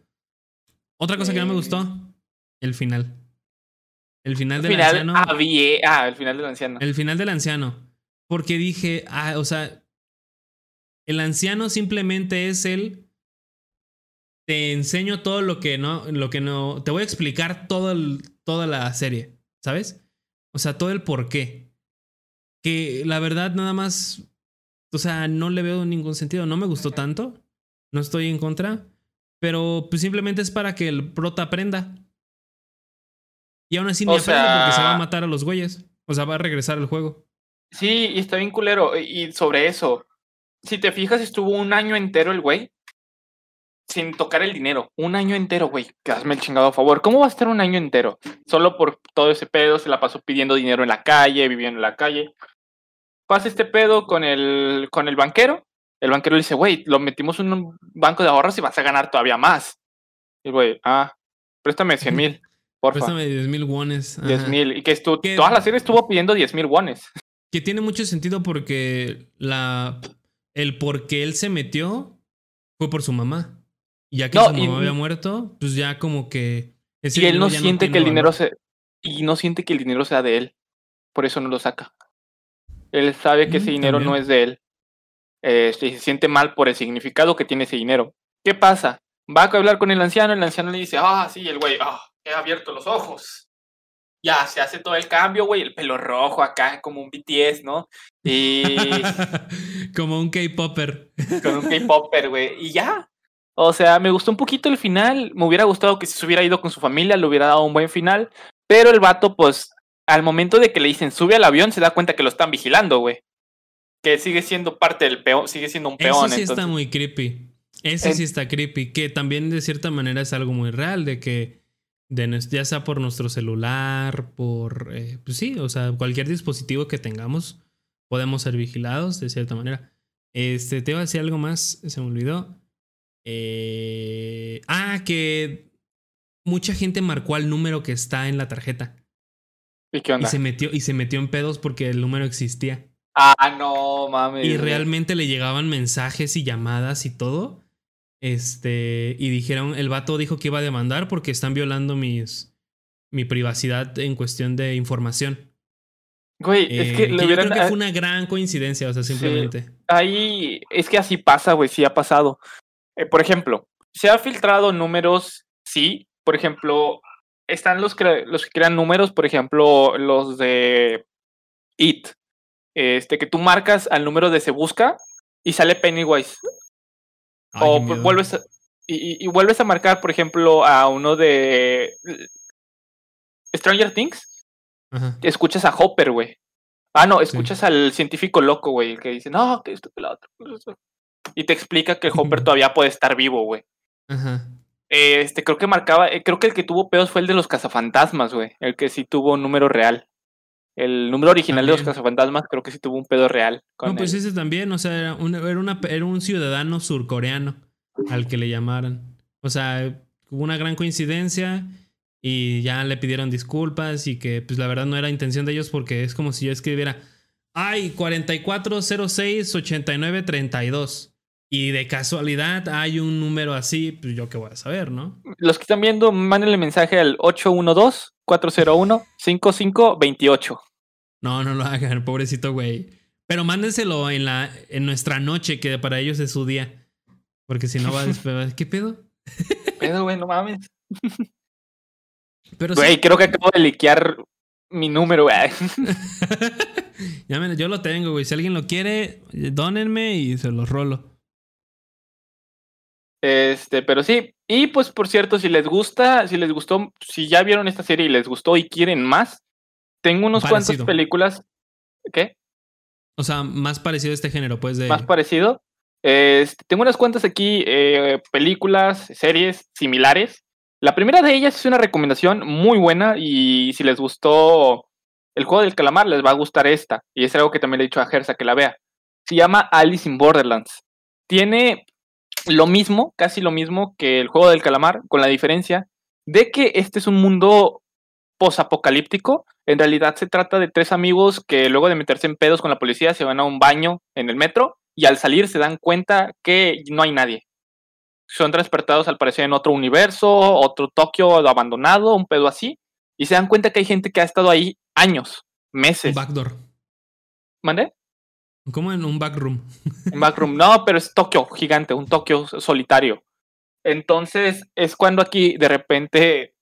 Otra cosa que no me gustó, el final. El final del final, anciano. había- ah, el final del anciano. El final del anciano. Porque dije, ah, o sea, el anciano simplemente es el. Te enseño todo lo que no. Lo que no. Te voy a explicar todo el- toda la serie. ¿Sabes? O sea, todo el por qué. que la verdad nada más, o sea, no le veo ningún sentido. No me gustó tanto, no estoy en contra, pero pues simplemente es para que el prota aprenda. Y aún así ni O aprende porque se va a sea- matar a los güeyes. O sea, va a regresar al juego. Sí, y está bien culero. Y sobre eso, si te fijas, estuvo un año entero el güey sin tocar el dinero. Un año entero, güey. Que hazme el chingado favor. ¿Cómo va a estar un año entero? Solo por todo ese pedo, se la pasó pidiendo dinero en la calle, viviendo en la calle. Pasa este pedo con el, con el banquero. El banquero le dice, güey, lo metimos en un banco de ahorros y vas a ganar todavía más. Y el güey, ah, préstame 100 mil, porfa. Préstame 10 mil wones. 10 ajá. mil. Y que Que- toda la serie estuvo pidiendo 10 mil wones. Que tiene mucho sentido porque la el por qué él se metió fue por su mamá. Y ya que No, su y- mamá había muerto, pues ya como que. ese Y él no siente que el dinero valor. se. Y no siente que el dinero sea de él. Por eso no lo saca. Él sabe que ese Mm, dinero no es de él. Eh, se siente mal por el significado que tiene ese dinero. ¿Qué pasa? Va a hablar con el anciano, el anciano le dice, ah, sí, el güey, ah, he abierto los ojos. Ya, se hace todo el cambio, güey, el pelo rojo acá, como un BTS, ¿no? Y como un K-Popper. con un K-Popper, güey. Y ya. O sea, me gustó un poquito el final. Me hubiera gustado que si se hubiera ido con su familia, le hubiera dado un buen final. Pero el vato, pues, al momento de que le dicen sube al avión, se da cuenta que lo están vigilando, güey. Que sigue siendo parte del peón, sigue siendo un peón. Eso sí entonces- está muy creepy. Eso En- sí está creepy. Que también de cierta manera es algo muy real. De que de ya sea por nuestro celular, por. eh, pues sí, o sea, cualquier dispositivo que tengamos, podemos ser vigilados de cierta manera. Este, te iba a decir algo más, se me olvidó. Eh, ah, que mucha gente marcó al número que está en la tarjeta. ¿Y qué Y onda? se metió, y se metió en pedos porque el número existía. Ah, no, mames. Y realmente le llegaban mensajes y llamadas y todo. Este, y dijeron, el vato dijo que iba a demandar porque están violando mis, mi privacidad en cuestión de información. Güey, Eh, es que que le yo creo que fue una gran coincidencia, o sea, Sí. simplemente. Ahí es que así pasa, güey, sí ha pasado. Eh, por ejemplo, se ha filtrado números, sí. Por ejemplo, están los que, los que crean números, por ejemplo, los de IT. Este, que tú marcas al número de se busca y sale Pennywise. Ay, o miedo. vuelves a, y, vuelves a marcar, por ejemplo, a uno de Stranger Things, Ajá. escuchas a Hopper, güey. Ah, no, escuchas al científico loco, güey, el que dice, no, que esto, que lo otro. Que eso". Y te explica que Hopper todavía puede estar vivo, güey. Ajá. Eh, Este, creo que marcaba, eh, creo que el que tuvo pedos fue el de los cazafantasmas, güey. El que sí tuvo un número real. El número original de los cazafantasmas creo que sí tuvo un pedo real. con No, pues él. ese también, o sea, era un, era, una- era un ciudadano surcoreano al que le llamaran. O sea, hubo una gran coincidencia y ya le pidieron disculpas y que pues la verdad no era intención de ellos porque es como si yo escribiera, ay, 44068932 y de casualidad hay un número así, pues yo qué voy a saber, ¿no? Los que están viendo, mándenle mensaje al 812-401-5528. No, no lo hagan, pobrecito güey. Pero mándenselo en la en nuestra noche que para ellos es su día. Porque si no va a despegar, ¿qué pedo? Pero, güey, no mames. Pero sí, Güey, creo que acabo de liquear mi número, güey. ya yo lo tengo, güey. Si alguien lo quiere, dónenme y se los rolo. Este, pero sí. Y pues, por cierto, si les gusta, si les gustó, si ya vieron esta serie y les gustó y quieren más, tengo unos cuantas Parecido. películas. ¿Qué? O sea, más parecido a este género, pues de. Más parecido. Este, tengo unas cuantas aquí, eh, películas, series similares. La primera de ellas es una recomendación muy buena y si les gustó el juego del calamar, les va a gustar esta. Y es algo que también le he dicho a Gersa que la vea. Se llama Alice in Borderlands. Tiene lo mismo, casi lo mismo que el juego del calamar, con la diferencia de que este es un mundo posapocalíptico. En realidad se trata de tres amigos que luego de meterse en pedos con la policía se van a un baño en el metro y al salir se dan cuenta que no hay nadie. Son transportados al parecer en otro universo, otro Tokio abandonado, un pedo así, y se dan cuenta que hay gente que ha estado ahí años, meses. backdoor. ¿Mande? Como en un backroom. Backroom. No, pero es Tokio gigante, un Tokio solitario. Entonces es cuando aquí de repente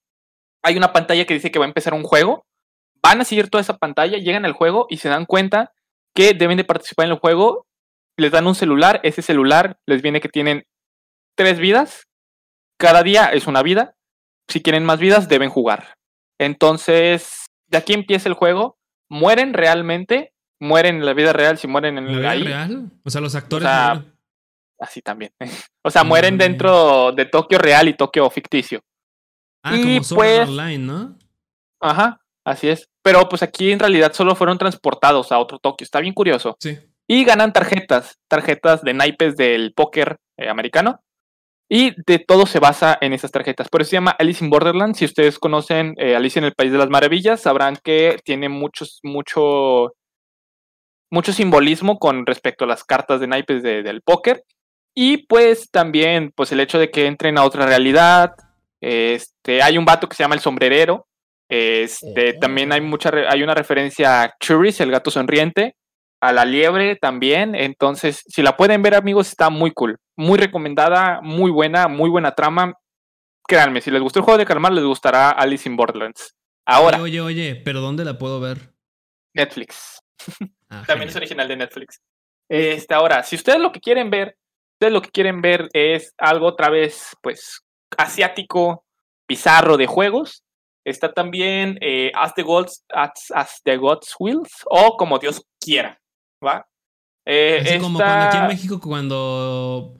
hay una pantalla que dice que va a empezar un juego. Van a seguir toda esa pantalla, llegan al juego y se dan cuenta que deben de participar en el juego. Les dan un celular, ese celular les viene que tienen tres vidas. Cada día es una vida. Si quieren más vidas, deben jugar. Entonces, de aquí empieza el juego. Mueren realmente, mueren en la vida real si mueren en ¿La vida ahí. real? O sea, los actores. O sea, mueren. Así también. o sea, Ah, mueren dentro de Tokio real y Tokio ficticio. ah, y como Sword pues- Online, ¿no? Ajá, así es. Pero pues aquí en realidad solo fueron transportados a otro Tokio. Está bien curioso. Sí. Y ganan tarjetas, tarjetas de naipes del póker eh, americano. Y de todo se basa en esas tarjetas. Por eso se llama Alice in Borderland. Si ustedes conocen eh, Alice en el País de las Maravillas, sabrán que tiene muchos, mucho, mucho simbolismo con respecto a las cartas de naipes de- del póker. Y pues también, pues el hecho de que entren a otra realidad. Este, hay un vato que se llama el sombrerero. Este, también hay mucha, hay una referencia a Churis, el gato sonriente a la liebre también. Entonces, si la pueden ver, amigos, está muy cool. Muy recomendada, muy buena, muy buena trama. Créanme, si les gustó el juego de calmar, les gustará Alice in Borderlands. Ahora, Oye, oye, oye, pero ¿dónde la puedo ver? Netflix. Ah, También es original de Netflix. Este, ahora, si ustedes lo que quieren ver, ustedes lo que quieren ver es algo otra vez, pues, asiático, bizarro de juegos. Está también eh, As the Gods, As, As the Gods Wills o Como Dios quiera, ¿va? Eh, Así como cuando aquí en México, cuando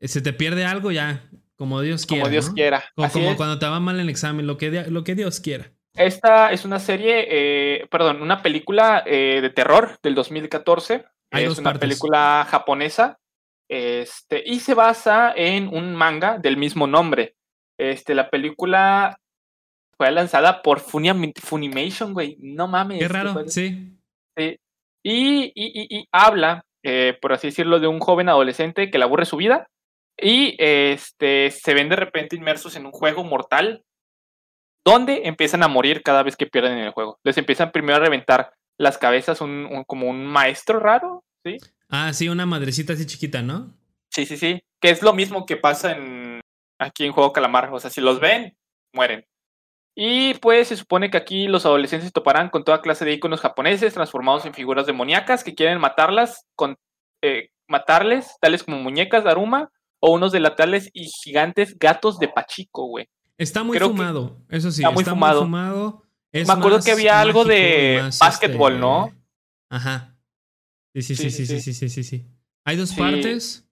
se te pierde algo, ya, como Dios quiera. como Dios ¿no? quiera. Como, Así como es. cuando te va mal en el examen, lo que, lo que Dios quiera. Esta es una serie, eh, perdón, una película eh, de terror del 2014. Hay es una partes. película japonesa. Este, y se basa en un manga del mismo nombre. Este, la película fue lanzada por Funimation, güey. No mames. Qué raro. Sí. Y, y- y- y habla, eh, por así decirlo, de un joven adolescente que le aburre su vida y este, se ven de repente inmersos en un juego mortal donde empiezan a morir cada vez que pierden en el juego. Les empiezan primero a reventar las cabezas un, un- como un maestro raro, ¿sí? Ah, sí, una madrecita así chiquita, ¿no? Sí, sí, sí. Que es lo mismo que pasa en, aquí en Juego Calamar. O sea, si los ven, mueren. Y pues se supone que aquí los adolescentes toparán con toda clase de iconos japoneses transformados en figuras demoníacas que quieren matarlas con eh, matarles, tales como muñecas de Aruma o unos delatales y gigantes gatos de Pachico, güey. Está muy fumado, eso sí. Está muy fumado. Me acuerdo que había algo de básquetbol, este, ¿no? Ajá. Sí, sí, sí, sí, sí, sí, sí, sí. sí. Hay dos partes.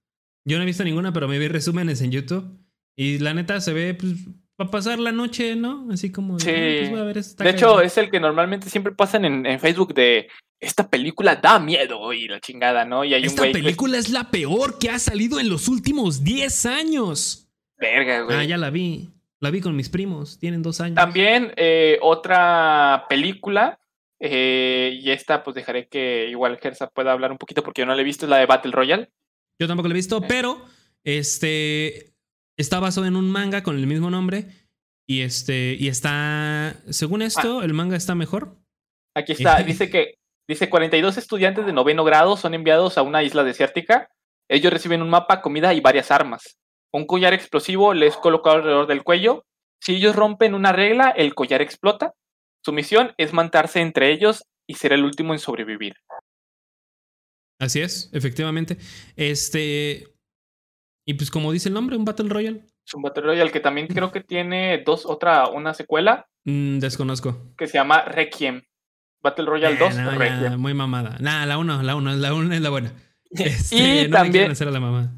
Yo no he visto ninguna, pero me vi resúmenes en YouTube. Y la neta se ve, pues, para pasar la noche, ¿no? Así como. Sí. Ah, pues, de hecho, es el que normalmente siempre pasan en, Facebook de. Esta película da miedo y la chingada, ¿no? Y hay Esta película es la peor que ha salido en los últimos 10 años. Verga, güey. Ah, ya la vi. La vi con mis primos. Tienen dos años. También eh, otra película, eh, y esta pues dejaré que igual Gersa pueda hablar un poquito porque yo no la he visto, es la de Battle Royale. Yo tampoco lo he visto, pero este está basado en un manga con el mismo nombre. Y este, y está, según esto, el manga está mejor. Aquí está, dice que dice 42 estudiantes de noveno grado son enviados a una isla desértica. Ellos reciben un mapa, comida y varias armas. Un collar explosivo les es colocado alrededor del cuello. Si ellos rompen una regla, el collar explota. Su misión es matarse entre ellos y ser el último en sobrevivir. Así es, efectivamente. Este. Y pues, como dice el nombre, un Battle Royale. Es un Battle Royale que también creo que tiene dos, otra, una secuela Mm, desconozco. que se llama Requiem. Battle Royale 2 Eh, ya, Requiem. muy mamada. Nah, la 1, la 1, la 1 es la buena. Este, y no le también, hacer a la mamá.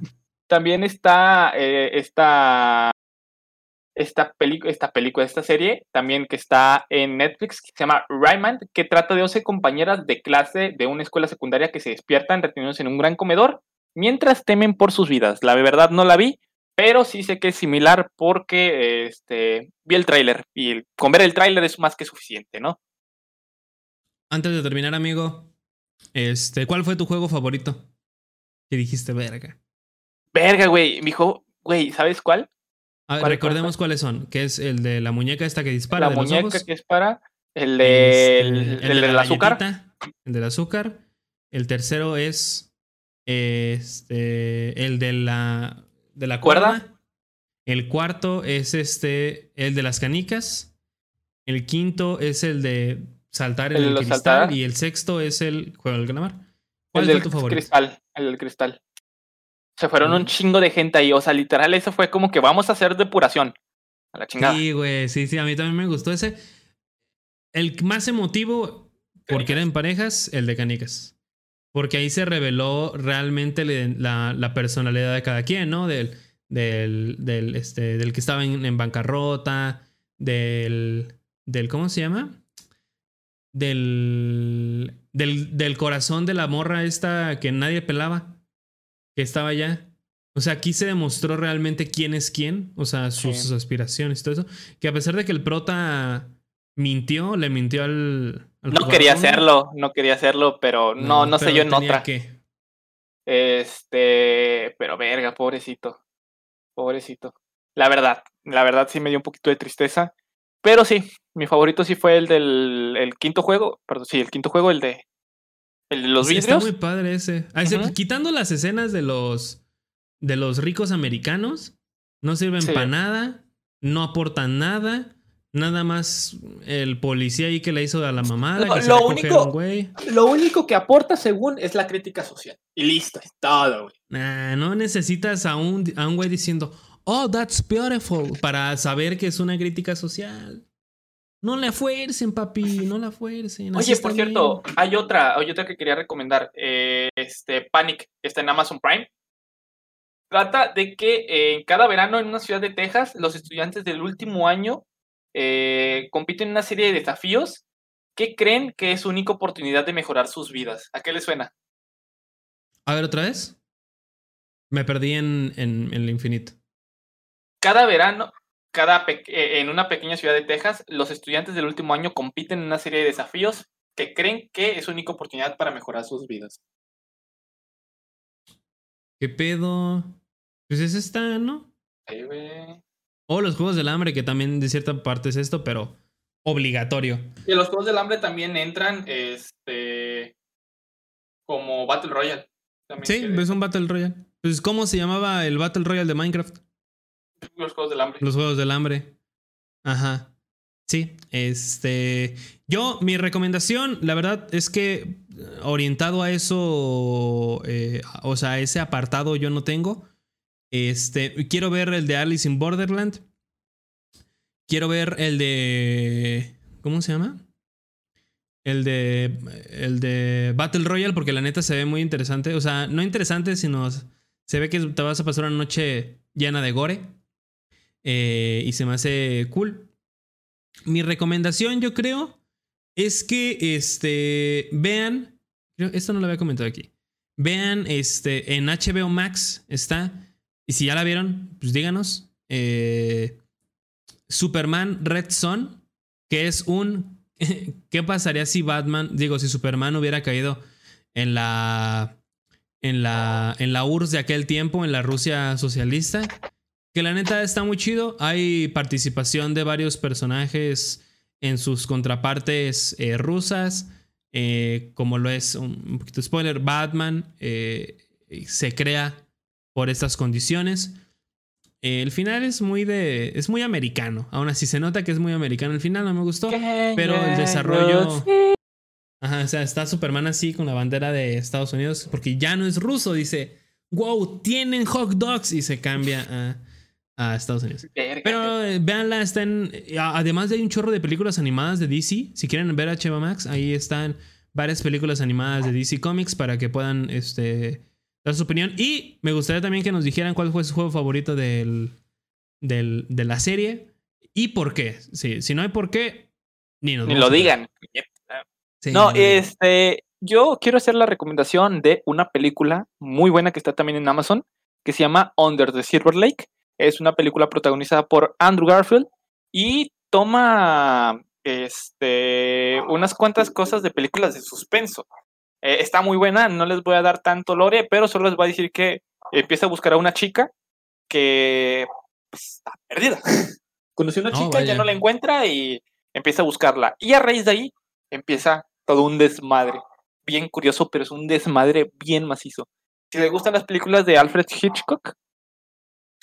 También está eh, esta, esta, esta película, esta serie, también que está en Netflix, que se llama Rayman, que trata de 11 compañeras de clase de una escuela secundaria que se despiertan retenidos en un gran comedor mientras temen por sus vidas. La verdad no la vi, pero sí sé que es similar porque este, vi el tráiler y el- con ver el tráiler es más que suficiente, ¿no? Antes de terminar, amigo, este, ¿cuál fue tu juego favorito? Que dijiste, verga. Verga, güey, mi hijo, güey, ¿sabes cuál? A ver, ¿Cuál- recordemos cuáles son. Que es el de la muñeca esta que dispara la de los muñeca ojos. que es para el, del, Este, el de del la azúcar. El del azúcar. El tercero es este el de la de la ¿Cuerda? cuerda. El cuarto es este el de las canicas. El quinto es el de saltar en El el, cristal saltar. y el sexto es el juego del calamar. ¿Cuál el del tu favorito? cristal, el del cristal. Se fueron un chingo de gente ahí, o sea, literal, eso fue como que vamos a hacer depuración. A la chingada. Sí, güey, sí, sí, a mí también me gustó ese. El más emotivo, porque era en parejas, el de Canicas. Porque ahí se reveló realmente la personalidad de cada quien, ¿no? Del, del, del, este, del que estaba en, en bancarrota, del, del, ¿cómo se llama? Del, del, del corazón de la morra esta que nadie pelaba, que estaba allá. O sea, aquí se demostró realmente quién es quién, o sea, sus, Sí. sus aspiraciones y todo eso. Que a pesar de que el prota mintió, le mintió al. al No jugador, quería hacerlo, no quería hacerlo, pero no, no, sé pero yo en otra. que. Este, pero verga, pobrecito. Pobrecito. La verdad, la verdad sí me dio un poquito de tristeza. Pero sí, mi favorito sí fue el del el quinto juego. Perdón, sí, el quinto juego, el de. El de los vidrios. Está muy padre ese. Ah, ese-. Quitando las escenas de los. de los ricos americanos. No sirven Sí. para nada. No aportan nada. Nada más el policía ahí que le hizo a la mamada. Lo- que se lo único- güey. Lo único que aporta, según, es la crítica social. Y listo, es todo, güey. Nah, no necesitas a un, a un güey diciendo, oh, that's beautiful, para saber que es una crítica social. No la fuercen, papi, no la fuercen. así Oye, por cierto, bien. hay otra, hay otra que quería recomendar. eh, este, Panic, está en Amazon Prime. Trata de que eh, en cada verano en una ciudad de Texas, los estudiantes del último año eh, compiten en una serie de desafíos que creen que es su única oportunidad de mejorar sus vidas. ¿A qué les suena? A ver, otra vez. Me perdí en, en, en el infinito. Cada verano, cada eh, en una pequeña ciudad de Texas, los estudiantes del último año compiten en una serie de desafíos que creen que es su única oportunidad para mejorar sus vidas. ¿Qué pedo? Pues ese está, ¿no? Ahí, güey. O los Juegos del Hambre, que también de cierta parte es esto, pero obligatorio. Y los Juegos del Hambre también entran este como Battle Royale. También Sí, es un Battle Royale. Pues, ¿cómo se llamaba el Battle Royale de Minecraft? Los Juegos del Hambre. Los Juegos del Hambre. Ajá. Sí, este. Yo, mi recomendación, la verdad es que eh, orientado a eso, eh, o sea, ese apartado yo no tengo. Este, quiero ver el de Alice in Borderland. Quiero ver el de. ¿Cómo se llama? El de. El de Battle Royale, porque la neta se ve muy interesante. O sea, no interesante, sino se ve que te vas a pasar una noche llena de gore. Eh, y se me hace cool. Mi recomendación, yo creo, es que este, vean. Esto no lo había comentado aquí. Vean este, en HBO Max está. Y si ya la vieron, pues díganos. eh, Superman Red Son, que es un. ¿Qué pasaría si Batman, digo, si Superman hubiera caído en la. En la, en la URSS de aquel tiempo, en la Rusia socialista? Que la neta está muy chido. Hay participación de varios personajes en sus contrapartes eh, rusas. eh, como lo es un, poquito spoiler, Batman eh, se crea por estas condiciones. El final es muy de. es muy americano. Aún así se nota que es muy americano. El final no me gustó. Pero el desarrollo. Ajá, o sea, está Superman así con la bandera de Estados Unidos. Porque ya no es ruso. Dice, wow, tienen hot dogs. Y se cambia a, a Estados Unidos. Verga, Pero eh, véanla, está en. eh, Además de hay un chorro de películas animadas de DC. Si quieren ver HBO Max, ahí están varias películas animadas de DC Comics para que puedan este, dar su opinión. Y me gustaría también que nos dijeran cuál fue su juego favorito del, del- de la serie y por qué. Sí, si no hay por qué, ni nos Ni lo a digan. Sí, No, este, yo quiero hacer la recomendación de una película muy buena que está también en Amazon, que se llama Under the Silver Lake. Es una película protagonizada por Andrew Garfield y toma este, unas cuantas cosas de películas de suspenso. Eh, está muy buena, no les voy a dar tanto lore, pero solo les voy a decir que empieza a buscar a una chica que pues, está perdida. Conoció a una chica, ya vaya. no la encuentra y empieza a buscarla. Y a raíz de ahí empieza todo un desmadre. Bien curioso, pero es un desmadre bien macizo. Si les gustan las películas de Alfred Hitchcock,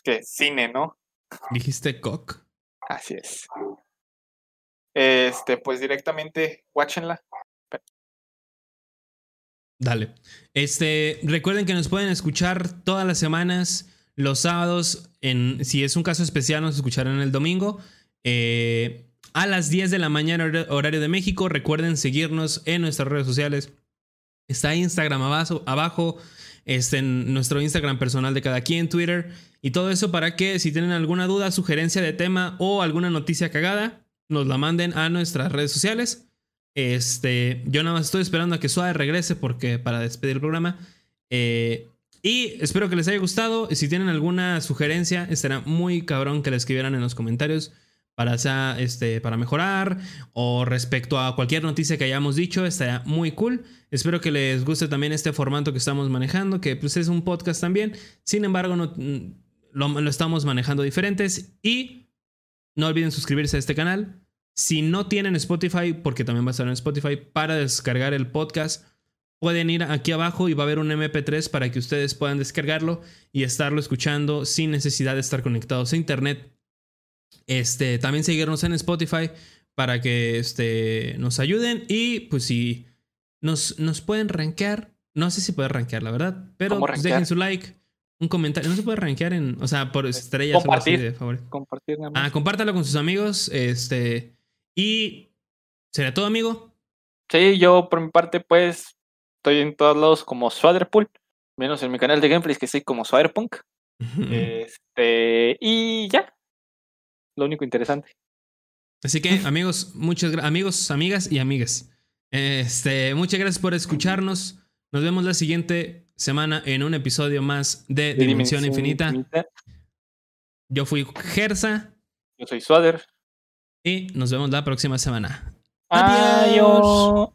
que cine, ¿no? Dijiste cock. Así es. Este, pues directamente, watchenla. Dale. Este, recuerden que nos pueden escuchar todas las semanas, los sábados, en, si es un caso especial, nos escucharán el domingo. Eh, a las 10 de la mañana, horario de México. Recuerden seguirnos en nuestras redes sociales. Está Instagram abajo, abajo este, en nuestro Instagram personal de cada quien, Twitter y todo eso para que si tienen alguna duda, sugerencia de tema o alguna noticia cagada, nos la manden a nuestras redes sociales. Este, yo nada más estoy esperando a que Suave regrese porque para despedir el programa. Eh, y espero que les haya gustado. Si tienen alguna sugerencia, estará muy cabrón que la escribieran en los comentarios para, este, para mejorar o respecto a cualquier noticia que hayamos dicho, estaría muy cool. Espero que les guste también este formato que estamos manejando, que pues es un podcast también. Sin embargo, no, mm, lo, estamos manejando diferentes y no olviden suscribirse a este canal. Si no tienen Spotify, porque también va a estar en Spotify, para descargar el podcast, pueden ir aquí abajo y va a haber un MP3 para que ustedes puedan descargarlo y estarlo escuchando sin necesidad de estar conectados a internet este, también seguirnos en Spotify para que este, nos ayuden. Y pues si nos, nos pueden rankear, no sé si puede rankear, la verdad, pero pues, dejen su like, un comentario. No se puede rankear en, o sea, por estrellas compartir, de favor. Compartir nada más. Ah, compártalo con sus amigos. Este, y sería todo, amigo. Sí, yo por mi parte, pues estoy en todos lados como Swaderpool, menos en mi canal de gameplays que soy como Swaderpunk. este, y ya, lo único interesante. Así que, amigos, muchos amigos, amigas y amigas. Este, muchas gracias por escucharnos. Nos vemos la siguiente semana en un episodio más de, Dimensión, Infinita. Yo fui Gersa. Yo soy Swader. Y nos vemos la próxima semana. Adiós.